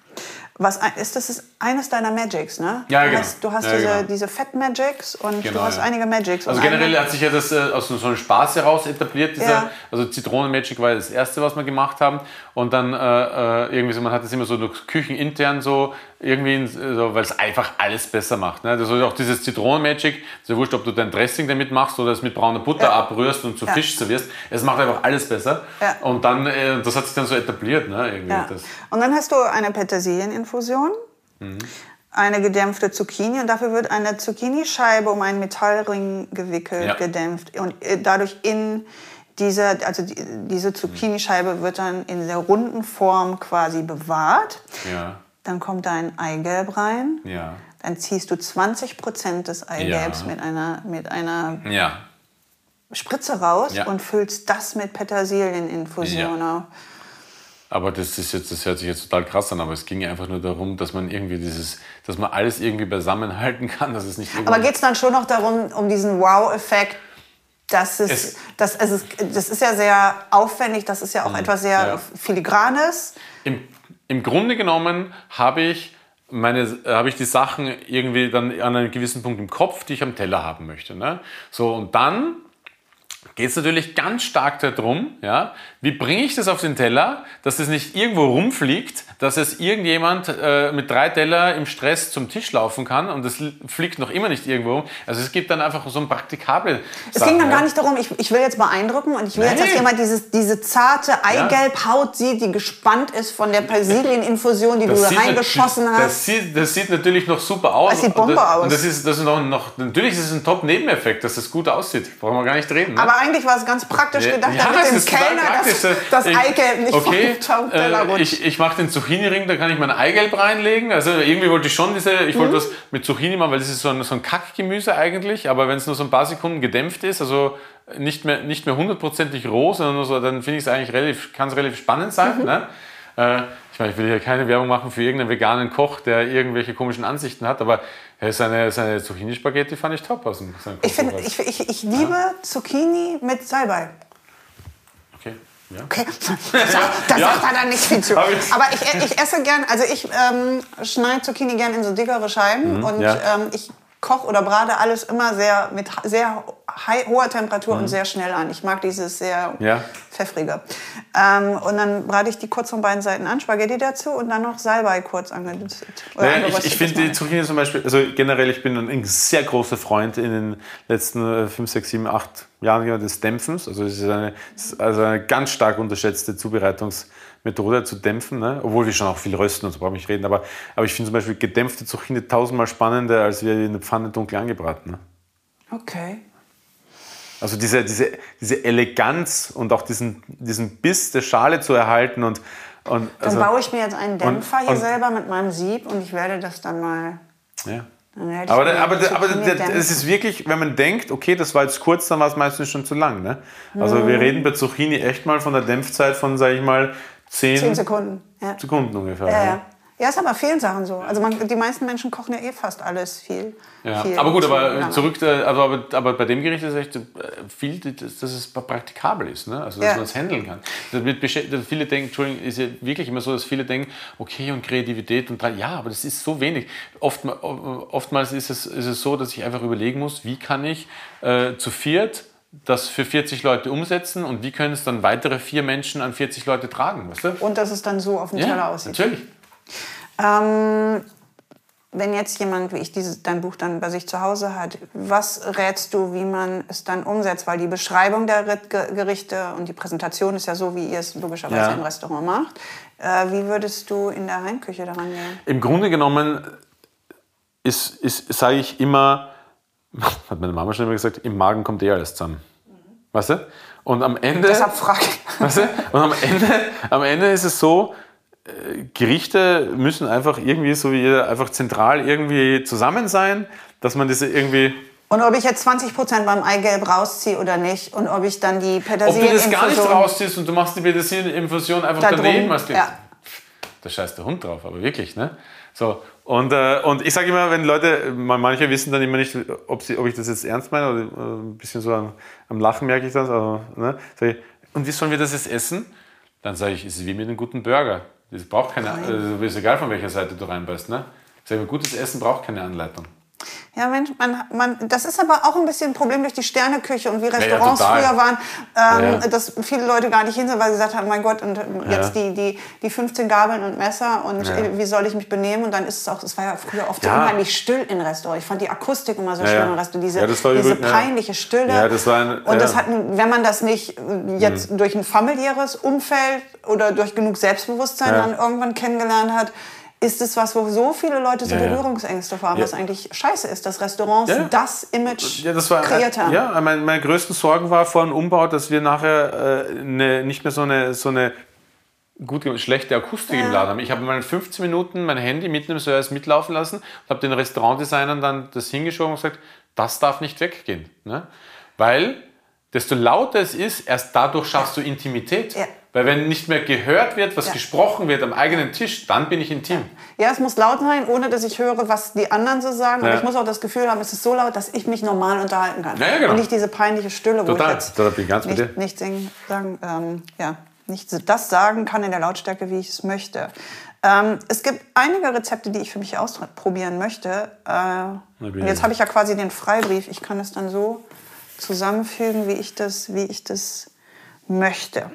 Was ist das ist eines deiner Magics, ne? Ja, du genau. Hast, du hast Ja, diese, genau. diese Fett Magics und Genau, du hast ja. einige Magics. Also generell hat sich ja das äh, aus so einem Spaß heraus etabliert. Dieser, Ja. Also Zitronen Magic war das erste, was wir gemacht haben. Und dann äh, äh, irgendwie so, man hat das immer so durch Küchenintern so irgendwie, so, weil es einfach alles besser macht. Ne? Also auch dieses Zitronen Magic, ist ja wurscht, ob du dein Dressing damit machst oder es mit brauner Butter Ja. abrührst und zu Ja. Fisch servierst. Es macht einfach alles besser. Ja. Und dann, äh, das hat sich dann so etabliert. Ne? Irgendwie ja. das. Und dann hast du eine Petersilieninfusion, Mhm. eine gedämpfte Zucchini und dafür wird eine Zucchinischeibe um einen Metallring gewickelt, Ja. gedämpft und äh, dadurch in dieser, also die, diese Zucchinischeibe wird dann in der runden Form quasi bewahrt. Ja, Dann kommt da ein Eigelb rein. ja, Dann ziehst du 20 Prozent des Eigelbs Ja. mit, einer, mit einer. Spritze raus und füllst das mit Petersilieninfusion auf. Aber das ist jetzt, das hört sich jetzt total krass an, aber es ging einfach nur darum, dass man irgendwie dieses, dass man alles irgendwie beisammenhalten kann, dass es nicht Aber geht es dann schon noch darum, um diesen Wow-Effekt, dass es, Es- das, es ist, das ist ja sehr aufwendig, das ist ja auch etwas sehr ja. Filigranes. Im, Im Grunde genommen habe ich meine, habe ich die Sachen irgendwie dann an einem gewissen Punkt im Kopf, die ich am Teller haben möchte. Ne? So, und dann geht es natürlich ganz stark darum, ja, wie bringe ich das auf den Teller, dass es nicht irgendwo rumfliegt, dass es irgendjemand äh, mit drei Teller im Stress zum Tisch laufen kann und es fliegt noch immer nicht irgendwo rum. Also es gibt dann einfach so ein praktikable Es Sachen, ging dann ja. gar nicht darum, ich, ich will jetzt beeindrucken und ich will jetzt, dass Nein. jemand dieses, diese zarte Eigelbhaut sieht, die gespannt ist von der Petersilieninfusion, die du da sieht reingeschossen hast. Das sieht, das sieht natürlich noch super aus. Das sieht Bombe das, aus. Und das ist, das ist noch, noch, natürlich ist es ein Top-Nebeneffekt, dass das gut aussieht. Brauchen wir gar nicht reden. Ne? Aber eigentlich war es ganz praktisch gedacht, damit es dem Kellner das, das Ich- Eigelb nicht okay, vom Teller äh, rutscht. ich, ich mache den Zucchini-Ring, da kann ich mein Eigelb reinlegen. Also irgendwie wollte ich schon diese, ich Mhm. wollte was mit Zucchini machen, weil das ist so ein, so ein Kackgemüse eigentlich. Aber wenn es nur so ein paar Sekunden gedämpft ist, also nicht mehr, nicht mehr hundertprozentig roh, sondern nur so, dann finde ich es eigentlich relativ, kann es relativ spannend sein. Mhm. Ne? Äh, ich meine, ich will hier keine Werbung machen für irgendeinen veganen Koch, der irgendwelche komischen Ansichten hat, aber hey, seine, seine Zucchini-Spaghetti fand ich top aus dem Ich, Kochbuch. ich, ich, ich liebe Zucchini mit Salbei. Okay, ja. Okay, da Ja. sagt er dann nicht viel zu. Aber ich, ich esse gern, also ich ähm, schneide Zucchini gern in so dickere Scheiben und Mhm, ja. ähm, ich koche oder brate alles immer sehr mit sehr high, hoher Temperatur und sehr schnell an. Ich mag dieses sehr Mhm. Ja. pfeffrige. Ähm, und dann brate ich die kurz von beiden Seiten an, Spaghetti dazu und dann noch Salbei kurz angedüstet. Oder Naja, ich, ich finde die Zucchini zum Beispiel, also generell, ich bin ein sehr großer Freund in den letzten 5, 6, 7, 8 Jahren des Dämpfens. Also es ist eine, also eine ganz stark unterschätzte Zubereitungsmethode zu dämpfen, ne? obwohl wir schon auch viel rösten und so brauchen wir nicht reden. Aber, aber ich finde zum Beispiel gedämpfte Zucchini tausendmal spannender, als wir in der Pfanne dunkel angebraten. Ne? Okay. Also diese, diese, diese Eleganz und auch diesen, diesen Biss der Schale zu erhalten und, und Dann also, baue ich mir jetzt einen Dämpfer hier und- selber mit meinem Sieb und ich werde das dann mal. ja. Dann ich Aber, aber, aber dämpfen. ist wirklich, wenn man denkt, okay, das war jetzt kurz, dann war es meistens schon zu lang. Ne? Also Mhm. wir reden bei Zucchini echt mal von der Dämpfzeit von, sage ich mal, 10, Zehn Sekunden. Ja. Sekunden ungefähr. Ja, ja. ja, ist aber vielen Sachen so. Also man, die meisten Menschen kochen ja eh fast alles viel. Ja, viel aber gut, aber lange. zurück, äh, also, aber, aber bei dem Gericht ist es echt äh, viel, dass, dass es praktikabel ist, ne? also dass Ja. man es handeln kann. Dass viele denken, Entschuldigung, ist ja wirklich immer so, dass viele denken, okay und Kreativität und drei, ja, aber das ist so wenig. Oft, oftmals ist es, ist es so, dass ich einfach überlegen muss, wie kann ich äh, zu viert das für 40 Leute umsetzen und wie können es dann weitere vier Menschen an 40 Leute tragen, weißt du? Und dass es dann so auf dem Teller Ja, aussieht. natürlich. Ähm, wenn jetzt jemand wie ich dieses, dein Buch dann bei sich zu Hause hat, was rätst du, wie man es dann umsetzt? Weil die Beschreibung der Gerichte und die Präsentation ist ja so, wie ihr es logischerweise Ja. im Restaurant macht. Äh, wie würdest du in der Heimküche daran gehen? Im Grunde genommen ist, ist sage ich immer, hat meine Mama schon immer gesagt, im Magen kommt eh alles zusammen. Weißt du? Und am Ende, Deshalb frage ich. weißt du? Und am Ende, am Ende ist es so, äh, Gerichte müssen einfach irgendwie so wie jeder einfach zentral irgendwie zusammen sein, dass man diese irgendwie. Und ob ich jetzt 20% beim Eigelb rausziehe oder nicht und ob ich dann die Ob du das gar nicht rausziehst und du machst die Petersilieninfusion einfach Da daneben, drum, ja. da scheißt der Hund drauf, aber wirklich, ne? So, und, äh, und ich sage immer, wenn Leute, man- manche wissen dann immer nicht, ob, sie, ob ich das jetzt ernst meine oder äh, ein bisschen so am, am Lachen merke ich das, aber, ne? Ich, und wie sollen wir das jetzt essen? Dann sage ich, es ist wie mit einem guten Burger. Das braucht keine, also ist egal von welcher Seite du reinbeißt, ne? Sag ich, gutes Essen braucht keine Anleitung. Ja, Mensch, man, man, das ist aber auch ein bisschen ein Problem durch die Sterneküche und wie Restaurants total. früher waren, ähm, Ja. dass viele Leute gar nicht hin sind, weil sie gesagt haben, mein Gott, und ähm, jetzt die, die, die 15 Gabeln und Messer und Ja. äh, wie soll ich mich benehmen? Und dann ist es auch, es war ja früher oft so Ja. unheimlich still in Restaurants. Ich fand die Akustik immer so Ja, schön ja. im Restaurant, diese, Ja, diese ja. peinliche Stille. Ja, das war ein- und das ja. hat, wenn man das nicht äh, jetzt durch ein familiäres Umfeld oder durch genug Selbstbewusstsein Ja. dann irgendwann kennengelernt hat, ist es was, wo so viele Leute so Ja. Berührungsängste haben, Ja. was eigentlich scheiße ist, dass Restaurants Ja. das Image Ja, das war, kreiert haben. Ja, meine, meine größten Sorgen war vor dem Umbau, dass wir nachher äh, ne, nicht mehr so eine, so eine gut, schlechte Akustik im Laden haben. Ich habe mal in 15 Minuten mein Handy mitten im Service mitlaufen lassen und habe den Restaurantdesignern dann das hingeschoben und gesagt, das darf nicht weggehen. Ne? Weil desto lauter es ist, erst dadurch schaffst du Intimität. Ja. Weil wenn nicht mehr gehört wird, was Ja. gesprochen wird am eigenen Tisch, dann bin ich intim. Ja, es muss laut sein, ohne dass ich höre, was die anderen so sagen. Ja. Aber ich muss auch das Gefühl haben, es ist so laut, dass ich mich normal unterhalten kann. Ja, ja, genau. Und nicht diese peinliche Stille, wo Total. ich jetzt Da bin ich ganz nicht, dir. nicht singen, sagen, ähm, ja, nicht das sagen kann in der Lautstärke, wie ich es möchte. Ähm, es gibt einige Rezepte, die ich für mich ausprobieren möchte. Äh, und jetzt habe ich ja quasi den Freibrief. Ich kann es dann so zusammenfügen, wie ich das, wie ich das möchte.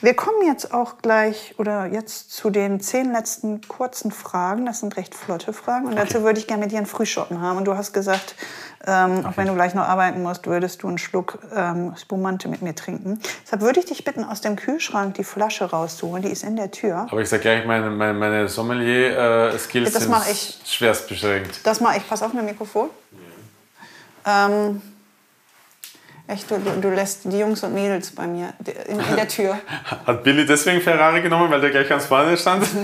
Wir kommen jetzt auch gleich oder jetzt zu den zehn letzten kurzen Fragen. Das sind recht flotte Fragen. Und dazu würde ich gerne mit dir einen Frühschoppen haben. Und du hast gesagt, ähm, auch wenn du gleich noch arbeiten musst, würdest du einen Schluck ähm, Spumante mit mir trinken. Deshalb würde ich dich bitten, aus dem Kühlschrank die Flasche rauszuholen. Die ist in der Tür. Aber ich sage gleich, meine, meine, meine Sommelier-Skills Das sind schwerst beschränkt. Das mache ich. Pass auf mit dem Mikrofon. Ähm, echt, du, du, lässt die Jungs und Mädels bei mir in, in der Tür. Hat Billy deswegen Ferrari genommen, weil der gleich ganz vorne stand?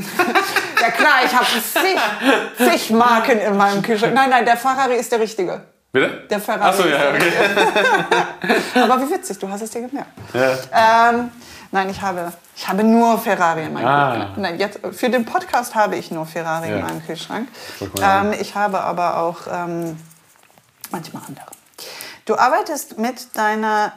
Ja klar, ich habe zig, zig Marken in meinem Kühlschrank. Nein, nein, der Ferrari ist der richtige. Bitte? Der Ferrari. Achso, ja, okay. Aber wie witzig, du hast es dir gemerkt. Ja. Ähm, nein, ich habe, ich habe nur Ferrari in meinem Ah. Kühlschrank. Nein, jetzt, für den Podcast habe ich nur Ferrari in Ja. meinem Kühlschrank. Ähm, ich habe aber auch ähm, manchmal andere. Du arbeitest mit deiner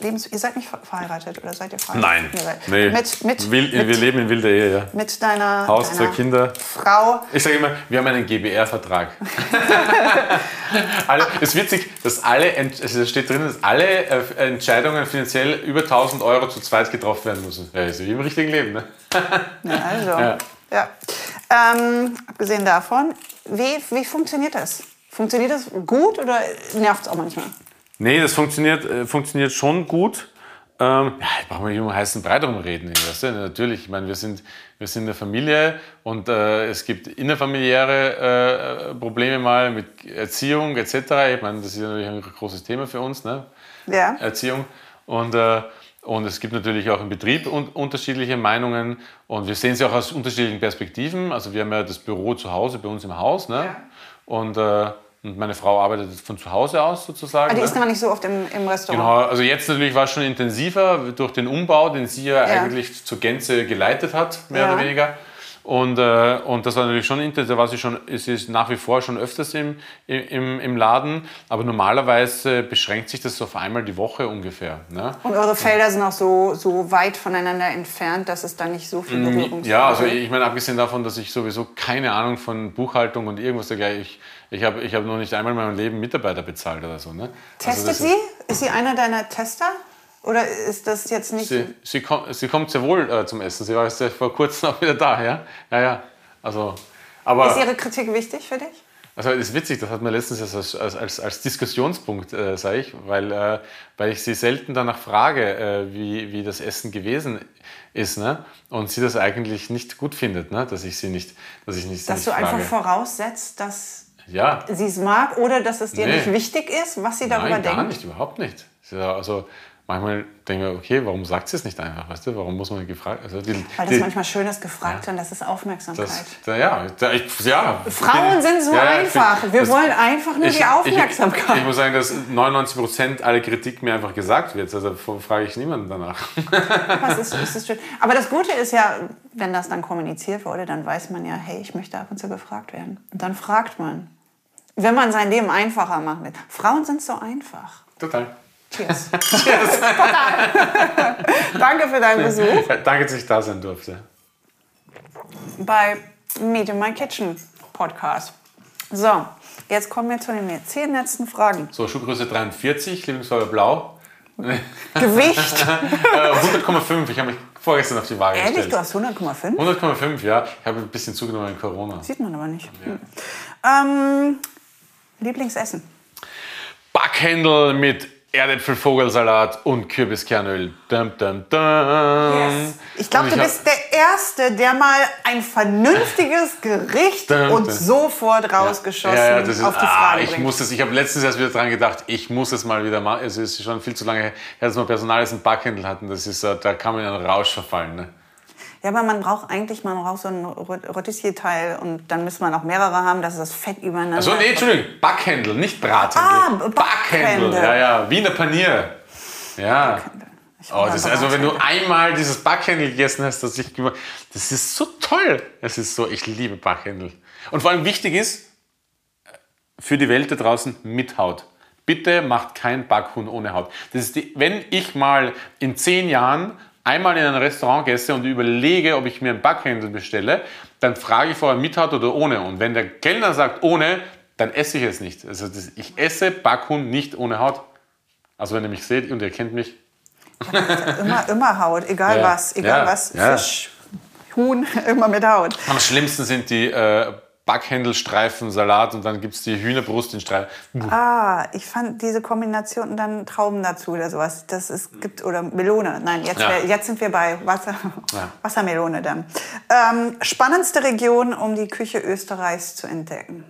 Lebens... Ihr seid nicht ver- verheiratet oder seid ihr verheiratet? Nein. Nee. Mit, mit, Wild, mit, wir leben in wilder Ehe, ja. mit deiner, Haus, deiner Kinder. Frau. Ich sage immer, wir haben einen GBR-Vertrag. alle, es ist witzig, dass alle, also steht drin, dass alle äh, Entscheidungen finanziell über 1000 Euro zu zweit getroffen werden müssen. Ja, ist wie im richtigen Leben. Ne? Ja, also. Ja. Ja. Ähm, abgesehen davon, wie, wie funktioniert das? Funktioniert das gut oder nervt es auch manchmal? Nee, das funktioniert, äh, funktioniert schon gut. Ähm, ja, ich brauche mal nicht um heißen Brei drum reden. Weißt du? Natürlich, ich meine, wir sind, wir sind eine Familie und äh, es gibt innerfamiliäre äh, Probleme mal mit Erziehung etc. Ich meine, das ist natürlich ein großes Thema für uns, ne? Ja. Erziehung. Und, äh, und es gibt natürlich auch im Betrieb un unterschiedliche Meinungen und wir sehen sie auch aus unterschiedlichen Perspektiven. Also wir haben ja das Büro zu Hause bei uns im Haus. Ne? Ja. Und, äh, und meine Frau arbeitet von zu Hause aus sozusagen. Ah, die ne? ist gar nicht so oft im, im Restaurant. Genau, also jetzt natürlich war es schon intensiver durch den Umbau, den sie ja, Ja. eigentlich zur Gänze geleitet hat, mehr Ja. oder weniger. Und, äh, und das war natürlich schon intensiv, da war sie schon, ist nach wie vor schon öfters im, im, im Laden, aber normalerweise beschränkt sich das so auf einmal die Woche ungefähr. Ne? Und eure Felder sind auch so, so weit voneinander entfernt, dass es da nicht so viel Mm, Ja, also ich meine, abgesehen davon, dass ich sowieso keine Ahnung von Buchhaltung und irgendwas dergleichen, ich, ich habe ich hab noch nicht einmal in meinem Leben Mitarbeiter bezahlt oder so. Ne? Also Testet das sie? Ist sie einer deiner Tester? Oder ist das jetzt nicht... Sie, sie, kommt, sie kommt sehr wohl äh, zum Essen. Sie war jetzt vor kurzem auch wieder da, ja? Ja, ja. Also, aber, ist ihre Kritik wichtig für dich? also das ist witzig, das hat mir letztens als, als, als, als Diskussionspunkt, äh, sage ich, weil, äh, weil ich sie selten danach frage, äh, wie, wie das Essen gewesen ist, ne? Und sie das eigentlich nicht gut findet, ne? Dass ich sie nicht, dass ich nicht, Dass nicht du frage. einfach voraussetzt, dass ja, sie es mag oder dass es dir Nee. nicht wichtig ist, was sie darüber Nein, denkt? gar nicht, überhaupt nicht. Ja, also manchmal denke ich, okay, warum sagt sie es nicht einfach? Weißt du, warum muss man gefragt also die, Weil das die, manchmal schön ist, gefragt werden, das ist Aufmerksamkeit. das, da, ja, ich, ja, Frauen sind so ja, ja, einfach. ich- Wir das- wollen einfach nur die Aufmerksamkeit. Ich, ich muss sagen, dass 99% aller Kritik mir einfach gesagt wird. Also frage ich niemanden danach. Das ist, ist schön. Aber das Gute ist ja, wenn das dann kommuniziert wurde, dann weiß man ja, hey, ich möchte ab und zu gefragt werden. Und dann fragt man. Wenn man sein Leben einfacher macht. Frauen sind so einfach. Total. Cheers. Total. Danke für deinen Besuch Ja, danke, dass ich da sein durfte. bei Meet in My Kitchen Podcast. So, jetzt kommen wir zu den zehn letzten Fragen. So, Schuhgröße 43, Lieblingsfarbe blau. Gewicht. Äh, 100,5. Ich habe mich vorgestern auf die Waage Ehrlich, gestellt. du hast 100,5? 100,5, ja. Ich habe ein bisschen zugenommen in Corona. Sieht man aber nicht. Hm. Ähm, Lieblingsessen. Backhändel mit Erdäpfel, Vogelsalat und Kürbiskernöl. Dum, dum, dum. Ich glaube, du bist der Erste, der mal ein vernünftiges Gericht Dum, und sofort rausgeschossen Ja, ja, das ist, auf die ah, Frage ich bringt. muss das, ich habe letztens erst wieder dran gedacht, ich muss es mal wieder machen. Es ist schon viel zu lange her, dass wir Personalessen Backhändel hatten. Das ist, äh, da kann man in einen Rausch verfallen. Ne? Ja, aber man braucht eigentlich, man braucht so ein Rot- Rotissierteil und dann müsste man auch mehrere haben, dass das Fett übereinander Also nee, Entschuldigung, Backhändel, nicht Brathändel. Ah, Backhändel, ja, ja, Wiener Panier. Ja. Oh, das, also wenn du einmal dieses Backhändel gegessen hast, das ich das ist so toll. Es ist so, ich liebe Backhändel. Und vor allem wichtig ist äh, für die Welt da draußen mit Haut. Bitte macht kein Backhuhn ohne Haut. Das ist die, wenn ich mal in zehn Jahren einmal in ein Restaurant gesse und überlege, ob ich mir ein Backhändel bestelle, dann frage ich vorher mit Haut oder ohne. Und wenn der Kellner sagt ohne, dann esse ich es nicht. Also das, ich esse Backhuhn nicht ohne Haut. Also wenn ihr mich seht und ihr kennt mich, immer, immer Haut, egal Ja. was, egal Ja. was, Ja. Fisch, Huhn, immer mit Haut. Am schlimmsten sind die äh, Backhändelstreifen, Salat und dann gibt es die Hühnerbrust in Streifen. Ah, ich fand diese Kombination dann Trauben dazu oder sowas. Das ist, gibt, oder Melone. Nein, jetzt, Ja. jetzt sind wir bei Wasser, Ja. Wassermelone dann. Ähm, spannendste Region, um die Küche Österreichs zu entdecken.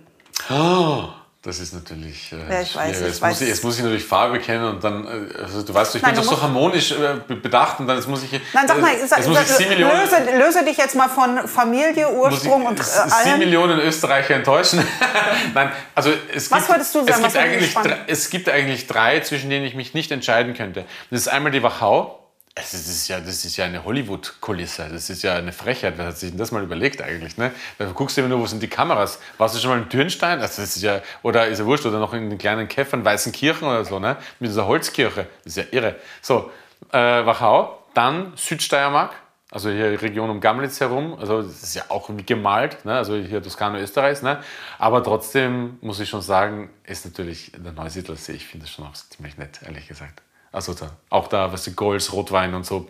Oh, das ist natürlich äh, Ja, ich weiß, ich jetzt, weiß. Muss ich, jetzt muss ich natürlich Farbe kennen und dann, äh, also du weißt, ich Nein, bin doch so harmonisch äh, be- bedacht und dann jetzt muss ich. Nein, sag mal, äh, sag, jetzt muss ich sieben Millionen, löse, löse dich jetzt mal von Familie, Ursprung und äh, sieben allem. Millionen Österreicher enttäuschen. Nein, also es Was gibt, wolltest du sagen, Es was gibt, eigentlich drei, es gibt eigentlich drei, zwischen denen ich mich nicht entscheiden könnte. Das ist einmal die Wachau. Ist- Das ist, ja, das ist ja eine Hollywood-Kulisse. Das ist ja eine Frechheit. Wer hat sich denn das mal überlegt eigentlich? Ne? Da guckst du immer nur, wo sind die Kameras? Warst du schon mal in Dürnstein? Also das ist ja, oder ist ja wurscht, oder noch in den kleinen Käffern, Weißenkirchen oder so, ne? mit dieser Holzkirche. Das ist ja irre. So, äh, Wachau, dann Südsteiermark, also hier Region um Gamlitz herum. Also das ist ja auch wie gemalt, ne? also hier Toskana Österreichs. Ne? Aber trotzdem muss ich schon sagen, ist natürlich der Neusiedlersee, ich finde das schon auch ziemlich nett, ehrlich gesagt. Also da, auch da, was die Golds, Rotwein und so,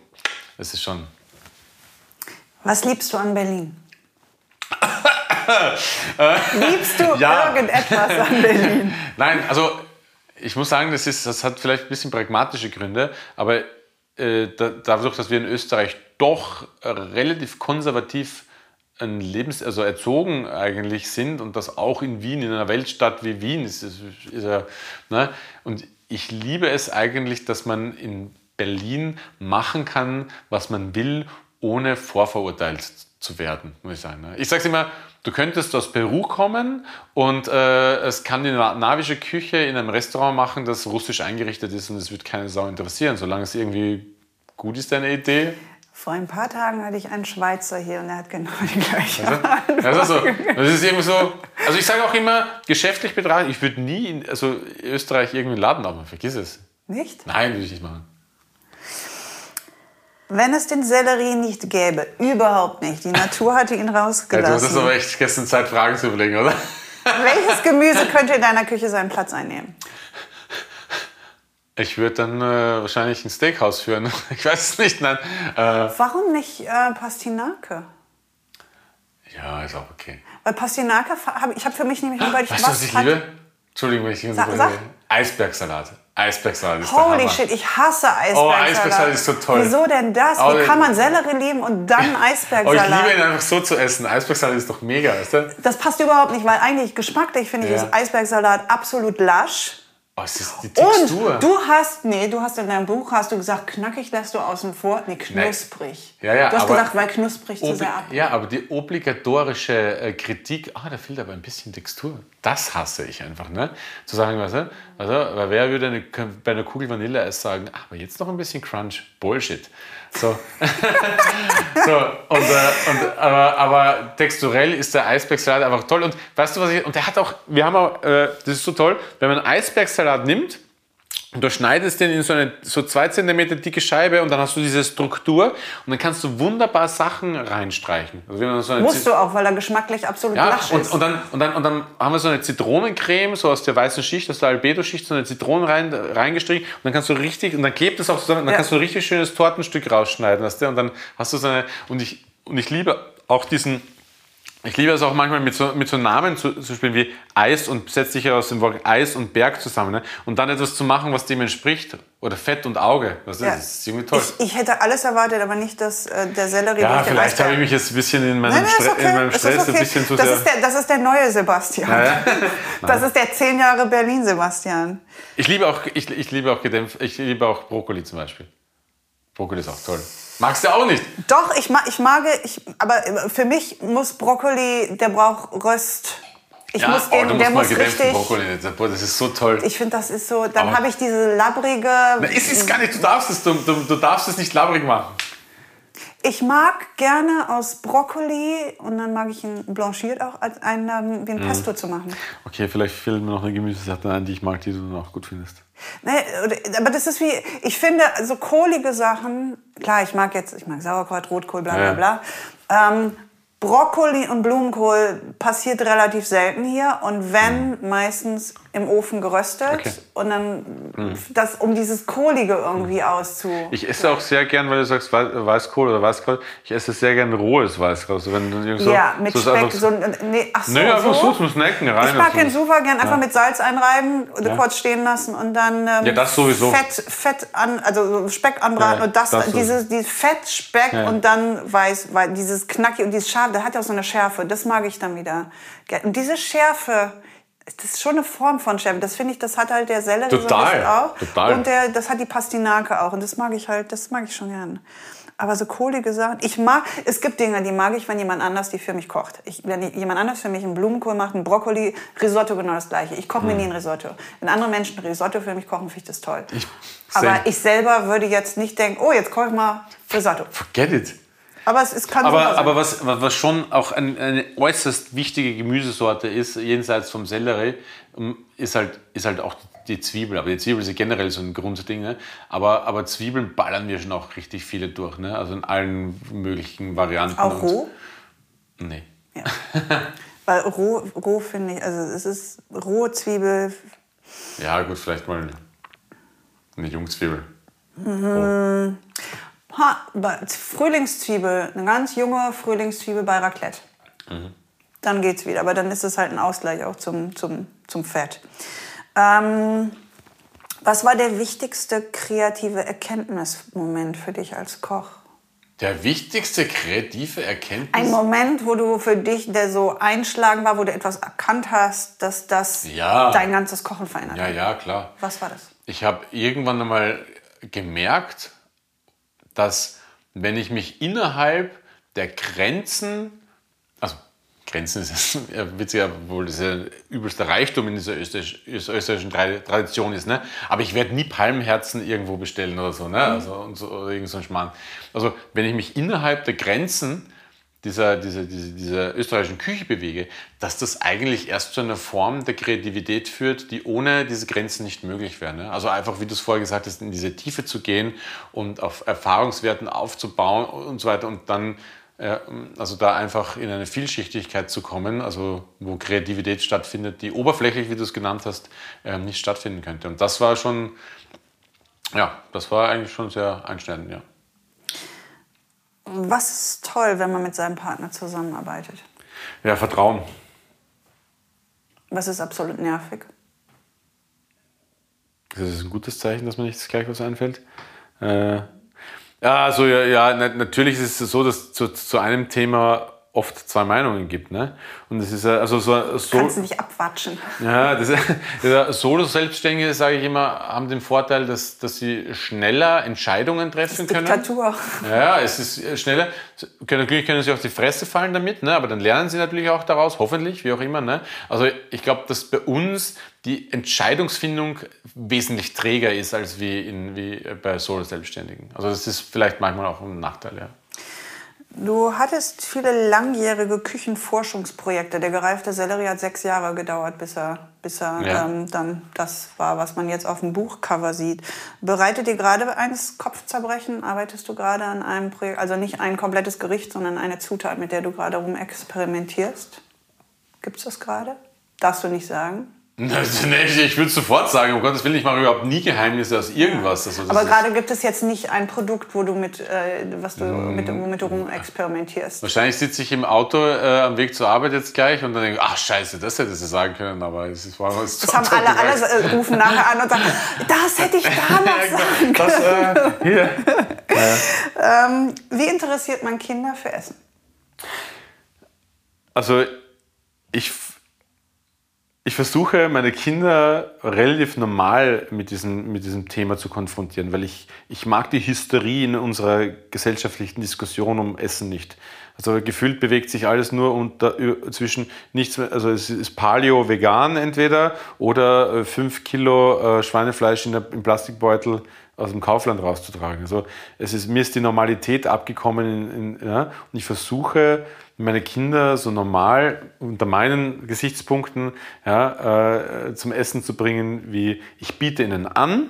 es ist schon Was liebst du an Berlin? liebst du Ja. irgendetwas an Berlin? Nein, also ich muss sagen, das, ist, das hat vielleicht ein bisschen pragmatische Gründe, aber äh, da, dadurch, dass wir in Österreich doch äh, relativ konservativ ein Lebens also erzogen eigentlich sind und das auch in Wien, in einer Weltstadt wie Wien ist, ist, ist ja, ne? und ich liebe es eigentlich, dass man in Berlin machen kann, was man will, ohne vorverurteilt zu werden, muss ich sagen. ne? Ich sage immer, du könntest aus Peru kommen und äh, skandinavische Küche in einem Restaurant machen, das russisch eingerichtet ist und es wird keine Sau interessieren, solange es irgendwie gut ist, deine Idee. Vor ein paar Tagen hatte ich einen Schweizer hier und er hat genau die gleiche Antwort. Das ist, so, das ist irgendwie so. Also ich sage auch immer, geschäftlich betrachtet, ich würde nie in also Österreich irgendwie einen Laden aufmachen. Vergiss es. Nicht? Nein, würde ich nicht machen. Wenn es den Sellerie nicht gäbe, überhaupt nicht. Die Natur hatte ihn Ja, du rausgelassen. aber echt gestern Zeit, Fragen zu überlegen, oder? Welches Gemüse könnte in deiner Küche seinen Platz einnehmen? Ich würde dann äh, wahrscheinlich ein Steakhouse führen. Ich weiß es nicht, nein. Äh, Warum nicht äh, Pastinake? ja, ist auch okay. Weil Pastinake, hab, ich habe für mich nämlich Weißt du, was ich hat- liebe? Entschuldigung, wenn ich hier Sag- sag. Eisbergsalat. Eisbergsalat ist Holy shit, ich hasse Eisbergsalat. Oh, Eisbergsalat ist so toll. Wieso denn das? Oh, Wie kann man Sellerie lieben und dann Oh, ich Eisbergsalat? liebe ihn einfach so zu essen. Eisbergsalat ist doch mega, weißt du? das passt überhaupt nicht, weil eigentlich geschmacklich finde ich Ja. ist Eisbergsalat absolut lasch. Oh, es ist die Textur. Und du hast, nee, du hast in deinem Buch hast du gesagt, knackig lässt du außen vor, nee, knusprig. Ja, ja, du hast gesagt, weil knusprig zu sehr ab. ja, aber die obligatorische äh, Kritik, ah, da fehlt aber ein bisschen Textur. Das hasse ich einfach, ne? Zu sagen, du, also, weil wer würde eine, bei einer Kugel Vanilleeis sagen, ach, aber jetzt noch ein bisschen Crunch? Bullshit. So. so und, äh, und, aber, aber texturell ist der Eisbergsalat einfach toll. Und weißt du, was ich, und der hat auch, wir haben auch, äh, das ist so toll, wenn man Eisbergsalat nimmt, und du schneidest den in so eine so zwei Zentimeter dicke Scheibe und dann hast du diese Struktur und dann kannst du wunderbar Sachen reinstreichen. Also so Musst du auch, weil er geschmacklich absolut ja, lasch und, ist. und, dann, und, dann, und dann haben wir so eine Zitronencreme, so aus der weißen Schicht, aus der Albedo-Schicht, so eine Zitrone rein, reingestrichen und dann kannst du richtig, und dann klebt es auch zusammen, und dann Ja. kannst du ein richtig schönes Tortenstück rausschneiden, weißt du? Und dann hast du so eine, und ich, und ich liebe auch diesen, ich liebe es auch manchmal mit so, mit so Namen zu, zu spielen wie Eis und setzt sich ja aus dem Wort Eis und Berg zusammen. Ne? Und dann etwas zu machen, was dem entspricht. Oder Fett und Auge. Das, Ja. das ist irgendwie toll. ich, ich hätte alles erwartet, aber nicht, dass äh, der Sellerie ja, vielleicht habe ich mich jetzt ein bisschen in meinem, Nein, nein, ist okay. in meinem Es ist Stress okay. ein bisschen zu das, sehr... ist der, das ist der neue Sebastian. Das ist der 10 Jahre Berlin-Sebastian. Ich liebe auch, ich, ich liebe auch gedämpft, ich liebe auch Brokkoli zum Beispiel. Brokkoli ist auch toll. Magst du auch nicht? Doch, ich, mag, ich mag, ich, aber für mich muss Brokkoli, der braucht Röst. Ich muss oh, den, du der muss richtig. Brokkoli. Boah, Das ist so toll. Ich finde, das ist so. Dann habe ich diese labbrige. Na, es ist gar nicht, du darfst es, du, du, du darfst es nicht labrig machen. Ich mag gerne aus Brokkoli und dann mag ich ihn blanchiert auch als einen, Mhm. wie ein Pesto zu machen. Okay, vielleicht fällt mir noch eine Gemüsesache ein, die ich mag, die du dann auch gut findest. Ne, aber das ist wie, ich finde, so kohlige Sachen, klar, ich mag jetzt, ich mag Sauerkraut, Rotkohl, bla bla Ja. bla. Ähm, Brokkoli und Blumenkohl passiert relativ selten hier und wenn, meistens im Ofen geröstet Mhm. Okay. Mhm. und dann, das, um dieses Kohlige irgendwie auszu... Ich esse auch sehr gern, weil du sagst Wei- Weißkohl oder Weißkraut, ich esse sehr gern rohes Weißkraut. Also wenn so, ja, mit so Speck, so, nee, ach so, Nee, einfach so. so zum Snacken rein. Ich mag den super gern einfach Ja. mit Salz einreiben, Ja. kurz stehen lassen und dann ähm, Ja, das sowieso. Fett, Fett an, also so Speck anbraten Ja, und das, das dieses, dieses Fett, Speck und dann weiß, weil dieses Knackig und dieses Scharf, der hat ja auch so eine Schärfe, das mag ich dann wieder. Und diese Schärfe, das ist schon eine Form von Schärfe. Das finde ich, das hat halt der Sellerie so Total, bisschen auch. total. Und der, das hat die Pastinake auch und das mag ich halt, das mag ich schon gern. Aber so kohlige Sachen, ich mag, es gibt Dinge, die mag ich, wenn jemand anders die für mich kocht. Ich, wenn jemand anders für mich einen Blumenkohl macht, einen Brokkoli, Risotto genau das gleiche. Ich koche mir nie ein Risotto. Wenn andere Menschen Risotto für mich kochen, finde ich das toll. Aber same. ich selber würde jetzt nicht denken, oh, jetzt koche ich mal Risotto. Forget it. Aber es, es kann Aber, sein. aber was, was schon auch ein, eine äußerst wichtige Gemüsesorte ist, jenseits vom Sellerie, ähm, ist halt, ist halt auch die Zwiebel. Aber die Zwiebel ist ja generell so ein Grundding. Ne? Aber, aber Zwiebeln ballern wir schon auch richtig viele durch. Ne? Also in allen möglichen Varianten. auch roh? Nee. Ja. Weil roh, roh finde ich, also es ist rohe Zwiebel, Ja, gut, vielleicht mal eine Jungzwiebel. Ha, Frühlingszwiebel, eine ganz junge Frühlingszwiebel bei Raclette. Dann geht's wieder, aber dann ist es halt ein Ausgleich auch zum, zum, zum Fett. Ähm, was war der wichtigste kreative Erkenntnismoment für dich als Koch? Der wichtigste kreative Erkenntnis. Ein Moment, wo du für dich, der so einschlagen war, wo du etwas erkannt hast, dass das Ja. dein ganzes Kochen verändert Ja, hat. ja, klar. Was war das? Ich habe irgendwann einmal gemerkt, dass wenn ich mich innerhalb der Grenzen, also Grenzen ist ja witziger, obwohl das ja übelster Reichtum in dieser österreich, österreichischen Tra- Tradition ist, ne? aber ich werde nie Palmherzen irgendwo bestellen oder so, ne? also, und so oder irgend so ein Schmarrn. Also wenn ich mich innerhalb der Grenzen dieser, dieser, dieser, dieser österreichischen Küche bewege, dass das eigentlich erst zu einer Form der Kreativität führt, die ohne diese Grenzen nicht möglich wäre. Ne? Also einfach, wie du es vorher gesagt hast, in diese Tiefe zu gehen und auf Erfahrungswerten aufzubauen und so weiter und dann äh, also da einfach in eine Vielschichtigkeit zu kommen, also wo Kreativität stattfindet, die oberflächlich, wie du es genannt hast, ähm, nicht stattfinden könnte. Und das war schon, ja, das war eigentlich schon sehr einschneidend, ja. Was ist toll, wenn man mit seinem Partner zusammenarbeitet? Ja, Vertrauen. Was ist absolut nervig? Das ist ein gutes Zeichen, dass mir nichts gleich was einfällt. Äh, ja, also ja, ja na, natürlich ist es so, dass zu, zu einem Thema oft zwei Meinungen gibt. Ne? Und das ist also so, so Kannst du nicht abwatschen. Ja, das, das Solo-Selbstständige, sage ich immer, haben den Vorteil, dass, dass sie schneller Entscheidungen treffen können. Diktatur. Ja, es ist schneller. Natürlich können sie auf die Fresse fallen damit, ne? aber dann lernen sie natürlich auch daraus, hoffentlich, wie auch immer. Ne? Also ich glaube, dass bei uns die Entscheidungsfindung wesentlich träger ist als wie, in, wie bei Solo-Selbstständigen. Also das ist vielleicht manchmal auch ein Nachteil, ja. Du hattest viele langjährige Küchenforschungsprojekte. Der gereifte Sellerie hat sechs Jahre gedauert, bis er, bis er ja. ähm, dann das war, was man jetzt auf dem Buchcover sieht. Bereitet dir gerade eines Kopfzerbrechen? Arbeitest du gerade an einem Projekt, also nicht ein komplettes Gericht, sondern eine Zutat, mit der du gerade rumexperimentierst? Gibt es das gerade? Darfst du nicht sagen? Ich würde sofort sagen, um Gottes Willen, ich mache überhaupt nie Geheimnisse aus irgendwas. Also Aber gerade gibt es jetzt nicht ein Produkt, wo du mit, äh, was du, mm. mit, womit du rum experimentierst. Wahrscheinlich sitze ich im Auto äh, am Weg zur Arbeit jetzt gleich und dann denke ich, ach scheiße, das hätte sie sagen können, aber es war was Das haben alle, alle äh, rufen nachher an und sagen, das hätte ich damals sagen können. Das, äh, hier. Ähm, wie interessiert man Kinder für Essen? Also ich ich versuche, meine Kinder relativ normal mit diesem, mit diesem Thema zu konfrontieren, weil ich, ich mag die Hysterie in unserer gesellschaftlichen Diskussion um Essen nicht. Also gefühlt bewegt sich alles nur unter, zwischen nichts, also es ist Paleo vegan entweder oder 5 äh, Kilo äh, Schweinefleisch in der, im Plastikbeutel aus dem Kaufland rauszutragen. Also es ist, mir ist die Normalität abgekommen in, in, ja, und ich versuche, meine Kinder so normal unter meinen Gesichtspunkten ja, äh, zum Essen zu bringen, wie ich biete ihnen an,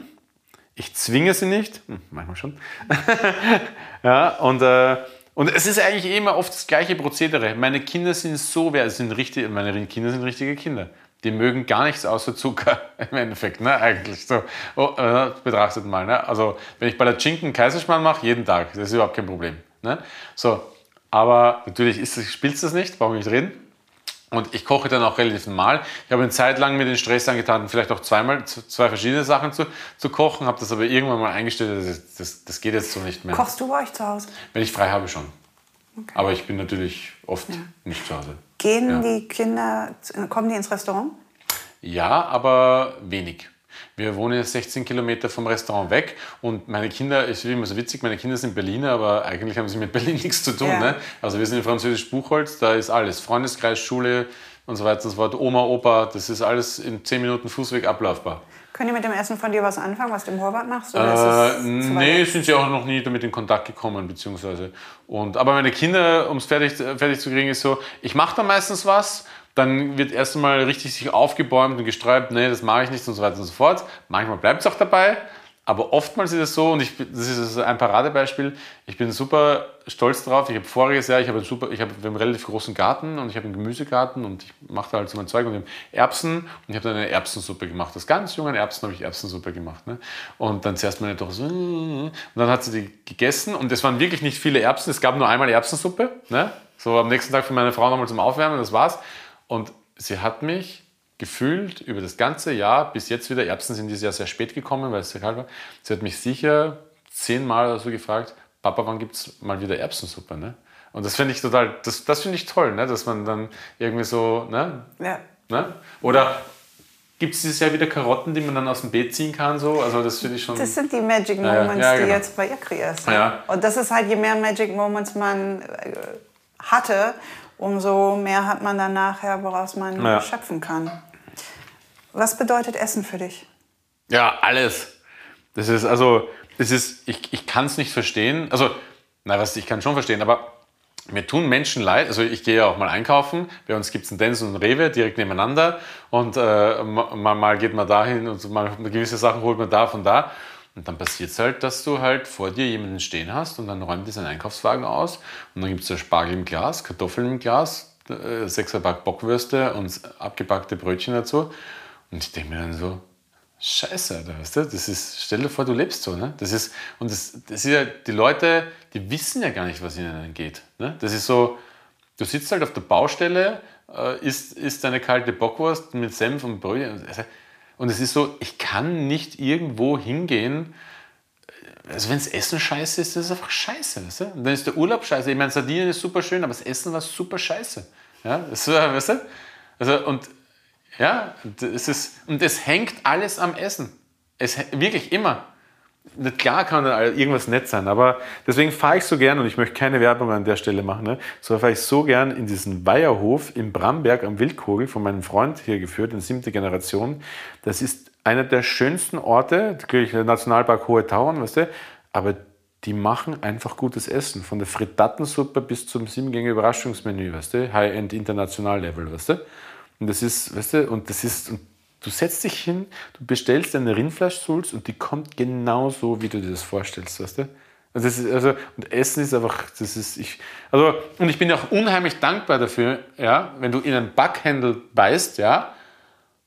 ich zwinge sie nicht, hm, manchmal schon, ja, und, äh, und es ist eigentlich immer oft das gleiche Prozedere. Meine Kinder sind so, wer sind richtig, meine Kinder sind richtige Kinder. Die mögen gar nichts außer Zucker im Endeffekt, ne? Eigentlich so oh, äh, betrachtet mal. Ne? Also wenn ich bei der Schinken Kaiserschmarrn mache, jeden Tag, das ist überhaupt kein Problem. Ne? So, aber natürlich spielt es das nicht, brauchen wir nicht reden. Und ich koche dann auch relativ normal. Ich habe eine Zeit lang mir den Stress angetan, vielleicht auch zweimal zwei verschiedene Sachen zu, zu kochen, habe das aber irgendwann mal eingestellt, das, das, das geht jetzt so nicht mehr. Kochst du bei euch zu Hause? Wenn ich frei habe, schon. Okay. Aber ich bin natürlich oft ja. nicht zu Hause. Gehen ja. die Kinder, kommen die ins Restaurant? Ja, aber wenig. Wir wohnen jetzt 16 Kilometer vom Restaurant weg und meine Kinder, ist wie immer so witzig, meine Kinder sind Berliner, aber eigentlich haben sie mit Berlin nichts zu tun. Ja. Ne? Also wir sind in Französisch Buchholz, da ist alles. Freundeskreis, Schule und so weiter und so fort. Oma, Opa, das ist alles in 10 Minuten Fußweg ablaufbar. Können die mit dem Essen von dir was anfangen, was du im Horvath machst? Oder äh, nee, sind sie auch noch nie damit in Kontakt gekommen, beziehungsweise. Und, aber meine Kinder, um es fertig, fertig zu kriegen, ist so, ich mache da meistens was dann wird erst einmal richtig sich aufgebäumt und gesträubt, nee, das mache ich nicht und so weiter und so fort. Manchmal bleibt es auch dabei, aber oftmals ist es so, und ich, das ist ein Paradebeispiel, ich bin super stolz drauf. Ich habe voriges Jahr, ich habe einen, super, ich habe einen relativ großen Garten und ich habe einen Gemüsegarten und ich mache da halt so mein Zeug und Erbsen und ich habe dann eine Erbsensuppe gemacht. Aus ganz jungen Erbsen habe ich Erbsensuppe gemacht. Ne? Und dann zuerst meine Tochter so, und dann hat sie die gegessen und es waren wirklich nicht viele Erbsen, es gab nur einmal Erbsensuppe. Ne? So am nächsten Tag für meine Frau nochmal zum Aufwärmen, das war's. Und sie hat mich gefühlt über das ganze Jahr, bis jetzt wieder, Erbsen sind dieses Jahr sehr spät gekommen, weil es sehr kalt war, sie hat mich sicher zehnmal oder so gefragt, Papa, wann gibt es mal wieder Erbsensuppe? Ne? Und das finde ich total, das, das finde ich toll, ne? dass man dann irgendwie so, ne? Ja. Ne? Oder gibt es dieses Jahr wieder Karotten, die man dann aus dem Beet ziehen kann? So? Also das finde ich schon. Das sind die Magic Moments, ja, ja, genau. die jetzt bei ihr kreierst. Ja. Und das ist halt, je mehr Magic Moments man äh, hatte, umso mehr hat man dann nachher, woraus man ja. schöpfen kann. Was bedeutet Essen für dich? Ja, alles. Das ist also, das ist, ich, ich kann es nicht verstehen. Also, na was, ich kann schon verstehen, aber mir tun Menschen leid. Also ich gehe ja auch mal einkaufen. Bei uns gibt es einen Dens und einen Rewe direkt nebeneinander. Und äh, mal, mal geht man dahin und mal gewisse Sachen holt man da von da. Und dann passiert es halt, dass du halt vor dir jemanden stehen hast und dann räumt er seinen Einkaufswagen aus und dann gibt es Spargel im Glas, Kartoffeln im Glas, äh, Sechserpack Bockwürste und abgepackte Brötchen dazu. Und ich denke mir dann so, Scheiße, Alter, weißt du? Das ist, stell dir vor, du lebst so, ne? Das ist, und das, das ist ja, die Leute, die wissen ja gar nicht, was ihnen geht. Ne? Das ist so, du sitzt halt auf der Baustelle, äh, isst, isst eine kalte Bockwurst mit Senf und Brötchen. Also, und es ist so, ich kann nicht irgendwo hingehen, also wenn das Essen scheiße ist, das ist einfach scheiße. Weißt du? Und dann ist der Urlaub scheiße. Ich meine, Sardinien ist super schön, aber das Essen war super scheiße. Ja, das war, weißt du? Also, und ja, es ist, und es hängt alles am Essen. Es, wirklich immer. Klar kann irgendwas nett sein, aber deswegen fahre ich so gern, und ich möchte keine Werbung an der Stelle machen, ne, so fahre ich so gern in diesen Weiherhof in Bramberg am Wildkogel von meinem Freund hier geführt, in siebte Generation. Das ist einer der schönsten Orte, natürlich Nationalpark Hohe Tauern, weißt du, aber die machen einfach gutes Essen. Von der Frittatensuppe bis zum siebengänge Überraschungsmenü, weißt du, High-End International Level, weißt du. Und das ist, weißt du, und das ist, und du setzt dich hin, du bestellst eine Rindfleischsulz und die kommt genau so, wie du dir das vorstellst, weißt du. Und, das ist, also, und Essen ist einfach, das ist, ich, also, und ich bin auch unheimlich dankbar dafür, ja, wenn du in einen Backhändel beißt, ja,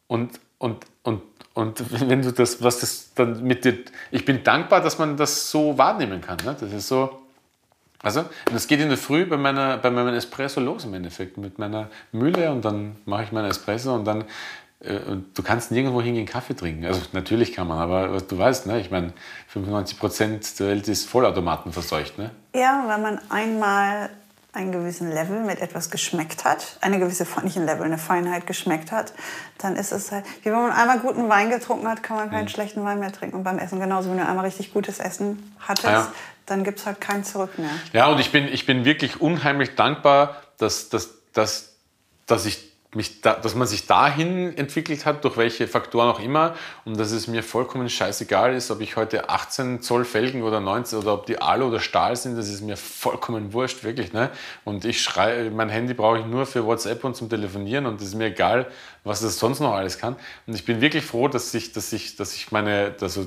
und, und, und, und wenn du das, was das dann mit dir, ich bin dankbar, dass man das so wahrnehmen kann, ne? das ist so, also, das geht in der Früh bei, meiner, bei meinem Espresso los im Endeffekt, mit meiner Mühle und dann mache ich meinen Espresso und dann, und du kannst nirgendwo hingehen Kaffee trinken. Also natürlich kann man, aber du weißt, ne, ich meine, 95 Prozent der Welt ist Vollautomaten verseucht. Ne? Ja, wenn man einmal einen gewissen Level mit etwas geschmeckt hat, eine gewisse, nicht ein Level, eine Feinheit geschmeckt hat, dann ist es halt, wie wenn man einmal guten Wein getrunken hat, kann man keinen mhm. schlechten Wein mehr trinken. Und beim Essen genauso, wenn du einmal richtig gutes Essen hattest, ja dann gibt es halt kein Zurück mehr. Ja, und ich bin, ich bin wirklich unheimlich dankbar, dass, dass, dass, dass, ich da, dass man sich dahin entwickelt hat, durch welche Faktoren auch immer, und dass es mir vollkommen scheißegal ist, ob ich heute 18 Zoll Felgen oder 19 oder ob die Alu oder Stahl sind, das ist mir vollkommen wurscht, wirklich. Ne? Und ich schreie, mein Handy brauche ich nur für WhatsApp und zum Telefonieren und es ist mir egal, was das sonst noch alles kann. Und ich bin wirklich froh, dass ich, dass ich, dass ich meine, also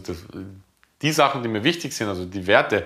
die Sachen, die mir wichtig sind, also die Werte,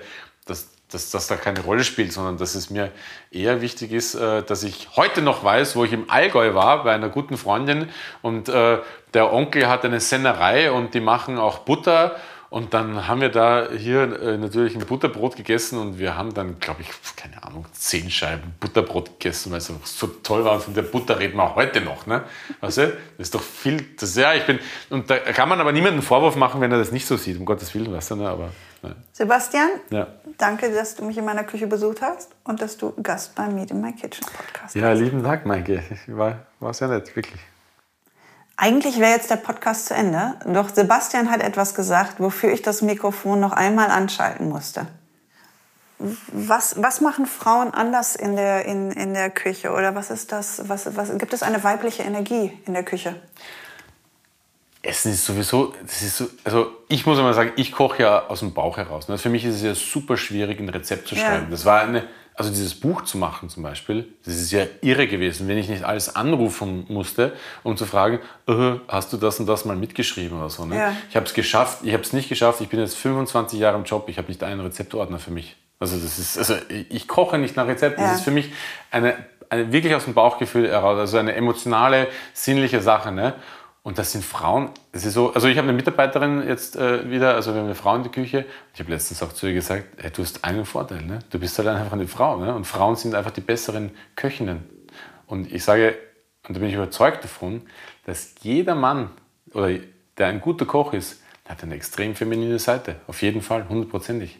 dass, das da keine Rolle spielt, sondern dass es mir eher wichtig ist, äh, dass ich heute noch weiß, wo ich im Allgäu war bei einer guten Freundin. Und äh, der Onkel hat eine Sennerei und die machen auch Butter und dann haben wir da hier äh, natürlich ein Butterbrot gegessen und wir haben dann, glaube ich, keine Ahnung, zehn Scheiben Butterbrot gegessen, weil es so toll war. Und von der Butter reden wir auch heute noch. Ne? Weißt du? Das ist doch viel, das, ja, ich bin, und da kann man aber niemanden Vorwurf machen, wenn er das nicht so sieht, um Gottes Willen, weißt du, ne? aber. Ne. Sebastian, ja. danke, dass du mich in meiner Küche besucht hast und dass du Gast beim Meet in My Kitchen Podcast Ja, lieben Dank, Maike. War, war sehr nett, wirklich. Eigentlich wäre jetzt der Podcast zu Ende, doch Sebastian hat etwas gesagt, wofür ich das Mikrofon noch einmal anschalten musste. Was, was machen Frauen anders in der, in, in der Küche? Oder was ist das? Was, was, gibt es eine weibliche Energie in der Küche? Essen ist sowieso, das ist so, also ich muss mal sagen, ich koche ja aus dem Bauch heraus. Ne? Für mich ist es ja super schwierig, ein Rezept zu schreiben. Ja. Das war eine, also dieses Buch zu machen zum Beispiel, das ist ja irre gewesen, wenn ich nicht alles anrufen musste, um zu fragen, uh, hast du das und das mal mitgeschrieben oder so. Ne? Ja. Ich habe es geschafft, ich habe es nicht geschafft, ich bin jetzt 25 Jahre im Job, ich habe nicht einen Rezeptordner für mich. Also das ist, also ich koche nicht nach Rezepten, ja. das ist für mich eine, eine wirklich aus dem Bauchgefühl heraus, also eine emotionale, sinnliche Sache. Ne? Und das sind Frauen, das ist so, also ich habe eine Mitarbeiterin jetzt äh, wieder, also wir haben eine Frau in der Küche. Ich habe letztens auch zu ihr gesagt, hey, du hast einen Vorteil, ne? du bist halt einfach eine Frau. Ne? Und Frauen sind einfach die besseren Köchinnen. Und ich sage, und da bin ich überzeugt davon, dass jeder Mann, oder der ein guter Koch ist, hat eine extrem feminine Seite. Auf jeden Fall, hundertprozentig.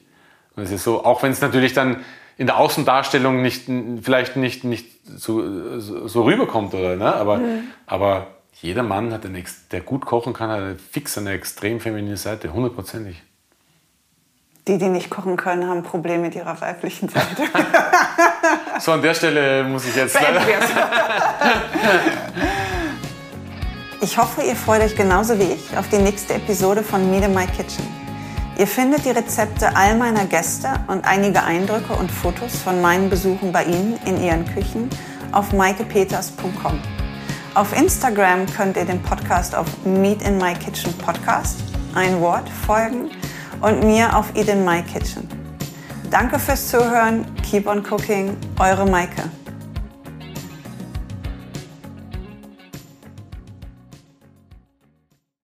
Und es ist so, auch wenn es natürlich dann in der Außendarstellung nicht, vielleicht nicht, nicht so, so, so rüberkommt, oder, ne? aber, mhm. aber jeder Mann, hat eine, der gut kochen kann, hat eine fix eine extrem feminine Seite, hundertprozentig. Die, die nicht kochen können, haben Probleme mit ihrer weiblichen Seite. so, an der Stelle muss ich jetzt leider... Ich hoffe, ihr freut euch genauso wie ich auf die nächste Episode von Meet in My Kitchen. Ihr findet die Rezepte all meiner Gäste und einige Eindrücke und Fotos von meinen Besuchen bei Ihnen in Ihren Küchen auf maikepeters.com. Auf Instagram könnt ihr den Podcast auf Meet in My Kitchen Podcast, ein Wort, folgen und mir auf Eat in My Kitchen. Danke fürs Zuhören. Keep on cooking. Eure Maike.